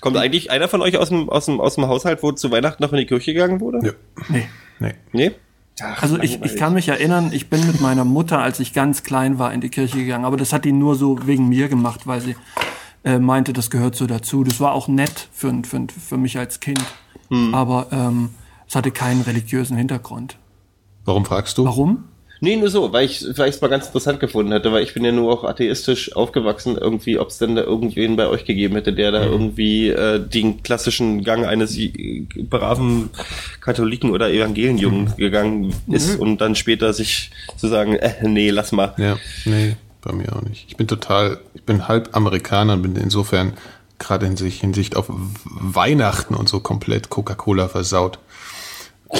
Kommt eigentlich einer von euch aus dem, aus dem, aus dem Haushalt, wo zu Weihnachten noch in die Kirche gegangen wurde? Ja. Nee. Nee. Nee? Ach, also ich, ich kann mich erinnern, ich bin mit meiner Mutter, als ich ganz klein war, in die Kirche gegangen. Aber das hat die nur so wegen mir gemacht, weil sie äh, meinte, das gehört so dazu. Das war auch nett für, für, für mich als Kind. Hm. Aber ähm, es hatte keinen religiösen Hintergrund. Warum fragst du? Warum? Nee, nur so, weil ich es mal ganz interessant gefunden hätte, weil ich bin ja nur auch atheistisch aufgewachsen, irgendwie, ob es denn da irgendwen bei euch gegeben hätte, der da mhm. irgendwie äh, den klassischen Gang eines braven Katholiken oder Evangelienjungen mhm. gegangen ist mhm. und dann später sich zu sagen, äh, nee, lass mal. Ja, nee, bei mir auch nicht. Ich bin total, ich bin halb Amerikaner und bin insofern gerade in sich Hinsicht auf Weihnachten und so komplett Coca-Cola versaut.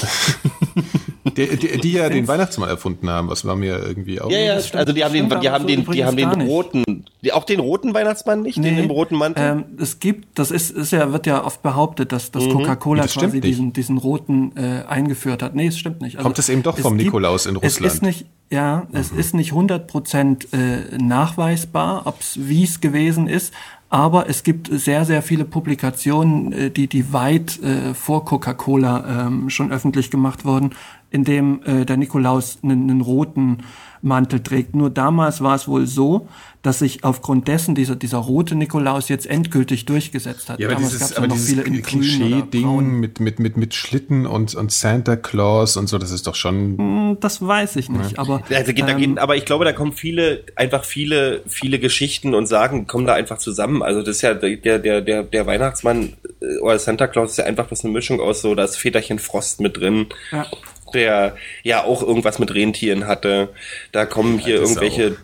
Die, die, die ja den Weihnachtsmann erfunden haben, was war mir irgendwie auch. Ja, ja, stimmt. also die haben den, die haben so den, die haben den roten, die, auch den roten Weihnachtsmann nicht, den im roten Mantel. Ähm, es gibt, das ist, ist ja, wird ja oft behauptet, dass, Mhm. dass Coca-Cola Das stimmt quasi nicht. diesen, diesen roten äh, eingeführt hat. Nee, es stimmt nicht. Also, Kommt es eben doch vom Nikolaus in Es Russland? ist nicht, ja, es ist nicht 100% äh, nachweisbar, ob's, wie es gewesen ist. Aber es gibt sehr, sehr viele Publikationen, äh, die, die weit äh, vor Coca-Cola ähm, schon öffentlich gemacht wurden, in dem äh, der Nikolaus einen, einen roten Mantel trägt. Nur damals war es wohl so, dass sich aufgrund dessen dieser, dieser rote Nikolaus jetzt endgültig durchgesetzt hat. Ja, aber damals dieses, aber noch dieses. Klischee-Ding mit, mit, mit, mit Schlitten und, und Santa Claus und so, das ist doch schon. Hm, Das weiß ich nicht, aber Also, geht, da ähm, geht, aber ich glaube, da kommen viele, einfach viele, viele Geschichten und Sagen kommen da einfach zusammen. Also das ist ja der, der, der, der Weihnachtsmann äh, oder Santa Claus ist ja einfach bloß eine Mischung aus so, da ist Väterchen Frost mit drin. Ja. Der ja auch irgendwas mit Rentieren hatte. Da kommen hier das irgendwelche.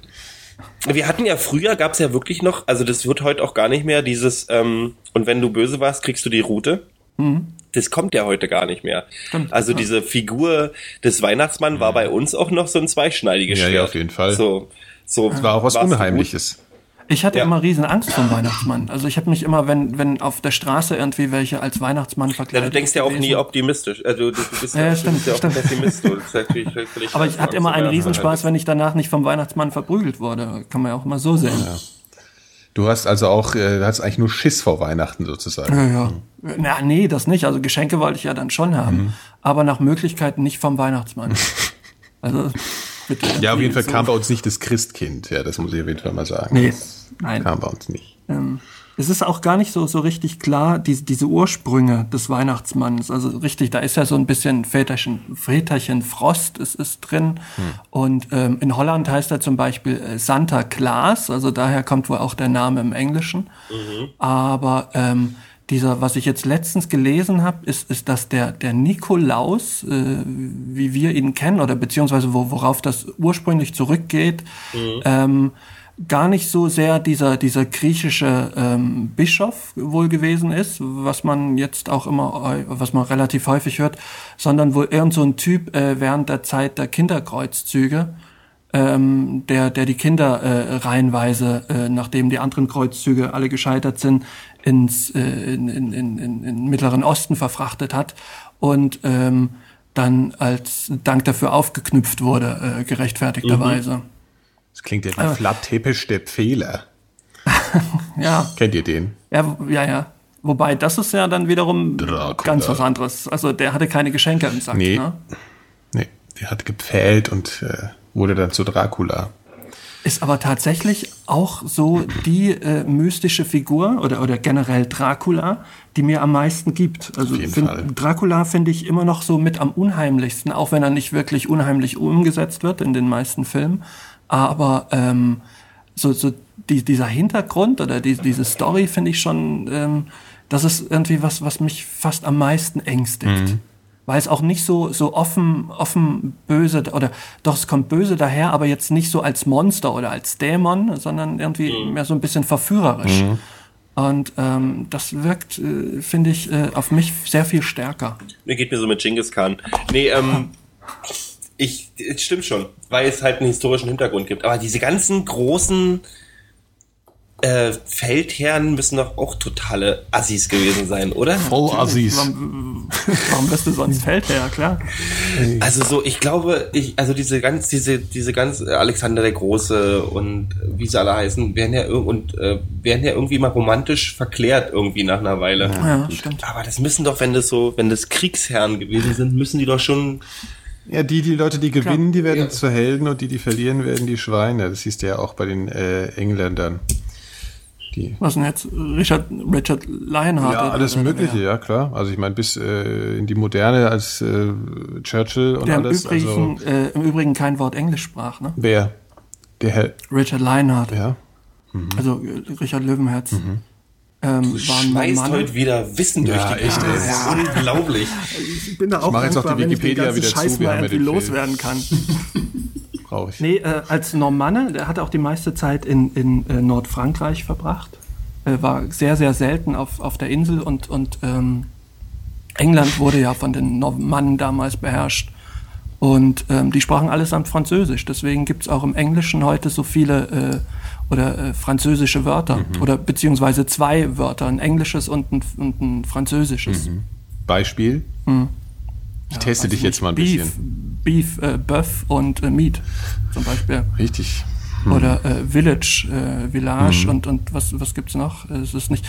Wir hatten ja früher, gab es ja wirklich noch, also das wird heute auch gar nicht mehr, dieses, ähm, und wenn du böse warst, kriegst du die Route. Das kommt ja heute gar nicht mehr. Mhm. Stimmt, also ja. diese Figur des Weihnachtsmann war bei uns auch noch so ein zweischneidiges Ja, ja, Schwert. auf jeden Fall. So, so Das war auch was Unheimliches. Ich hatte Ja. immer riesen Angst vom Weihnachtsmann. Also ich habe mich immer, wenn, wenn auf der Straße irgendwie welche als Weihnachtsmann gut. Ja, verkleidet du denkst ja auch nie optimistisch. Also du, du bist Ja, ja, du stimmt, bist ja auch. Pessimist. Du. Das ist natürlich völlig Aber ich hatte immer einen Ja, Riesenspaß, wenn ich danach nicht vom Weihnachtsmann verprügelt wurde. Kann man ja auch mal so sehen. Du hast also auch, äh, du hast eigentlich nur Schiss vor Weihnachten sozusagen. Ja, ja. Na, nee, das nicht. Also Geschenke wollte ich ja dann schon haben. Mhm. Aber nach Möglichkeit nicht vom Weihnachtsmann. Also. Ja, auf jeden Fall kam bei uns nicht das Christkind. Ja, das muss ich auf jeden Fall mal sagen. Nee, nein. Kam bei uns nicht. Ähm, es ist auch gar nicht so, so richtig klar, diese, diese Ursprünge des Weihnachtsmanns. Also richtig, da ist ja so ein bisschen Väterchen, Väterchen Frost ist, ist drin. Und ähm, in Holland heißt er zum Beispiel äh, Santa Claus, also daher kommt wohl auch der Name im Englischen. Aber ähm, dieser, was ich jetzt letztens gelesen habe, ist, ist, dass der, der Nikolaus, äh, wie wir ihn kennen, oder beziehungsweise wo, worauf das ursprünglich zurückgeht, ähm, gar nicht so sehr dieser, dieser griechische ähm, Bischof wohl gewesen ist, was man jetzt auch immer, äh, was man relativ häufig hört, sondern wohl irgend so ein Typ äh, während der Zeit der Kinderkreuzzüge, ähm, der, der die Kinder äh, reihenweise, äh, nachdem die anderen Kreuzzüge alle gescheitert sind, ins äh, in, in, in, in, in Mittleren Osten verfrachtet hat und ähm, dann als Dank dafür aufgeknüpft wurde, äh, gerechtfertigterweise. Das klingt ja wie Flattepisch der Pfähler. Ja, Kennt ihr den? ja, ja, ja. Wobei, das ist ja dann wiederum Dracula. ganz was anderes. Also der hatte keine Geschenke im Sack. Nee. Ne? Nee, der hat gepfählt und äh, wurde dann zu Dracula. Ist aber tatsächlich auch so die äh, mystische Figur oder, oder generell Dracula, die mir am meisten gibt. Also find, Fall. Dracula finde ich immer noch so mit am unheimlichsten, auch wenn er nicht wirklich unheimlich umgesetzt wird in den meisten Filmen. Aber ähm, so, so die, dieser Hintergrund oder die, diese Story finde ich schon, ähm, das ist irgendwie was, was mich fast am meisten ängstigt. Mhm. Weil es auch nicht so, so offen, offen böse, oder doch, es kommt böse daher, aber jetzt nicht so als Monster oder als Dämon, sondern irgendwie mehr so ein bisschen verführerisch. Und ähm, das wirkt, äh, finde ich, äh, auf mich sehr viel stärker. Mir geht mir so mit Genghis Khan. Nee, ähm, ich, es stimmt schon, weil es halt einen historischen Hintergrund gibt. Aber diese ganzen großen äh, Feldherren müssen doch auch totale Assis gewesen sein, oder? Voll Assis. Warum, warum bist du sonst Feldherr, klar? Also so, ich glaube, ich, also diese ganz, diese, diese ganz äh, Alexander der Große und äh, wie sie alle heißen, werden ja und äh, werden ja irgendwie mal romantisch verklärt irgendwie nach einer Weile. Ja, stimmt. Aber das müssen doch, wenn das so, wenn das Kriegsherren gewesen sind, müssen die doch schon. Ja, die, die Leute, die gewinnen, die werden zu Helden und die, die verlieren, werden die Schweine. Das siehst du ja auch bei den äh, Engländern. Die, Was denn jetzt? Richard, Richard Lionheart? ja, oder- alles Mögliche, wer? ja klar. Also ich meine, bis äh, in die Moderne als äh, Churchill und Der im alles. Übrigen, also äh, im Übrigen kein Wort Englisch sprach, ne? wer? Der Herr, Richard Lionheart. ja. Also äh, Richard Löwenherz. Ähm, Du war ein schmeißt Mann. heute wieder Wissen durch Ja, die echt, ey. Ist unglaublich. Ich bin da auch mach jetzt auch dankbar, die wenn ich den Wikipedia ganzen wieder zu, Scheiß mal ja irgendwie loswerden kann. Brauche ich. Nee, äh, als Normanne, der hat auch die meiste Zeit in, in äh, Nordfrankreich verbracht. Äh, war sehr, sehr selten auf, auf der Insel und, und ähm, England wurde ja von den Normannen damals beherrscht. Und ähm, die sprachen allesamt Französisch. Deswegen gibt's auch im Englischen heute so viele äh, oder äh, französische Wörter. Mhm. Oder beziehungsweise zwei Wörter, ein englisches und ein, und ein französisches. Beispiel? Ich teste Weiß dich ich jetzt mal ein Beef, bisschen. Beef, äh, Bœuf und äh, Meat zum Beispiel. Richtig. Oder äh, Village, äh, Village Mhm. und, und was, was gibt's noch? Es ist nicht,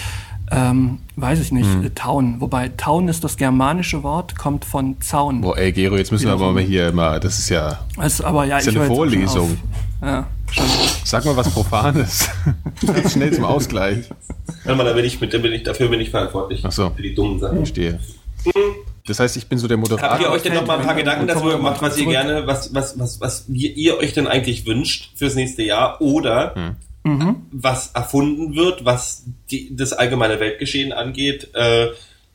ähm, weiß ich nicht, Mhm. äh, Town. Wobei Town ist das germanische Wort, kommt von Zaun. Boah, ey, Gero, jetzt müssen wir aber mal hier mal, das ist ja, ist aber ja, ist ja ich eine Vorlesung. Ja, schon. Sag mal was Profanes. Schnell zum Ausgleich. Warte mal, da bin ich mit, da bin ich, dafür bin ich verantwortlich. Ach so. Für die dummen Sachen. Verstehe. Das heißt, ich bin so der Moderator. Habt ihr euch denn noch mal ein paar Fällt- Gedanken mal gemacht, was ihr gerne, was, was, was, was ihr, ihr euch denn eigentlich wünscht fürs nächste Jahr oder Mhm. was erfunden wird, was die, das allgemeine Weltgeschehen angeht äh,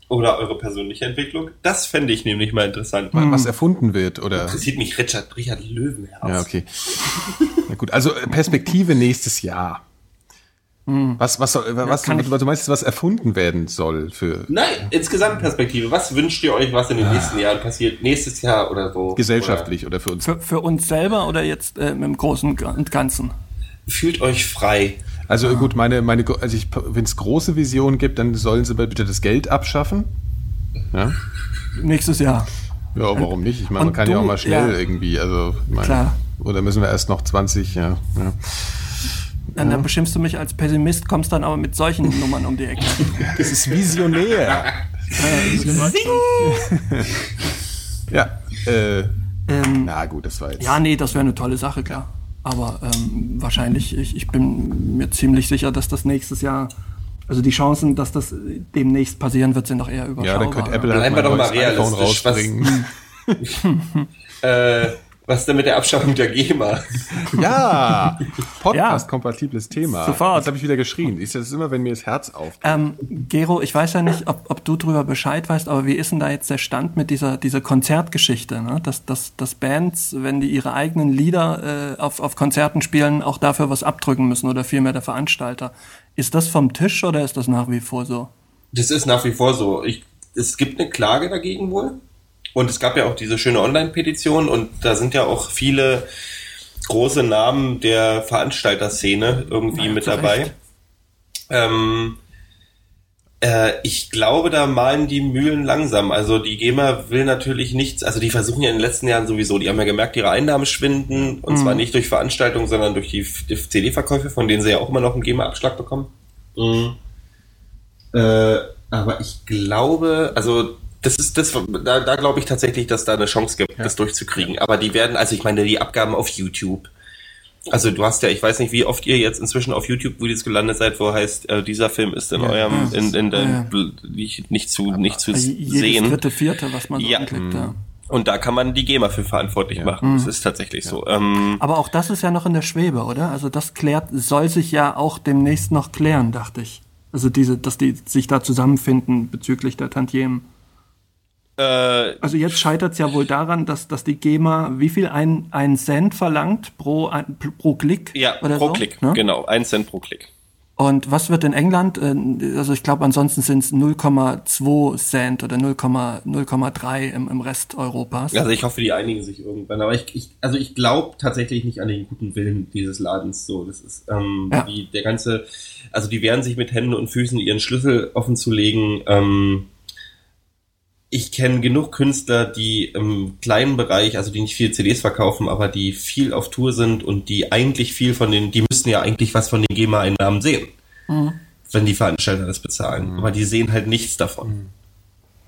oder eure persönliche Entwicklung? Das fände ich nämlich mal interessant. was erfunden wird, oder? Interessiert mich Richard, Richard Löwenherz. Ja, okay. Na gut, also äh, Perspektive nächstes Jahr. Was, was soll, was, kann was, ich- du meinst, was erfunden werden soll für Nein, insgesamt Perspektive. Was wünscht ihr euch, was in den nächsten Jahren passiert? Nächstes Jahr oder so? gesellschaftlich oder für uns? Für, für uns selber oder jetzt äh, im Großen und Ganzen? Oder fühlt euch frei. Also äh, gut, meine, meine, also ich, wenn es große Visionen gibt, dann sollen sie bitte das Geld abschaffen. Ja, Nächstes Jahr. ja warum nicht? Ich meine, man kann ja du- auch mal schnell ja. irgendwie, also ich meine, Klar. oder müssen wir erst noch 20, ja. ja. Dann, dann beschimpfst du mich als Pessimist, kommst dann aber mit solchen Nummern um die Ecke. Das ist visionär. ja, äh, ähm, na gut, das war jetzt. ja, nee, das wäre eine tolle Sache, klar. Aber ähm, wahrscheinlich, ich, ich bin mir ziemlich sicher, dass das nächstes Jahr, also die Chancen, dass das demnächst passieren wird, sind doch eher überschaubar. Ja, dann könnte Apple halt wir mal doch ein mal neues iPhone rausbringen. Äh, was denn mit der Abschaffung der GEMA? Ja, Podcast-kompatibles Thema. Sofort. Jetzt habe ich wieder geschrien. Ich das ist immer, wenn mir das Herz auf. Ähm, Gero, ich weiß ja nicht, ob, ob du drüber Bescheid weißt, aber wie ist denn da jetzt der Stand mit dieser, dieser Konzertgeschichte? Ne? Dass, dass, dass Bands, wenn die ihre eigenen Lieder äh, auf, auf Konzerten spielen, auch dafür was abdrücken müssen oder vielmehr der Veranstalter. Ist das vom Tisch oder ist das nach wie vor so? Das ist nach wie vor so. Ich, es gibt eine Klage dagegen wohl. Und es gab ja auch diese schöne Online-Petition und da sind ja auch viele große Namen der Veranstalterszene irgendwie Ja, mit dabei. Ähm, äh, ich glaube, da malen die Mühlen langsam. Also die GEMA will natürlich nichts, also die versuchen ja in den letzten Jahren sowieso, die haben ja gemerkt, ihre Einnahmen schwinden und zwar nicht durch Veranstaltungen, sondern durch die, die CD-Verkäufe, von denen sie ja auch immer noch einen GEMA-Abschlag bekommen. Mhm. Äh, aber ich glaube, also das ist das, da, da glaube ich tatsächlich, dass da eine Chance gibt, das durchzukriegen. Aber die werden, also ich meine, die Abgaben auf YouTube. Also du hast ja, ich weiß nicht, wie oft ihr jetzt inzwischen auf YouTube-Videos gelandet seid, wo heißt, äh, dieser Film ist in eurem, in, in der, Ja. nicht, zu, nicht zu Also sehen. dritte, vierte, was man so Ja. anklickt. Ja. Und da kann man die GEMA für verantwortlich machen. Das ist tatsächlich so. Ähm, Aber auch das ist ja noch in der Schwebe, oder? Also das klärt, soll sich ja auch demnächst noch klären, dachte ich. Also diese, dass die sich da zusammenfinden bezüglich der Tantiemen. Äh, Also jetzt scheitert es ja wohl daran, dass, dass die GEMA wie viel ein, ein Cent verlangt pro, ein, pro Klick? ja, oder pro so, Klick, ne? genau, ein Cent pro Klick. Und was wird in England? äh, Also ich glaube, ansonsten sind es 0,2 Cent oder 0,0 0,3 im, im Rest Europas. Also ich hoffe, die einigen sich irgendwann. Aber ich, ich also ich glaube tatsächlich nicht an den guten Willen dieses Ladens. So, das ist ähm, Ja. die, der ganze, also die wehren sich mit Händen und Füßen ihren Schlüssel offen zu legen. Ähm, ich kenne genug Künstler, die im kleinen Bereich, also die nicht viel CDs verkaufen, aber die viel auf Tour sind und die eigentlich viel von den, die müssen ja eigentlich was von den GEMA-Einnahmen sehen, wenn die Veranstalter das bezahlen. Aber die sehen halt nichts davon.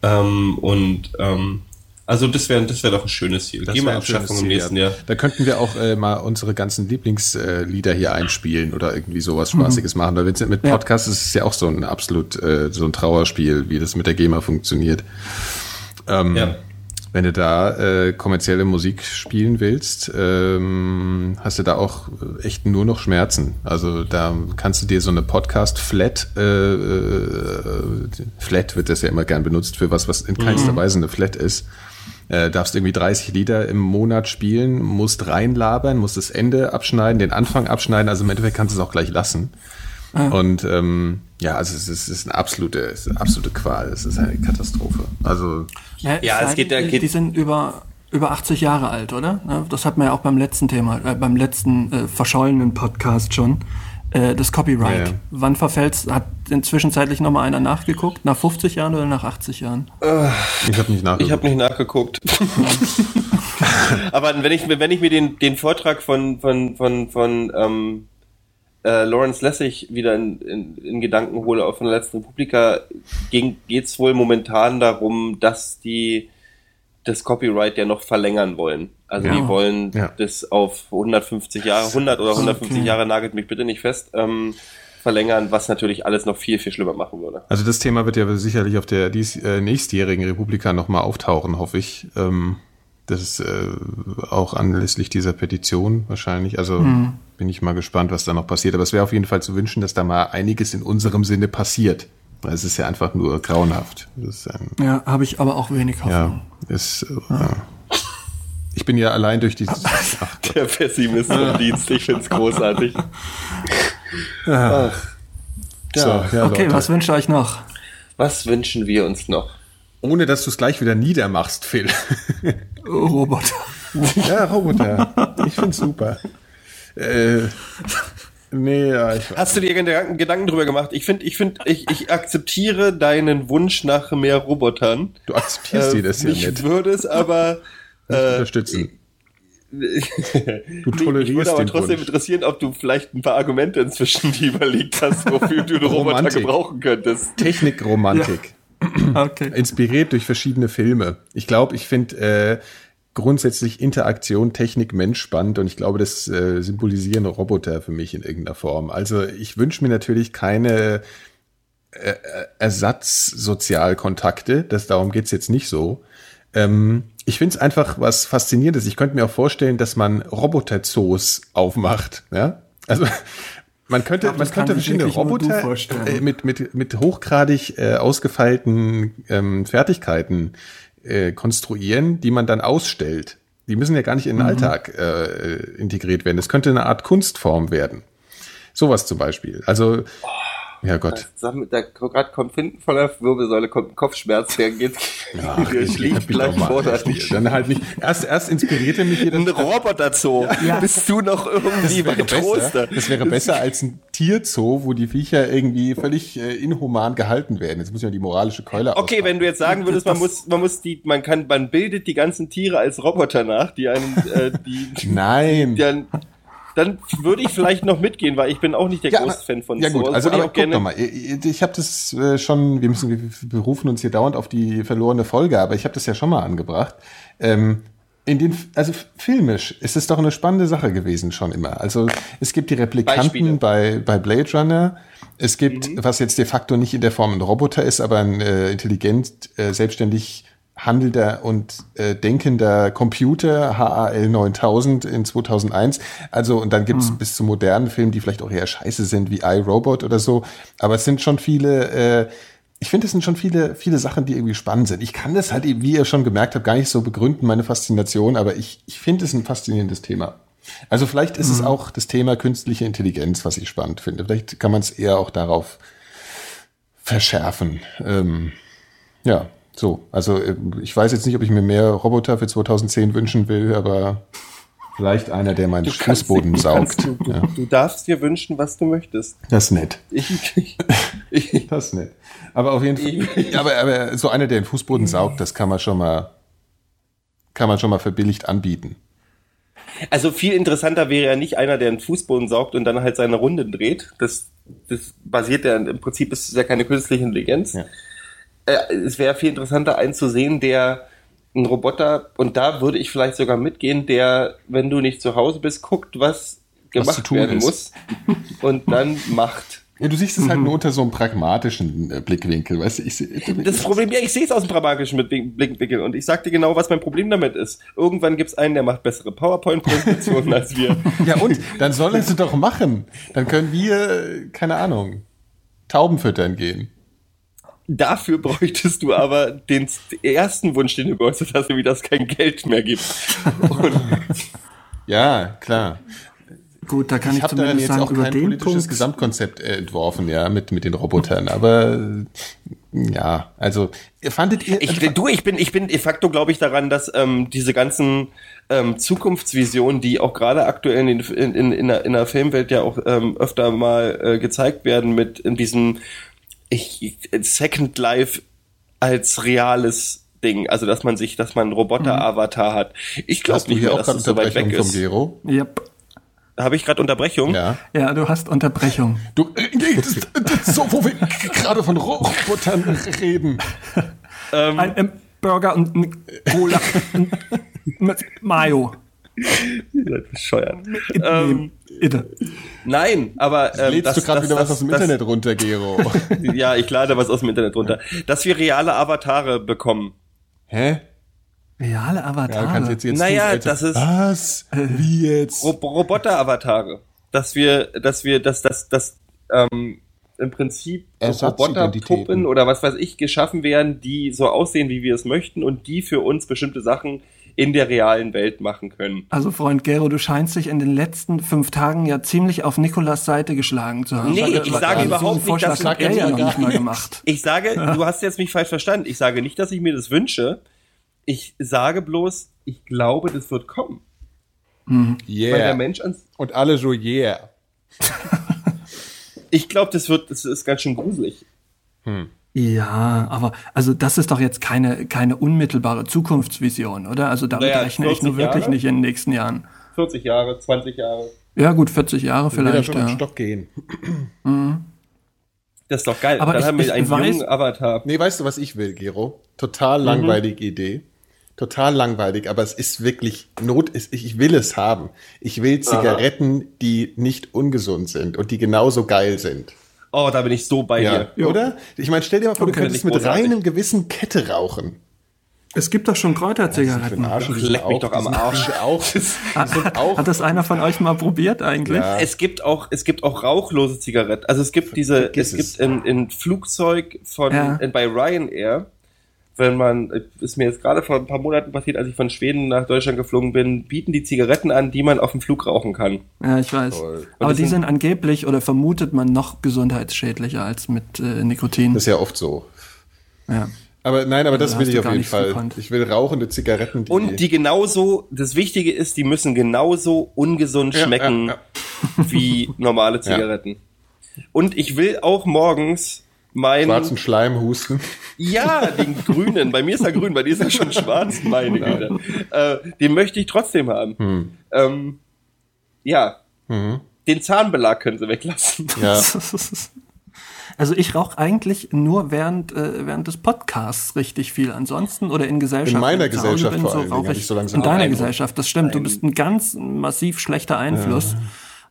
Ähm, und ähm, also das wäre das wäre doch ein schönes Ziel. Das wäre ein schönes GEMA-Abschaffung im nächsten ja. Jahr. Da könnten wir auch äh, mal unsere ganzen Lieblingslieder hier einspielen oder irgendwie sowas Spaßiges machen. Weil mit Ja. Podcasts ist es ja auch so ein absolut äh, so ein Trauerspiel, wie das mit der GEMA funktioniert. Ähm, Ja. Wenn du da äh, kommerzielle Musik spielen willst, ähm, hast du da auch echt nur noch Schmerzen. Also da kannst du dir so eine Podcast-Flat, äh, äh, Flat wird das ja immer gern benutzt für was, was in keinster Weise eine Flat ist. Äh, darfst irgendwie 30 Lieder im Monat spielen, musst reinlabern, musst das Ende abschneiden, den Anfang abschneiden, also im Endeffekt kannst du es auch gleich lassen. Und ähm, ja, also es ist, es ist eine absolute, es ist eine absolute Qual, es ist eine Katastrophe. Also Ja, es sei geht ja- denn, geht- die sind über über 80 Jahre alt, oder? Das hat man ja auch beim letzten Thema, äh, beim letzten äh, verschollenen Podcast schon. Äh, das Copyright. Ja, ja. Wann verfällt's? Hat inzwischen zeitlich nochmal einer nachgeguckt? Nach 50 Jahren oder nach 80 Jahren? Äh, ich habe nicht nachgeguckt. Ich habe nicht nachgeguckt. Aber wenn ich, wenn ich mir den, den Vortrag von, von, von, von ähm, äh, Lawrence Lessig wieder in, in, in Gedanken hole, auch von der letzten Republika, geht es wohl momentan darum, dass die das Copyright ja noch verlängern wollen. Also ja. die wollen ja. das auf 150 Jahre, 100 oder 150 okay. Jahre, nagelt mich bitte nicht fest, ähm, verlängern, was natürlich alles noch viel, viel schlimmer machen würde. Also das Thema wird ja sicherlich auf der dies, äh, nächstjährigen Republika nochmal auftauchen, hoffe ich. Ähm, das ist äh, auch anlässlich dieser Petition wahrscheinlich. Also hm. bin ich mal gespannt, was da noch passiert. Aber es wäre auf jeden Fall zu wünschen, dass da mal einiges in unserem Sinne passiert. Weil es ist ja einfach nur grauenhaft. ja, habe ich aber auch wenig Hoffnung. Ja, ist, ja. Ich bin ja allein durch dieses. Ach, Der Pessimist im Dienst, ich finde es großartig. Ach. Ja. So, ja, okay, Leute. was wünscht ihr euch noch? Was wünschen wir uns noch? Ohne dass du es gleich wieder niedermachst, Phil. Roboter. Ja, Roboter. Ich find's super. Äh, nee, ja, ich Hast du dir Gedanken, Gedanken drüber gemacht? Ich finde, ich finde, ich, ich akzeptiere deinen Wunsch nach mehr Robotern. Du akzeptierst äh, das ja nicht. Ich würde es aber äh, unterstützen. du tolerierst Ich würde aber trotzdem Wunsch. interessieren, ob du vielleicht ein paar Argumente inzwischen die überlegt hast, wofür du einen Roboter gebrauchen könntest. Technikromantik. Ja. Okay. Inspiriert durch verschiedene Filme. Ich glaube, ich finde äh, grundsätzlich Interaktion, Technik, Mensch spannend und ich glaube, das äh, symbolisieren Roboter für mich in irgendeiner Form. Also ich wünsche mir natürlich keine äh, äh Ersatzsozialkontakte, das darum geht's jetzt nicht so. Ähm, ich finde es einfach was Faszinierendes. Ich könnte mir auch vorstellen, dass man Roboterzoos aufmacht. Ja? Also man könnte, man könnte verschiedene Roboter äh, mit, mit, mit hochgradig äh, ausgefeilten ähm, Fertigkeiten äh, konstruieren, die man dann ausstellt. Die müssen ja gar nicht in den mhm. Alltag äh, integriert werden. Das könnte eine Art Kunstform werden. Sowas zum Beispiel. Also oh ja Gott. Da, da gerade kommt hinten von der Wirbelsäule kommt ein Kopfschmerz, der geht, ja, der schlägt gleich vor. Dann halt nicht. Erst, erst inspirierte mich jeder. Ein Roboter-Zoo. Ja. Bist du noch irgendwie bei Troster? Das wäre besser als ein Tierzoo, wo die Viecher irgendwie völlig äh, inhuman gehalten werden. Jetzt muss ja die moralische Keule Okay, ausfahren. wenn du jetzt sagen würdest, man muss, man muss die, man kann, man bildet die ganzen Tiere als Roboter nach, die einen, äh, die, Nein. Die, die, dann würde ich vielleicht noch mitgehen, weil ich bin auch nicht der ja, größte Fan von Ja gut, also aber guck doch mal, ich habe das äh, schon, wir müssen, wir berufen uns hier dauernd auf die verlorene Folge, aber ich habe das ja schon mal angebracht. Ähm, in den, also filmisch ist es doch eine spannende Sache gewesen schon immer. Also es gibt die Replikanten bei, bei Blade Runner. Es gibt, mhm. was jetzt de facto nicht in der Form ein Roboter ist, aber ein äh, intelligent, äh, selbstständig handelnder und äh, denkender Computer, HAL 9000 in 2001. Also, und dann gibt's hm. bis zu modernen Filmen, die vielleicht auch eher scheiße sind, wie iRobot oder so. Aber es sind schon viele, äh, ich finde, es sind schon viele, viele Sachen, die irgendwie spannend sind. Ich kann das halt, wie ihr schon gemerkt habt, gar nicht so begründen, meine Faszination, aber ich, ich finde es ein faszinierendes Thema. Also vielleicht ist mhm. es hm. auch das Thema künstliche Intelligenz, was ich spannend finde. Vielleicht kann man es eher auch darauf verschärfen. Ähm, ja, so, also äh, ich weiß jetzt nicht, ob ich mir mehr Roboter für 2010 wünschen will, aber vielleicht einer, der meinen Fußboden saugt. Du, ja. du, darfst dir wünschen, was du möchtest. Das ist nett. Ich, ich, das ist nett. Aber auf jeden Fall, aber, aber so einer, der den Fußboden saugt, das kann man schon mal, kann man schon mal verbilligt anbieten. Also viel interessanter wäre ja nicht einer, der einen Fußboden saugt und dann halt seine Runden dreht. Das, das basiert ja im Prinzip ist ja keine künstliche Intelligenz. Ja äh, es wäre viel interessanter, einen zu sehen, der ein Roboter, und da würde ich vielleicht sogar mitgehen, der, wenn du nicht zu Hause bist, guckt, was gemacht was werden ist. muss und dann macht. Ja, du siehst es halt mhm. nur unter so einem pragmatischen äh, Blickwinkel, weißt du? Ich, das Problem, ja, ich sehe es aus einem pragmatischen Blickwinkel und ich sag dir genau, was mein Problem damit ist. Irgendwann gibt's einen, der macht bessere PowerPoint-Präsentationen als wir. Ja und? Dann soll er sie doch machen. Dann können wir, keine Ahnung, Tauben füttern gehen. Dafür bräuchtest du aber den ersten Wunsch, den du geäußert hast, wie das kein Geld mehr gibt. ja, klar. Gut, da kann ich, ich habe dann jetzt sagen, auch kein politisches Punkt. Gesamtkonzept äh, entworfen, ja, mit mit den Robotern. Aber Ja, also fandet ihr. Ich, du, ich bin, ich bin de facto, glaube ich, daran, dass ähm, diese ganzen ähm, Zukunftsvisionen, die auch gerade aktuell in, in, in, in, der, in der Filmwelt ja auch ähm, öfter mal äh, gezeigt werden, mit in diesem ich, Second Life als reales Ding, also dass man sich, dass man einen Roboter-Avatar hat. Ich glaube nicht mehr, dass es so weit weg ist. Gero? Yep. Habe ich gerade Unterbrechung? Ja. Ja, du hast Unterbrechung. Du, äh, das, das, so, wo wir gerade von Robotern reden. Ein, ein Burger und ein Cola mit Mayo. Ihr seid bescheuert. Ähm, Bitte. Nein, aber ähm, Lädst du gerade wieder was aus dem das- Internet runter, Gero? Ja, ich lade was aus dem Internet runter. Dass wir reale Avatare bekommen. Hä? Reale Ja, Avatare. kannst jetzt jetzt Naja, tun, das ist- Was? Wie jetzt? Ro Roboter-Avatare. Dass wir, dass wir, dass das, das ähm, im Prinzip so. Roboterpuppen oder was weiß ich geschaffen werden, die so aussehen, wie wir es möchten und die für uns bestimmte Sachen in der realen Welt machen können. Also Freund Gero, du scheinst dich in den letzten fünf Tagen ja ziemlich auf Nikolas Seite geschlagen zu haben. Nee, ich sage diesen überhaupt nicht, dass hat ich- er ja noch nicht mal gemacht. Ich sage, du hast jetzt mich falsch verstanden. Ich sage nicht, dass ich mir das wünsche. Ich sage bloß, ich glaube, das wird kommen. Weil der Yeah. Mensch ans Und alle so yeah. Ich glaube, das wird, das ist ganz schön gruselig. Ja, aber also das ist doch jetzt keine, keine unmittelbare Zukunftsvision, oder? Also damit Naja, rechne ich nur 40 wirklich Jahre? nicht in den nächsten Jahren. 40 Jahre, 20 Jahre. Ja gut, 40 Jahre er vielleicht, den ja. Stock gehen. Das ist doch geil. Aber Dann ich- haben wir ich einen weiß- jungen Avatar. Nee, weißt du, was ich will, Gero? Total langweilige Idee. Total langweilig, aber es ist wirklich Not, ist, ich ich will es haben. Ich will Zigaretten, die nicht ungesund sind und die genauso geil sind. Oh, da bin ich so bei Ja, dir. Ja. oder? Ich meine, stell dir mal vor, du könntest mit großartig. reinem Gewissen Kette rauchen. Es gibt doch schon Kräuterzigaretten. Arsch, leck mich doch am Arsch. Auch, Hat das einer von euch mal probiert eigentlich? Ja. Es gibt auch, es gibt auch rauchlose Zigaretten. Also es gibt diese, Vergiss es es. gibt in, in Flugzeug von, Ja. in, bei Ryanair, wenn man, ist mir jetzt gerade vor ein paar Monaten passiert, als ich von Schweden nach Deutschland geflogen bin, bieten die Zigaretten an, die man auf dem Flug rauchen kann. Ja, ich weiß. Aber die sind- sind angeblich oder vermutet man noch gesundheitsschädlicher als mit äh, Nikotin. Das ist ja oft so. ja. Aber nein, aber das Da will ich auf jeden Fall. gekonnt. Ich will rauchende Zigaretten, die, Und die genauso, das Wichtige ist, die müssen genauso ungesund Ja, schmecken ja, wie normale Zigaretten. Und ich will auch morgens meinen, schwarzen Schleim husten. ja, den grünen, bei mir ist er grün, bei dir ist er schon schwarz, meine Güte. Äh, den möchte ich trotzdem haben. Ähm, ja, den Zahnbelag können sie weglassen. Ja. Also ich rauche eigentlich nur während, äh, während des Podcasts richtig viel. Ansonsten oder in Gesellschaft. In meiner Gesellschaft bin, vor so allen Dingen rauche hab ich ich so langsam In deiner. Gesellschaft, das stimmt. Du bist ein ganz massiv schlechter Einfluss.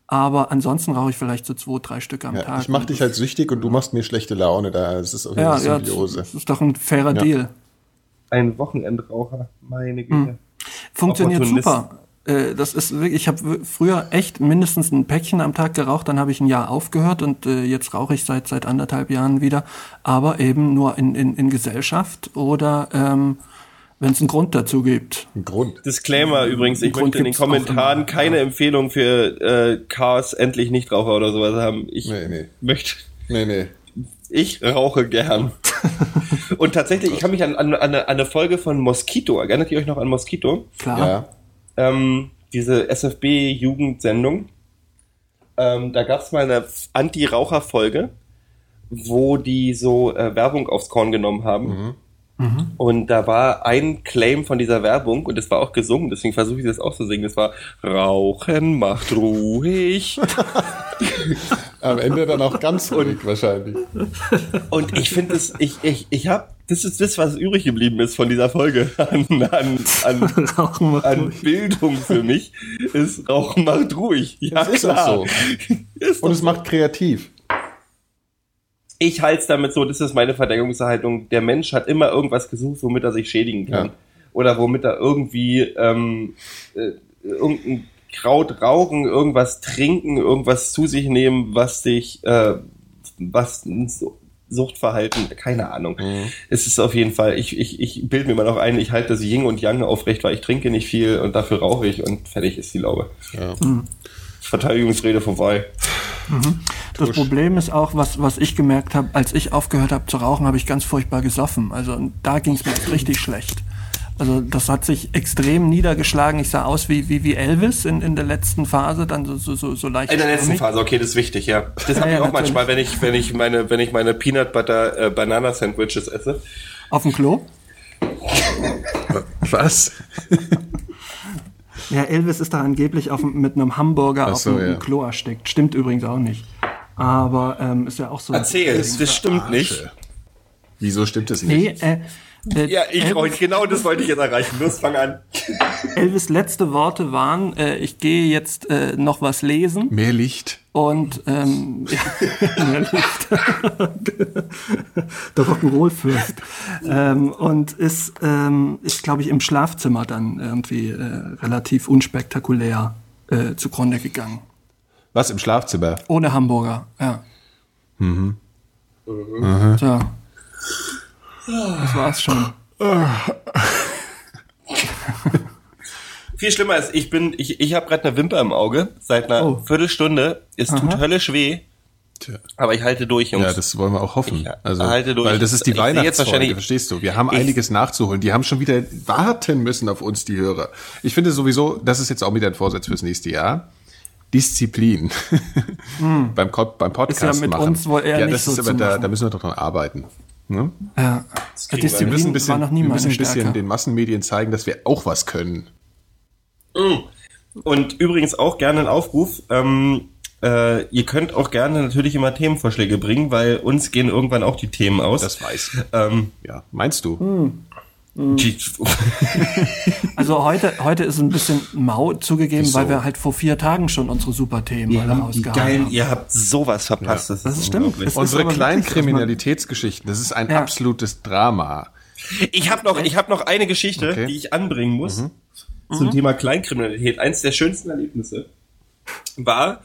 Aber ansonsten rauche ich vielleicht so zwei, drei Stück am Ja, Tag. ich mach dich halt süchtig und du machst mir schlechte Laune da. Das ist auch ja, eine ja, Symbiose. das ist doch ein fairer Deal. Ein Wochenendraucher, meine Güte. Funktioniert super. Äh, Das ist wirklich, ich habe früher echt mindestens ein Päckchen am Tag geraucht, dann habe ich ein Jahr aufgehört und äh, jetzt rauche ich seit seit anderthalb Jahren wieder, aber eben nur in, in, in Gesellschaft oder ähm, wenn es einen Grund dazu gibt. Ein Grund. Disclaimer übrigens, ich Grund möchte in den Kommentaren immer, keine Empfehlung für äh, Cars endlich Nichtraucher oder sowas haben. Ich Nee, nee. möchte, Nee, nee. ich rauche gern. Und tatsächlich, ich kann mich an, an, an, eine, Folge von Mosquito, erinnert ihr euch noch an Mosquito? Klar. Ja. ähm, diese SFB-Jugendsendung. Ähm, da gab es mal eine Anti-Raucher-Folge, wo die so äh, Werbung aufs Korn genommen haben. Und da war ein Claim von dieser Werbung und das war auch gesungen, deswegen versuche ich das auch zu singen. Das war Rauchen macht ruhig. Am Ende dann auch ganz ruhig wahrscheinlich. Und ich finde es, ich, ich, ich habe, das ist das, was übrig geblieben ist von dieser Folge an, an, an, Rauchen macht an ruhig. Bildung für mich, ist Rauchen macht ruhig. Ja, Das ist klar. auch so. Ist Und es macht kreativ. Ich halte es damit so, das ist meine Verdeckungshaltung. Der Mensch hat immer irgendwas gesucht, womit er sich schädigen kann. Ja. Oder womit er irgendwie ähm, äh, irgendein Kraut rauchen, irgendwas trinken, irgendwas zu sich nehmen, was sich, äh, was Suchtverhalten, keine Ahnung. Es ist auf jeden Fall, ich, ich, ich bilde mir mal noch ein, ich halte das Yin und Yang aufrecht, weil ich trinke nicht viel und dafür rauche ich und fertig ist die Laube. Ja. Verteidigungsrede vorbei. Das Problem ist auch, was, was ich gemerkt habe, als ich aufgehört habe zu rauchen, habe ich ganz furchtbar gesoffen. Also da ging es mir richtig schlecht. Also das hat sich extrem niedergeschlagen. Ich sah aus wie, wie, wie Elvis in, in der letzten Phase, dann so, so, so, so leicht. In der letzten schwammig. Phase, okay, das ist wichtig, ja. Das habe Ja, ich ja, auch manchmal, wenn ich, wenn ich meine, wenn ich meine Peanut Butter äh, Banana Sandwiches esse. Auf dem Klo? Was? Ja, Elvis ist da angeblich auf, mit einem Hamburger Ach auf so, dem ja. Klo erstickt. Stimmt übrigens auch nicht. Aber ähm, ist ja auch so. Erzähl, das, das stimmt nicht. Wieso stimmt das nicht? Nee, äh, äh, Ja, ich Elvis, wollte, genau das wollte ich jetzt erreichen. Los, fang an. Elvis letzte Worte waren, äh, ich gehe jetzt äh, noch was lesen Mehr Licht. und ähm, ja, mehr Licht. der Rock'n'Roll-Fürst. Ähm, und ist, ähm, ist glaube ich, im Schlafzimmer dann irgendwie äh, relativ unspektakulär äh, zugrunde gegangen. Was im Schlafzimmer? Ohne Hamburger, ja. Mhm. So. Das war's schon. Viel schlimmer ist, ich bin, ich, ich habe gerade eine Wimper im Auge seit einer Oh. Viertelstunde. Es tut höllisch weh, Tja. aber ich halte durch, Jungs. Ja, das wollen wir auch hoffen. Ich Also, halte durch. weil das ist die Weihnachtsfolge, verstehst du? Wir haben einiges nachzuholen. Die haben schon wieder warten müssen auf uns, die Hörer. Ich finde sowieso, das ist jetzt auch wieder ein Vorsatz fürs nächste Jahr. Disziplin beim, Co- beim Podcast Hm. Ist ja mit machen. uns wohl eher ja, nicht das so ist aber da, da müssen wir doch dran arbeiten. Ne? Ja. kriegen wir. Wir Disziplin müssen ein bisschen, war noch nie wir müssen ein bisschen den Massenmedien zeigen, dass wir auch was können. Und übrigens auch gerne ein Aufruf. Ähm, äh, ihr könnt auch gerne natürlich immer Themenvorschläge bringen, weil uns gehen irgendwann auch die Themen aus. Das weiß ich. ähm, Ja, meinst du? Hm. Die, Also heute, heute ist ein bisschen mau zugegeben, Wieso? weil wir halt vor vier Tagen schon unsere super Themen alle rausgehauen geilen, haben. ihr habt sowas verpasst. Das, Das ist stimmt. ist Unsere Kleinkriminalitätsgeschichten, das ist ein Ja. absolutes Drama. Ich habe noch, ich habe noch eine Geschichte, Okay. die ich anbringen muss Mhm. zum Thema Kleinkriminalität. Eins der schönsten Erlebnisse war,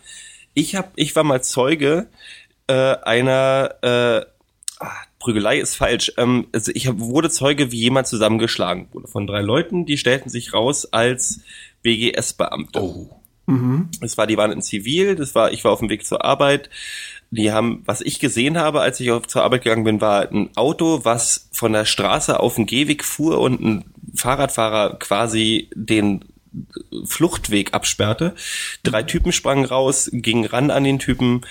ich habe, ich war mal Zeuge äh, einer äh, ah, Prügelei ist falsch. Ähm, also ich hab, wurde Zeuge, wie jemand zusammengeschlagen wurde von drei Leuten. Die stellten sich raus als BGS-Beamte. Oh. Es war, die waren in Zivil, das war, ich war auf dem Weg zur Arbeit. Die haben, was ich gesehen habe, als ich auf, zur Arbeit gegangen bin, war ein Auto, was von der Straße auf den Gehweg fuhr und ein Fahrradfahrer quasi den Fluchtweg absperrte. Drei Typen sprangen raus, gingen ran an den Typen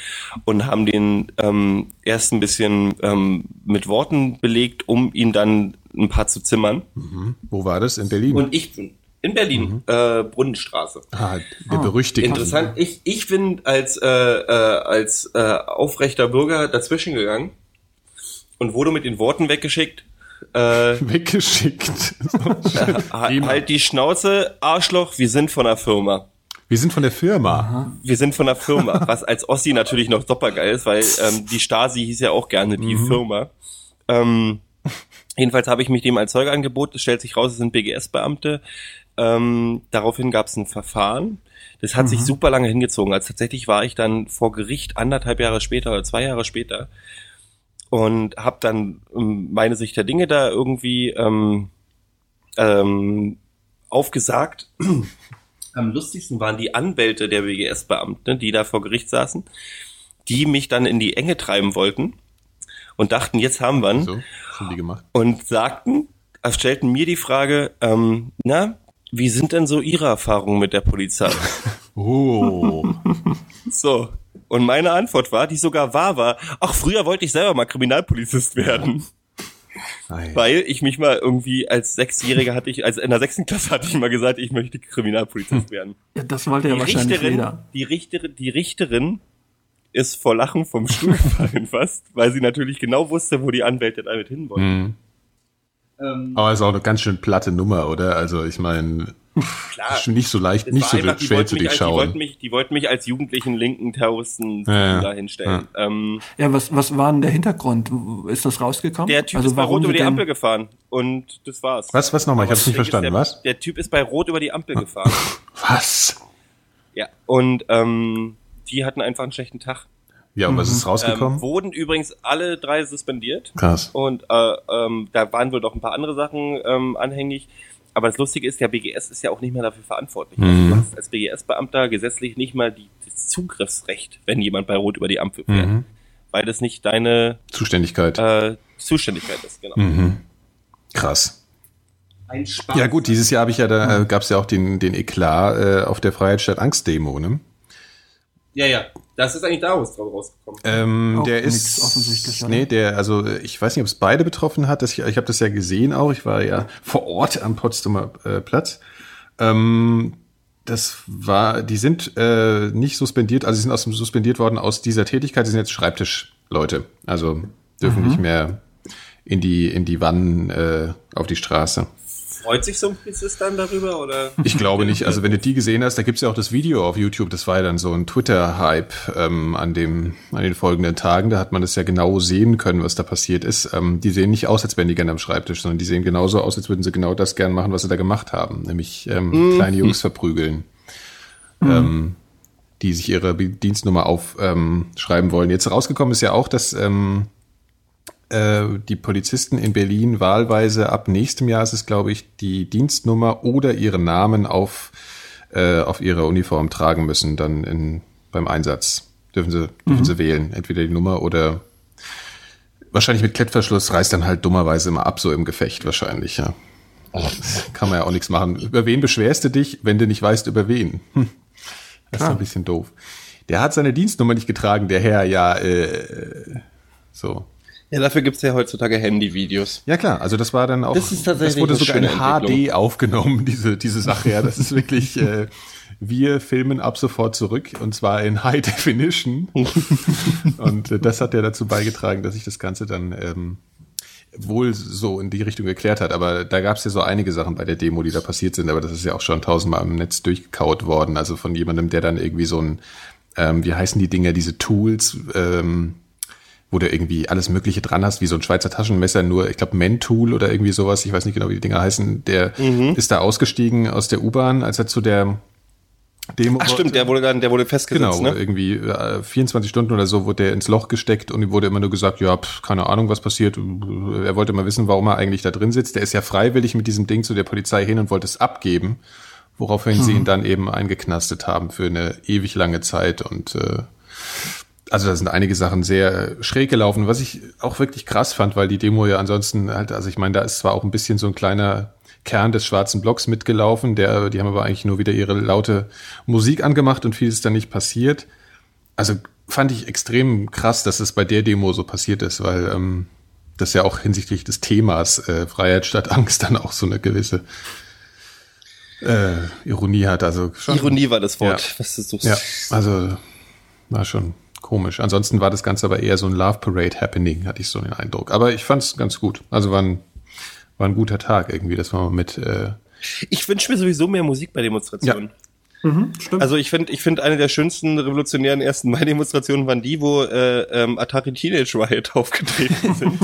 und haben den ähm, erst ein bisschen ähm, mit Worten belegt, um ihn dann ein paar zu zimmern. Wo war das? In Berlin? Und ich bin in Berlin, äh, Brunnenstraße. ah, der berüchtigte. Interessant. Ich, ich bin als, äh, äh, als äh, aufrechter Bürger dazwischen gegangen und wurde mit den Worten weggeschickt. Äh, Weggeschickt. ha- halt die Schnauze, Arschloch, wir sind von der Firma. Wir sind von der Firma. Wir sind von der Firma, was als Ossi natürlich noch supergeil ist, weil ähm, die Stasi hieß ja auch gerne die Firma. Ähm, jedenfalls habe ich mich dem als Zeuge angeboten. Es stellt sich raus, es sind BGS-Beamte. Ähm, daraufhin gab es ein Verfahren. Das hat sich super lange hingezogen. Also tatsächlich war ich dann vor Gericht anderthalb Jahre später oder zwei Jahre später und habe dann ähm, meine Sicht der Dinge da irgendwie ähm, ähm, aufgesagt. Am lustigsten waren die Anwälte der BGS-Beamten, die da vor Gericht saßen, die mich dann in die Enge treiben wollten und dachten, jetzt haben wir ihn. So, haben die gemacht? Und sagten, äh, stellten mir die Frage, ähm, na, wie sind denn so Ihre Erfahrungen mit der Polizei? Oh. So. Und meine Antwort war, die sogar wahr war, ach, früher wollte ich selber mal Kriminalpolizist werden. Nein. Weil ich mich mal irgendwie als Sechsjähriger hatte ich, also in der sechsten Klasse hatte ich mal gesagt, ich möchte Kriminalpolizist werden. Ja, das wollte ja Die wahrscheinlich Richterin, jeder. die Richterin, die Richterin ist vor Lachen vom Stuhl gefallen fast, weil sie natürlich genau wusste, wo die Anwälte damit hin wollten. Mhm. Aber ist auch eine ganz schön platte Nummer, oder? Also ich meine, Klar. ist nicht so leicht, nicht so einfach, schwer zu mich als- Die wollten, mich, die wollten mich als jugendlichen linken Terroristen Ja, ja. da hinstellen. Ähm, Ja, was, was war denn der Hintergrund? Ist das rausgekommen? der Typ also ist bei Rot über die Ampel gefahren und das war's. Was, was nochmal? Ich hab's nicht verstanden. Der, Was? der Typ ist bei Rot über die Ampel gefahren. Was? ja. Und ähm, die hatten einfach einen schlechten Tag. Ja, und was ist Ähm, rausgekommen? wurden übrigens alle drei suspendiert. Krass. Und äh, ähm, da waren wohl doch ein paar andere Sachen ähm, anhängig. Aber das Lustige ist, der BGS ist ja auch nicht mehr dafür verantwortlich. Also Mhm. du hast als BGS-Beamter gesetzlich nicht mal die, das Zugriffsrecht, wenn jemand bei Rot über die Ampel fährt. Mhm. Weil das nicht deine Zuständigkeit, äh, Zuständigkeit ist, genau. Mhm. Krass. Ein Spaß. Ja gut, dieses Jahr habe ich ja, da äh, gab es ja auch den, den Eklat äh, auf der Freiheitsstadt Angst-Demo, ne? Ja, ja. Das ist eigentlich daraus drauf rausgekommen. Ähm, der ist offensichtlich. Oder? Nee, der, also ich weiß nicht, ob es beide betroffen hat. Das, ich ich habe das ja gesehen auch. Ich war ja vor Ort am Potsdamer äh, Platz. Ähm, das war, die sind äh, nicht suspendiert, also sie sind aus dem suspendiert worden aus dieser Tätigkeit. Die sind jetzt Schreibtischleute, also dürfen mhm. nicht mehr in die in die Wannen äh, auf die Straße freut sich so ein Polizist dann darüber? Oder? Ich glaube nicht. Also wenn du die gesehen hast, da gibt's ja auch das Video auf YouTube, das war ja dann so ein Twitter-Hype ähm, an, dem, an den folgenden Tagen. Da hat man das ja genau sehen können, was da passiert ist. Ähm, die sehen nicht aus, als wären die gerne am Schreibtisch, sondern die sehen genauso aus, als würden sie genau das gern machen, was sie da gemacht haben. Nämlich ähm, mhm. kleine Jungs verprügeln. Mhm. Ähm, die sich ihre Dienstnummer aufschreiben ähm, wollen. Jetzt rausgekommen ist ja auch, dass ähm, äh, die Polizisten in Berlin wahlweise ab nächstem Jahr ist es, glaube ich, die Dienstnummer oder ihren Namen auf, äh, auf ihre Uniform tragen müssen, dann in, beim Einsatz. Dürfen sie, dürfen mhm. sie wählen. Entweder die Nummer oder wahrscheinlich mit Klettverschluss reißt dann halt dummerweise immer ab, so im Gefecht wahrscheinlich, ja. Kann man ja auch nichts machen. Über wen beschwerst du dich, wenn du nicht weißt, über wen? Hm. Das ist ah. ein bisschen doof. Der hat seine Dienstnummer nicht getragen, der Herr, ja, äh, so. Ja, dafür gibt's ja heutzutage Handyvideos. Ja klar, also das war dann auch, das, ist tatsächlich das wurde sogar in HD aufgenommen, diese, diese Sache, ja, das ist wirklich, äh, wir filmen ab sofort zurück und zwar in High Definition. Und äh, das hat ja dazu beigetragen, dass sich das Ganze dann ähm, wohl so in die Richtung geklärt hat, aber da gab's ja so einige Sachen bei der Demo, die da passiert sind, aber das ist ja auch schon tausendmal im Netz durchgekaut worden, also von jemandem, der dann irgendwie so ein, ähm, wie heißen die Dinger, diese Tools, ähm, wo du irgendwie alles Mögliche dran hast, wie so ein Schweizer Taschenmesser, nur, ich glaube, Mentool oder irgendwie sowas, ich weiß nicht genau, wie die Dinger heißen, der mhm. ist da ausgestiegen aus der U-Bahn, als er zu der Demo Ach stimmt, der wurde dann, der wurde festgesetzt, genau, ne? irgendwie äh, 24 Stunden oder so wurde der ins Loch gesteckt und ihm wurde immer nur gesagt, ja, pf, keine Ahnung, was passiert. Er wollte mal wissen, warum er eigentlich da drin sitzt. Der ist ja freiwillig mit diesem Ding zu der Polizei hin und wollte es abgeben, woraufhin mhm. sie ihn dann eben eingeknastet haben für eine ewig lange Zeit und äh, also da sind einige Sachen sehr schräg gelaufen, was ich auch wirklich krass fand, weil die Demo ja ansonsten halt, also ich meine, da ist zwar auch ein bisschen so ein kleiner Kern des schwarzen Blocks mitgelaufen, der, die haben aber eigentlich nur wieder ihre laute Musik angemacht und viel ist dann nicht passiert. Also fand ich extrem krass, dass es bei der Demo so passiert ist, weil ähm, das ja auch hinsichtlich des Themas äh, Freiheit statt Angst dann auch so eine gewisse äh, Ironie hat. Also schon, Ironie war das Wort, ja, was du suchst. Ja, also war schon komisch. Ansonsten war das Ganze aber eher so ein Love Parade Happening, hatte ich so den Eindruck. Aber ich fand es ganz gut. Also war ein, war ein guter Tag irgendwie, dass wir mit. Äh ich wünsche mir sowieso mehr Musik bei Demonstrationen. Ja. Mhm. Also ich finde, ich finde eine der schönsten revolutionären ersten Mai-Demonstrationen waren die, wo äh, ähm, Atari Teenage Riot aufgetreten sind,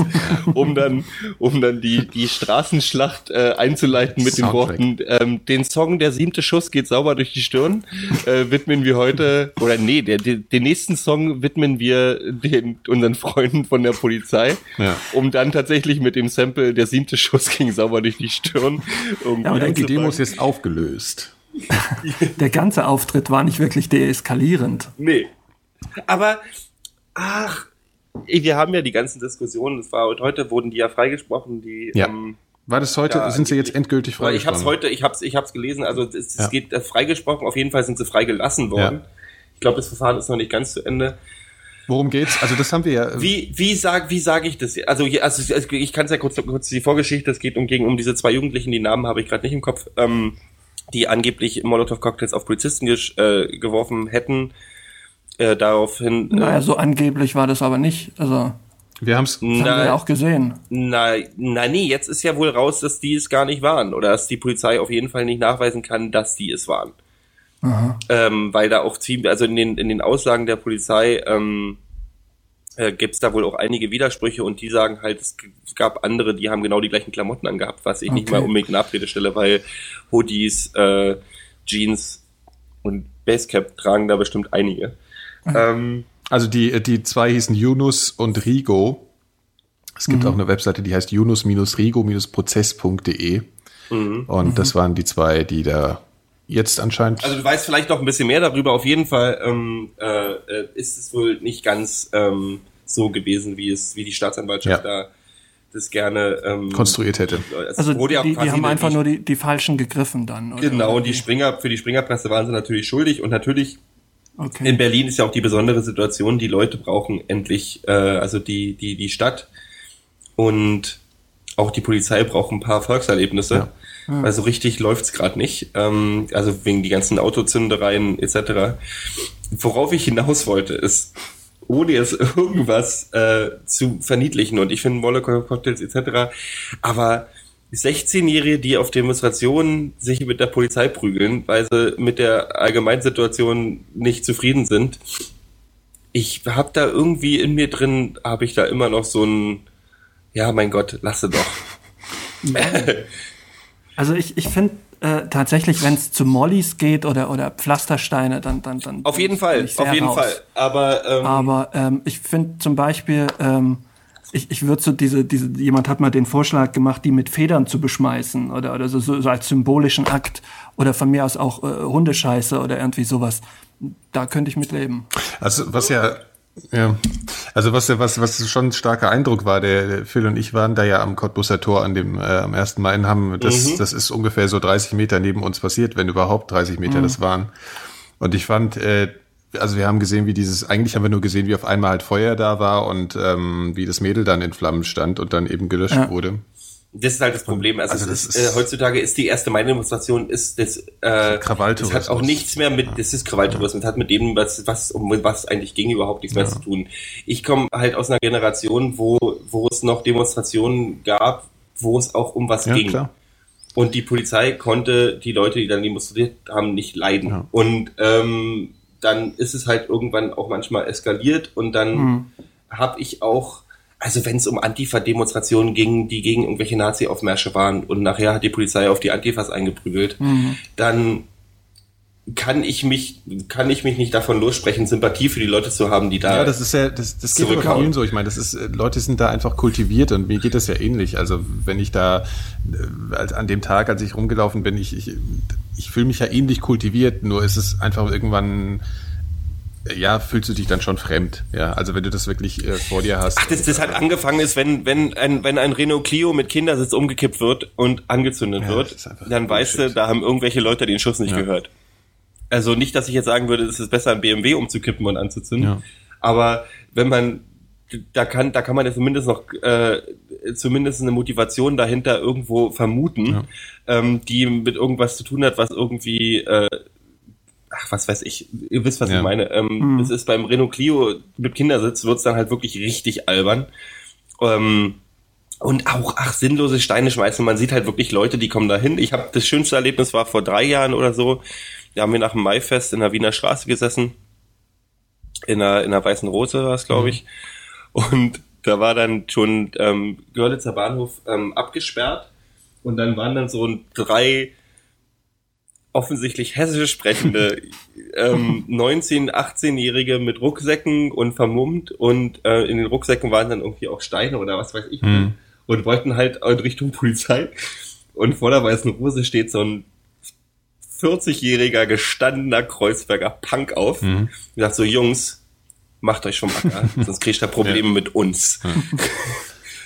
um dann, um dann die die Straßenschlacht äh, einzuleiten mit Soundtrack. den Worten: ähm, Den Song "Der siebte Schuss geht sauber durch die Stirn" äh, widmen wir heute oder nee, der, der, den nächsten Song widmen wir den unseren Freunden von der Polizei, ja. um dann tatsächlich mit dem Sample "Der siebte Schuss ging sauber durch die Stirn" um ja, aber die Demo ist jetzt aufgelöst. Der ganze Auftritt war nicht wirklich deeskalierend. Nee. Aber, ach, wir haben ja die ganzen Diskussionen, das war heute, wurden die ja freigesprochen, die, ja. Ähm, war das heute? Ja, sind sie jetzt endgültig freigesprochen? Ich habe es heute, ich habe es ich hab's gelesen. Also es, es ja. geht äh, freigesprochen. Auf jeden Fall sind sie freigelassen worden. Ja. Ich glaube, das Verfahren ist noch nicht ganz zu Ende. Worum geht's? Also das haben wir ja. Äh, wie wie sag wie sage ich das? Also, also ich kann es ja kurz kurz die Vorgeschichte. Es geht um gegen um diese zwei Jugendlichen. Die Namen habe ich gerade nicht im Kopf. Ähm, die angeblich Molotow-Cocktails auf Polizisten äh, geworfen hätten. Äh, daraufhin. Äh, naja, so angeblich war das aber nicht. Also. Wir haben's das na, haben wir ja auch gesehen. Na, na nee, jetzt ist ja wohl raus, dass die es gar nicht waren. Oder dass die Polizei auf jeden Fall nicht nachweisen kann, dass die es waren. Aha. Ähm, weil da auch ziemlich, also in den, in den Aussagen der Polizei ähm, äh, gibt es da wohl auch einige Widersprüche und die sagen halt, es gab andere, die haben genau die gleichen Klamotten angehabt, was ich okay. nicht mal unbedingt in Abrede stelle, weil Hoodies, äh, Jeans und Basecap tragen da bestimmt einige. Mhm. Ähm, also die, die zwei hießen Yunus und Rigo. Es gibt mhm. auch eine Webseite, die heißt yunus-rigo-prozess.de. Mhm. Und das waren die zwei, die da jetzt anscheinend. Also du weißt vielleicht noch ein bisschen mehr darüber. Auf jeden Fall ähm, äh, ist es wohl nicht ganz ähm, so gewesen, wie es, wie die Staatsanwaltschaft ja. da das gerne ähm, konstruiert hätte. Also die, die haben einfach nur die, die falschen gegriffen dann. Oder? Genau, und die Springer, für die Springerpresse waren sie natürlich schuldig und natürlich okay. in Berlin ist ja auch die besondere Situation, die Leute brauchen endlich, äh, also die, die, die Stadt und auch die Polizei braucht ein paar Volkserlebnisse. Ja. Ja. Also richtig läuft's gerade nicht. Ähm, also wegen die ganzen Autozündereien etc. Worauf ich hinaus wollte, ist, ohne jetzt irgendwas äh, zu verniedlichen. Und ich finde Molotov-Cocktails etc. Aber 16-Jährige, die auf Demonstrationen sich mit der Polizei prügeln, weil sie mit der Allgemeinsituation nicht zufrieden sind. Ich habe da irgendwie in mir drin, habe ich da immer noch so ein, ja, mein Gott, lasse doch. Also ich, ich finde äh, tatsächlich, wenn es zu Mollys geht oder, oder Pflastersteine, dann, dann, dann. Auf jeden Fall, auf jeden raus. Fall. Aber, ähm, Aber ähm, ich finde zum Beispiel, ähm, ich, ich würde so diese, diese, jemand hat mal den Vorschlag gemacht, die mit Federn zu beschmeißen oder, oder so, so, so als symbolischen Akt oder von mir aus auch äh, Hundescheiße oder irgendwie sowas. Da könnte ich mit leben. Also was ja ja, also was was was schon ein starker Eindruck war, der, der Phil und ich waren da ja am Cottbusser Tor an dem äh, am 1. Mai und haben das mhm. das ist ungefähr so 30 Meter neben uns passiert, wenn überhaupt 30 Meter mhm. das waren. Und ich fand äh, also wir haben gesehen, wie dieses, eigentlich haben wir nur gesehen, wie auf einmal halt Feuer da war und ähm, wie das Mädel dann in Flammen stand und dann eben gelöscht ja. wurde. Das ist halt das Problem. Also, also das ist, ist, äh, heutzutage ist die erste Mai-Demonstration ist das, äh, das hat auch nichts mehr mit, das ist Krawalltourismus, das hat mit dem, was, was um was eigentlich ging, überhaupt nichts mehr zu tun. Ich komme halt aus einer Generation, wo, wo es noch Demonstrationen gab, wo es auch um was ja, ging. Klar. Und die Polizei konnte die Leute, die dann demonstriert haben, nicht leiden. Ja. Und ähm, dann ist es halt irgendwann auch manchmal eskaliert und dann mhm. habe ich auch also wenn es um Antifa-Demonstrationen ging, die gegen irgendwelche Nazi-Aufmärsche waren und nachher hat die Polizei auf die Antifas eingeprügelt, mhm. dann kann ich mich kann ich mich nicht davon lossprechen, Sympathie für die Leute zu haben, die da Ja, das ist ja das, das geht aber vielen so. Ich meine, das ist äh, Leute sind da einfach kultiviert und mir geht das ja ähnlich. Also wenn ich da äh, als an dem Tag, als ich rumgelaufen bin, ich ich, ich fühle mich ja ähnlich kultiviert, nur ist es einfach irgendwann ja, fühlst du dich dann schon fremd. Ja, also wenn du das wirklich äh, vor dir hast. Ach, das, das hat angefangen ist, wenn, wenn ein, wenn ein Renault Clio mit Kindersitz umgekippt wird und angezündet ja, wird, dann weißt du, da haben irgendwelche Leute den Schuss nicht ja. gehört. Also nicht, dass ich jetzt sagen würde, es ist besser, ein BMW umzukippen und anzuzünden. Ja. Aber wenn man, da kann, da kann man ja zumindest noch, äh, zumindest eine Motivation dahinter irgendwo vermuten, ähm, die mit irgendwas zu tun hat, was irgendwie, äh, ach, was weiß ich, ihr wisst, was ja. ich meine. Ähm, mhm. Es ist beim Renault Clio mit Kindersitz wird's dann halt wirklich richtig albern. Ähm, und auch, ach, sinnlose Steine schmeißen. Man sieht halt wirklich Leute, die kommen da hin. Ich habe das schönste Erlebnis war vor drei Jahren oder so. Da haben wir nach dem Maifest in der Wiener Straße gesessen. In einer, in einer weißen Rose war es, glaube mhm. ich. Und da war dann schon ähm, Görlitzer Bahnhof ähm, abgesperrt. Und dann waren dann so drei offensichtlich hessisch sprechende ähm, 19-, 18-Jährige mit Rucksäcken und vermummt und äh, in den Rucksäcken waren dann irgendwie auch Steine oder was weiß ich mhm. und wollten halt in Richtung Polizei und vor der weißen Rose steht so ein 40-jähriger gestandener Kreuzberger Punk auf mhm. und sagt so Jungs, macht euch schon mal, sonst kriegt ihr Probleme ja. mit uns. Ja.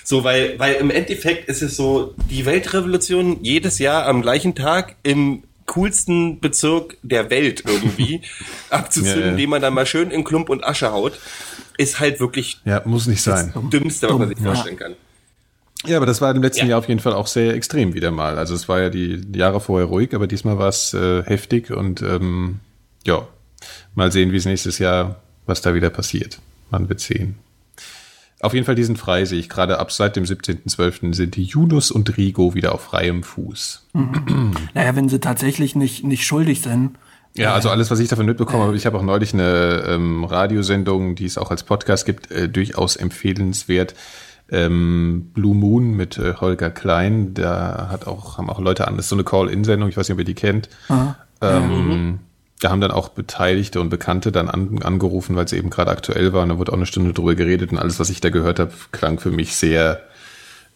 So, weil, weil im Endeffekt ist es so, die Weltrevolution jedes Jahr am gleichen Tag im coolsten Bezirk der Welt irgendwie abzuzünden, ja, ja. den man dann mal schön in Klump und Asche haut, ist halt wirklich ja, muss nicht sein. das Dümmste, was man sich vorstellen kann. Ja, aber das war im letzten ja. Jahr auf jeden Fall auch sehr extrem wieder mal. Also es war ja die Jahre vorher ruhig, aber diesmal war es äh, heftig und ähm, ja, mal sehen, wie es nächstes Jahr, was da wieder passiert. Man wird sehen. Auf jeden Fall diesen frei sehe ich gerade ab seit dem 17.12. sind die Junus und Rigo wieder auf freiem Fuß. Mhm. Naja, wenn sie tatsächlich nicht, nicht schuldig sind. Ja, also alles, was ich davon mitbekommen habe, ich habe auch neulich eine ähm, Radiosendung, die es auch als Podcast gibt, äh, durchaus empfehlenswert. Ähm, Blue Moon mit äh, Holger Klein, da hat auch, haben auch Leute an, das ist so eine Call-In-Sendung, ich weiß nicht, ob ihr die kennt. Ähm, mhm da haben dann auch Beteiligte und Bekannte dann an, angerufen, weil es eben gerade aktuell war und da wurde auch eine Stunde drüber geredet und alles, was ich da gehört habe, klang für mich sehr,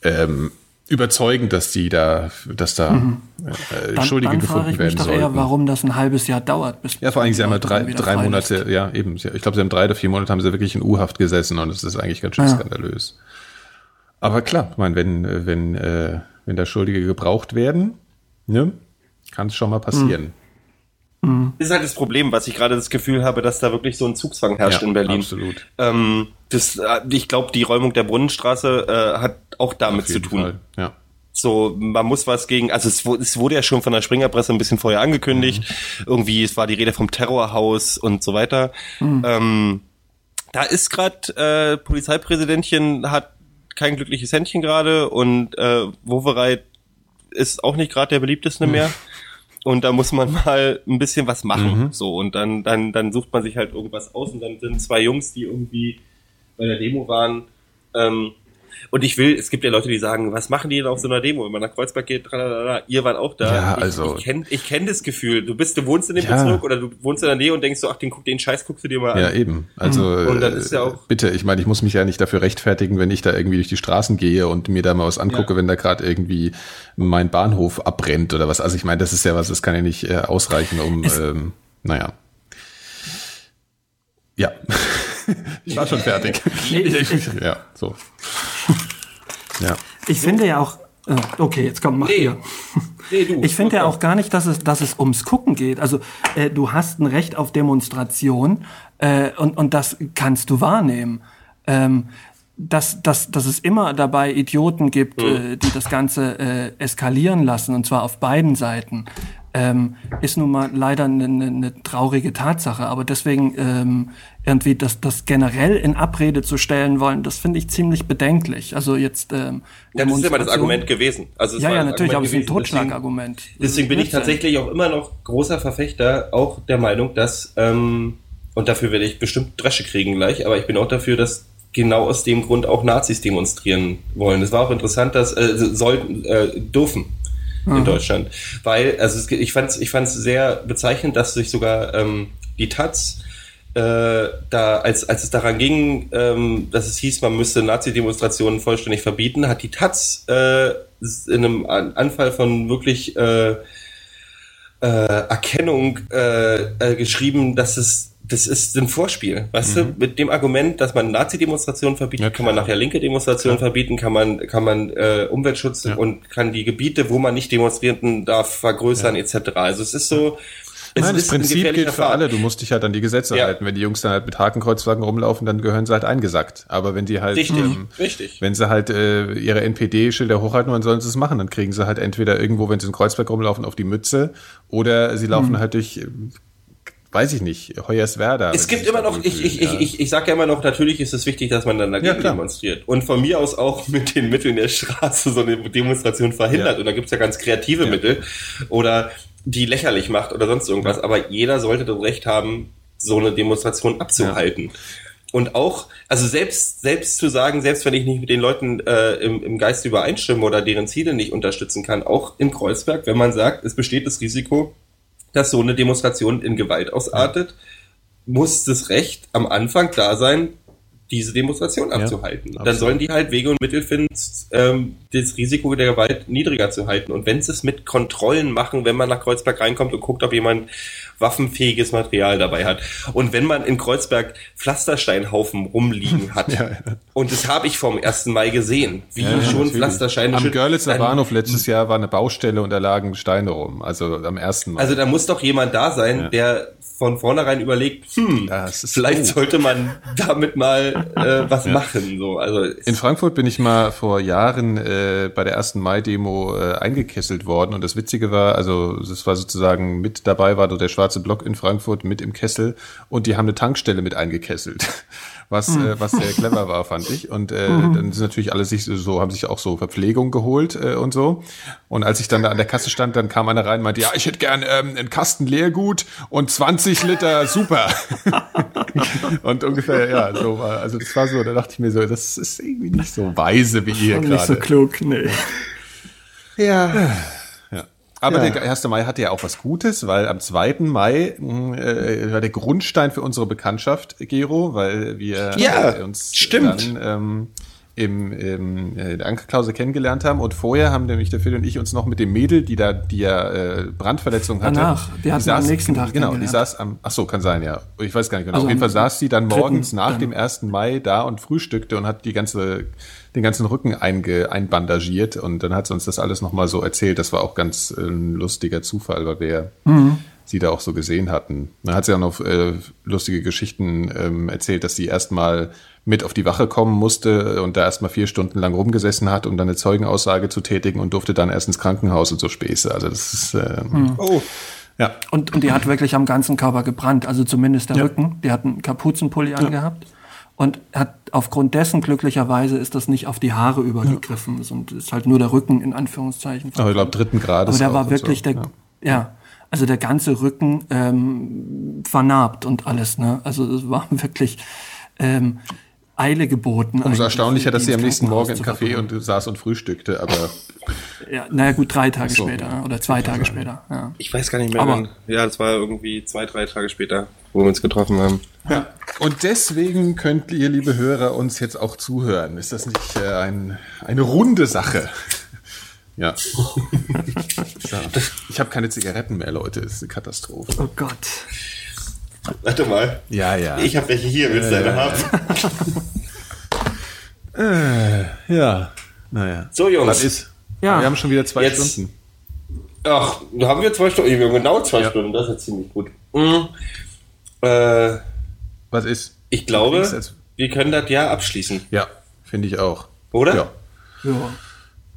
ähm, überzeugend, dass die da, dass da mhm. äh, dann, Schuldige dann gefunden ich werden sollen. Eher, warum das ein halbes Jahr dauert. Bis ja, vor allem, sie haben ja drei, drei Monate, ist. ja eben. Ich glaube, sie haben drei oder vier Monate haben sie wirklich in U-Haft gesessen und das ist eigentlich ganz schön ja. skandalös. Aber klar, ich meine, wenn, wenn, äh, wenn da Schuldige gebraucht werden, ne, kann es schon mal passieren. Mhm. Mhm. Das ist halt das Problem, was ich gerade das Gefühl habe, dass da wirklich so ein Zugzwang herrscht ja, in Berlin. Absolut. Ähm, das, äh, ich glaube, die Räumung der Brunnenstraße äh, hat auch damit zu tun. Fall. Ja. So, man muss was gegen, also es, es, wurde ja schon von der Springerpresse ein bisschen vorher angekündigt. Mhm. Irgendwie, es war die Rede vom Terrorhaus und so weiter. Mhm. Ähm, da ist gerade äh, Polizeipräsidentchen hat kein glückliches Händchen gerade und äh, Wovereit ist auch nicht gerade der beliebteste mhm. mehr und da muss man mal ein bisschen was machen. Mhm. So, und dann, dann, dann sucht man sich halt irgendwas aus und dann sind zwei Jungs, die irgendwie bei der Demo waren, ähm, und ich will, es gibt ja Leute, die sagen, was machen die denn auf so einer Demo, wenn man nach Kreuzberg geht, tralala. ihr wart auch da. Ja, also. Ich, kenne ich kenn das Gefühl. Du bist, du wohnst in dem ja. Bezirk oder du wohnst in der Nähe und denkst so, ach, den, den Scheiß guckst du dir mal an. Ja, eben. Also, und dann ist ja auch, bitte, ich meine, ich muss mich ja nicht dafür rechtfertigen, wenn ich da irgendwie durch die Straßen gehe und mir da mal was angucke, ja. wenn da gerade irgendwie mein Bahnhof abbrennt oder was. Also ich meine, das ist ja was, das kann ja nicht äh, ausreichen, um, ähm, naja. Ja. ich war schon fertig. ja, so. Ja. Ich finde ja auch, äh, okay, jetzt komm, mach nee. ihr. Nee, du. Ich finde ja auch gar nicht, dass es, dass es ums Gucken geht. Also äh, du hast ein Recht auf Demonstration äh, und, und das kannst du wahrnehmen. Ähm, dass, dass, dass es immer dabei Idioten gibt, mhm. äh, die das Ganze äh, eskalieren lassen, und zwar auf beiden Seiten ähm, ist nun mal leider eine, eine traurige Tatsache. Aber deswegen ähm, irgendwie das, das generell in Abrede zu stellen wollen, das finde ich ziemlich bedenklich. Also jetzt ähm, ja, das ist immer das Argument gewesen. Also ja, ja, natürlich, aber es ist ein Totschlagargument. Deswegen, deswegen bin ich tatsächlich auch immer noch großer Verfechter, auch der Meinung, dass ähm, und dafür werde ich bestimmt Dresche kriegen gleich, aber ich bin auch dafür, dass genau aus dem Grund auch Nazis demonstrieren wollen. Es war auch interessant, dass äh, sollten äh, dürfen in mhm. Deutschland. Weil, also es, ich fand es ich fand's sehr bezeichnend, dass sich sogar ähm, die Taz äh, da, als, als es daran ging, ähm, dass es hieß, man müsste Nazi-Demonstrationen vollständig verbieten, hat die Taz äh, in einem Anfall von wirklich äh, äh, Erkennung äh, äh, geschrieben, dass es das ist ein Vorspiel, weißt mhm. du, mit dem Argument, dass man Nazi-Demonstrationen verbietet, ja, kann man nachher linke Demonstrationen klar. verbieten, kann man, kann man äh, Umweltschutz ja. und kann die Gebiete, wo man nicht demonstrieren darf, vergrößern, ja. etc. Also es ist so, es Nein, das Prinzip gilt für alle. Du musst dich halt an die Gesetze ja. halten. Wenn die Jungs dann halt mit Hakenkreuzwagen rumlaufen, dann gehören sie halt eingesackt. Aber wenn die halt, richtig, ähm, richtig. wenn sie halt äh, ihre NPD-Schilder hochhalten, dann sollen sie es machen. Dann kriegen sie halt entweder irgendwo, wenn sie in Kreuzberg rumlaufen, auf die Mütze oder sie laufen hm. halt durch weiß ich nicht, Hoyerswerda. Es gibt immer noch, ich, ich, ja. ich, ich, ich sage ja immer noch, natürlich ist es wichtig, dass man dann dagegen ja, demonstriert. Und von mir aus auch mit den Mitteln der Straße so eine Demonstration verhindert. Ja. Und da gibt's ja ganz kreative Mittel. Oder die lächerlich macht oder sonst irgendwas. Aber jeder sollte das Recht haben, so eine Demonstration abzuhalten. Und auch, also selbst, selbst zu sagen, selbst wenn ich nicht mit den Leuten äh, im, im Geist übereinstimme oder deren Ziele nicht unterstützen kann, auch in Kreuzberg, wenn man sagt, es besteht das Risiko, dass so eine Demonstration in Gewalt ausartet, muss das Recht am Anfang da sein, diese Demonstration abzuhalten. Ja, dann sollen die halt Wege und Mittel finden, ähm, das Risiko der Gewalt niedriger zu halten. Und wenn sie es mit Kontrollen machen, wenn man nach Kreuzberg reinkommt und guckt, ob jemand waffenfähiges Material dabei hat. Und wenn man in Kreuzberg Pflastersteinhaufen rumliegen hat, ja, ja. und das habe ich vom 1. Mai gesehen, wie ja, schon natürlich. Pflastersteine. Am Görlitzer Bahnhof letztes Jahr war eine Baustelle und da lagen Steine rum, also am 1. Mai. Also da muss doch jemand da sein, der von vornherein überlegt, hm, vielleicht so. sollte man damit mal äh, was machen. So, also in Frankfurt bin ich mal vor Jahren äh, bei der ersten Mai-Demo äh, eingekesselt worden und das Witzige war, also es war sozusagen mit dabei war der schwarze Block in Frankfurt mit im Kessel und die haben eine Tankstelle mit eingekesselt was, mhm. äh, was sehr clever war, fand ich. Und äh, mhm. dann sind natürlich alle sich so, haben sich auch so Verpflegung geholt äh, und so. Und als ich dann da an der Kasse stand, dann kam einer rein und meinte, ja, ich hätte gern ähm, einen Kasten Leergut und 20 Liter Super. und ungefähr, ja, so war, also das war so, da dachte ich mir so, das ist irgendwie nicht so weise wie ihr gerade. Nicht so klug, nee. Ja. Aber ja. der 1. Mai hatte ja auch was Gutes, weil am 2. Mai äh, war der Grundstein für unsere Bekanntschaft, Gero, weil wir ja, äh, uns stimmt. dann ähm, im, im äh, der Ankerklause kennengelernt haben. Und vorher haben nämlich der Phil und ich uns noch mit dem Mädel, die da, die ja äh, Brandverletzung hatte. Danach, die hatten saß, am nächsten Tag Genau, die saß am, ach so, kann sein, ja. Ich weiß gar nicht genau. Also Auf jeden Fall saß sie dann dritten morgens nach dann. dem 1. Mai da und frühstückte und hat die ganze, den ganzen Rücken einge, einbandagiert. Und dann hat sie uns das alles nochmal so erzählt. Das war auch ganz äh, ein lustiger Zufall, weil wir Mhm. Sie da auch so gesehen hatten. Dann hat sie auch noch äh, lustige Geschichten ähm, erzählt, dass sie erstmal mit auf die Wache kommen musste und da erstmal vier Stunden lang rumgesessen hat, um dann eine Zeugenaussage zu tätigen und durfte dann erst ins Krankenhaus und so Späße. Also das ist ähm, Oh. ja. Und, und die hat wirklich am ganzen Körper gebrannt, also zumindest der Rücken. Die hat einen Kapuzenpulli angehabt und hat aufgrund dessen glücklicherweise ist das nicht auf die Haare übergegriffen, sondern ist halt nur der Rücken in Anführungszeichen. Aber ich glaube dritten Grades. Aber der auch war wirklich so. der, Ja. ja. Also der ganze Rücken ähm, vernarbt und alles, ne? Also es war wirklich ähm, Eile geboten. Umso erstaunlicher, dass sie am nächsten Morgen im Café und saß und frühstückte, aber Ja, naja gut, drei Tage so. später ne? oder zwei Tage später. Ja. Ich weiß gar nicht mehr. Aber- wann. ja, das war irgendwie zwei, drei Tage später, wo wir uns getroffen haben. Ja. Und deswegen könnt ihr, liebe Hörer, uns jetzt auch zuhören. Ist das nicht äh, ein, eine runde Sache? Ja. So. Ich habe keine Zigaretten mehr, Leute. Das ist eine Katastrophe. Oh Gott. Warte mal. Ja, ja. Ich habe welche hier, willst du eine haben? ja. Naja. So, Jungs. Was ist? Ja. Wir haben schon wieder zwei Jetzt- Stunden. Ach, da haben wir zwei Stunden. Wir haben genau zwei Ja. Stunden. Das ist ja ziemlich gut. Mhm. Äh, Was ist? ich glaube, wir können das Jahr abschließen, Ja, finde ich auch. oder? Ja. Ja.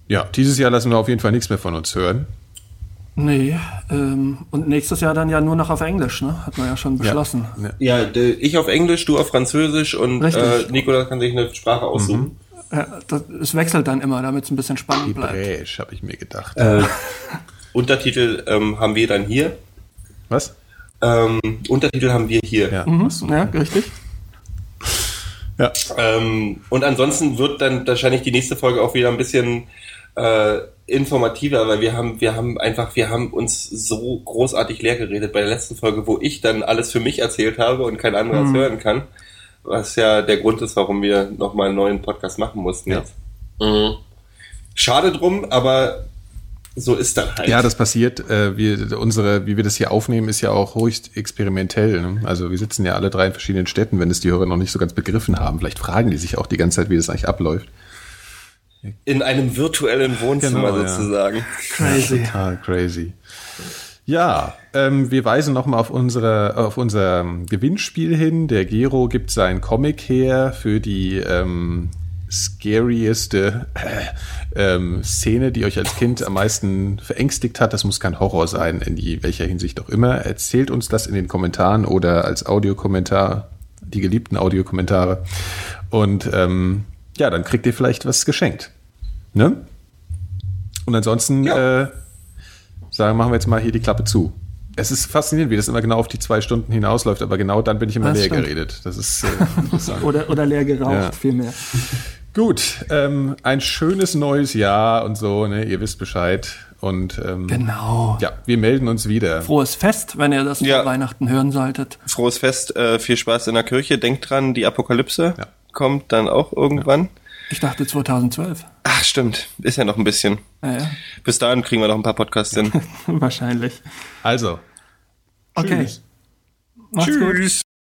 Ja, dieses Jahr lassen wir auf jeden Fall nichts mehr von uns hören. Nee, ähm, und nächstes Jahr dann ja nur noch auf Englisch, ne? Hat man ja schon beschlossen. Ja. Ja, ich auf Englisch, du auf Französisch und Richtig. äh, Nikola kann sich eine Sprache aussuchen. Ja, das, es wechselt dann immer, damit es ein bisschen spannend bleibt. Hebräisch, habe ich mir gedacht. Äh, Untertitel ähm, haben wir dann hier. Was? Ähm, Untertitel haben wir hier. Ja. Mhm, ja, richtig. ja. Ähm, und ansonsten wird dann wahrscheinlich die nächste Folge auch wieder ein bisschen äh, informativer, weil wir haben, wir haben einfach, wir haben uns so großartig leer geredet bei der letzten Folge, wo ich dann alles für mich erzählt habe und kein anderer Mhm. hören kann. Was ja der Grund ist, warum wir nochmal einen neuen Podcast machen mussten Ja. jetzt. Mhm. Schade drum, aber so ist das halt. Ja, das passiert. Äh, wir, unsere, wie wir das hier aufnehmen, ist ja auch höchst experimentell. Ne? Also wir sitzen ja alle drei in verschiedenen Städten, wenn es die Hörer noch nicht so ganz begriffen haben. Vielleicht fragen die sich auch die ganze Zeit, wie das eigentlich abläuft. In einem virtuellen Wohnzimmer Genau, ja. sozusagen. Crazy. Total crazy. Ja, ähm, wir weisen nochmal auf, unsere, auf unser ähm, Gewinnspiel hin. Der Gero gibt seinen Comic her für die ähm, scarieste äh, ähm, Szene, die euch als Kind am meisten verängstigt hat. Das muss kein Horror sein, in die, welcher Hinsicht auch immer. Erzählt uns das in den Kommentaren oder als Audiokommentar, die geliebten Audiokommentare. Und ähm, ja, dann kriegt ihr vielleicht was geschenkt. Ne? Und ansonsten Ja. äh, sagen, machen wir jetzt mal hier die Klappe zu. Es ist faszinierend, wie das immer genau auf die zwei Stunden hinausläuft, aber genau dann bin ich immer Das leer stimmt. geredet. Das ist äh, interessant. Oder, oder leer geraucht, Ja. vielmehr. Gut, ähm, ein schönes neues Jahr und so, ne? Ihr wisst Bescheid. Und ähm, Genau. ja, wir melden uns wieder. Frohes Fest, wenn ihr das Ja. vor Weihnachten hören solltet. Frohes Fest, äh, viel Spaß in der Kirche. Denkt dran, die Apokalypse Ja. kommt dann auch irgendwann. Ich dachte 2012. Ach, stimmt. Ist ja noch ein bisschen. Ja, ja. Bis dahin kriegen wir noch ein paar Podcasts hin. Wahrscheinlich. Also, Okay. Tschüss. Macht's gut. Tschüss.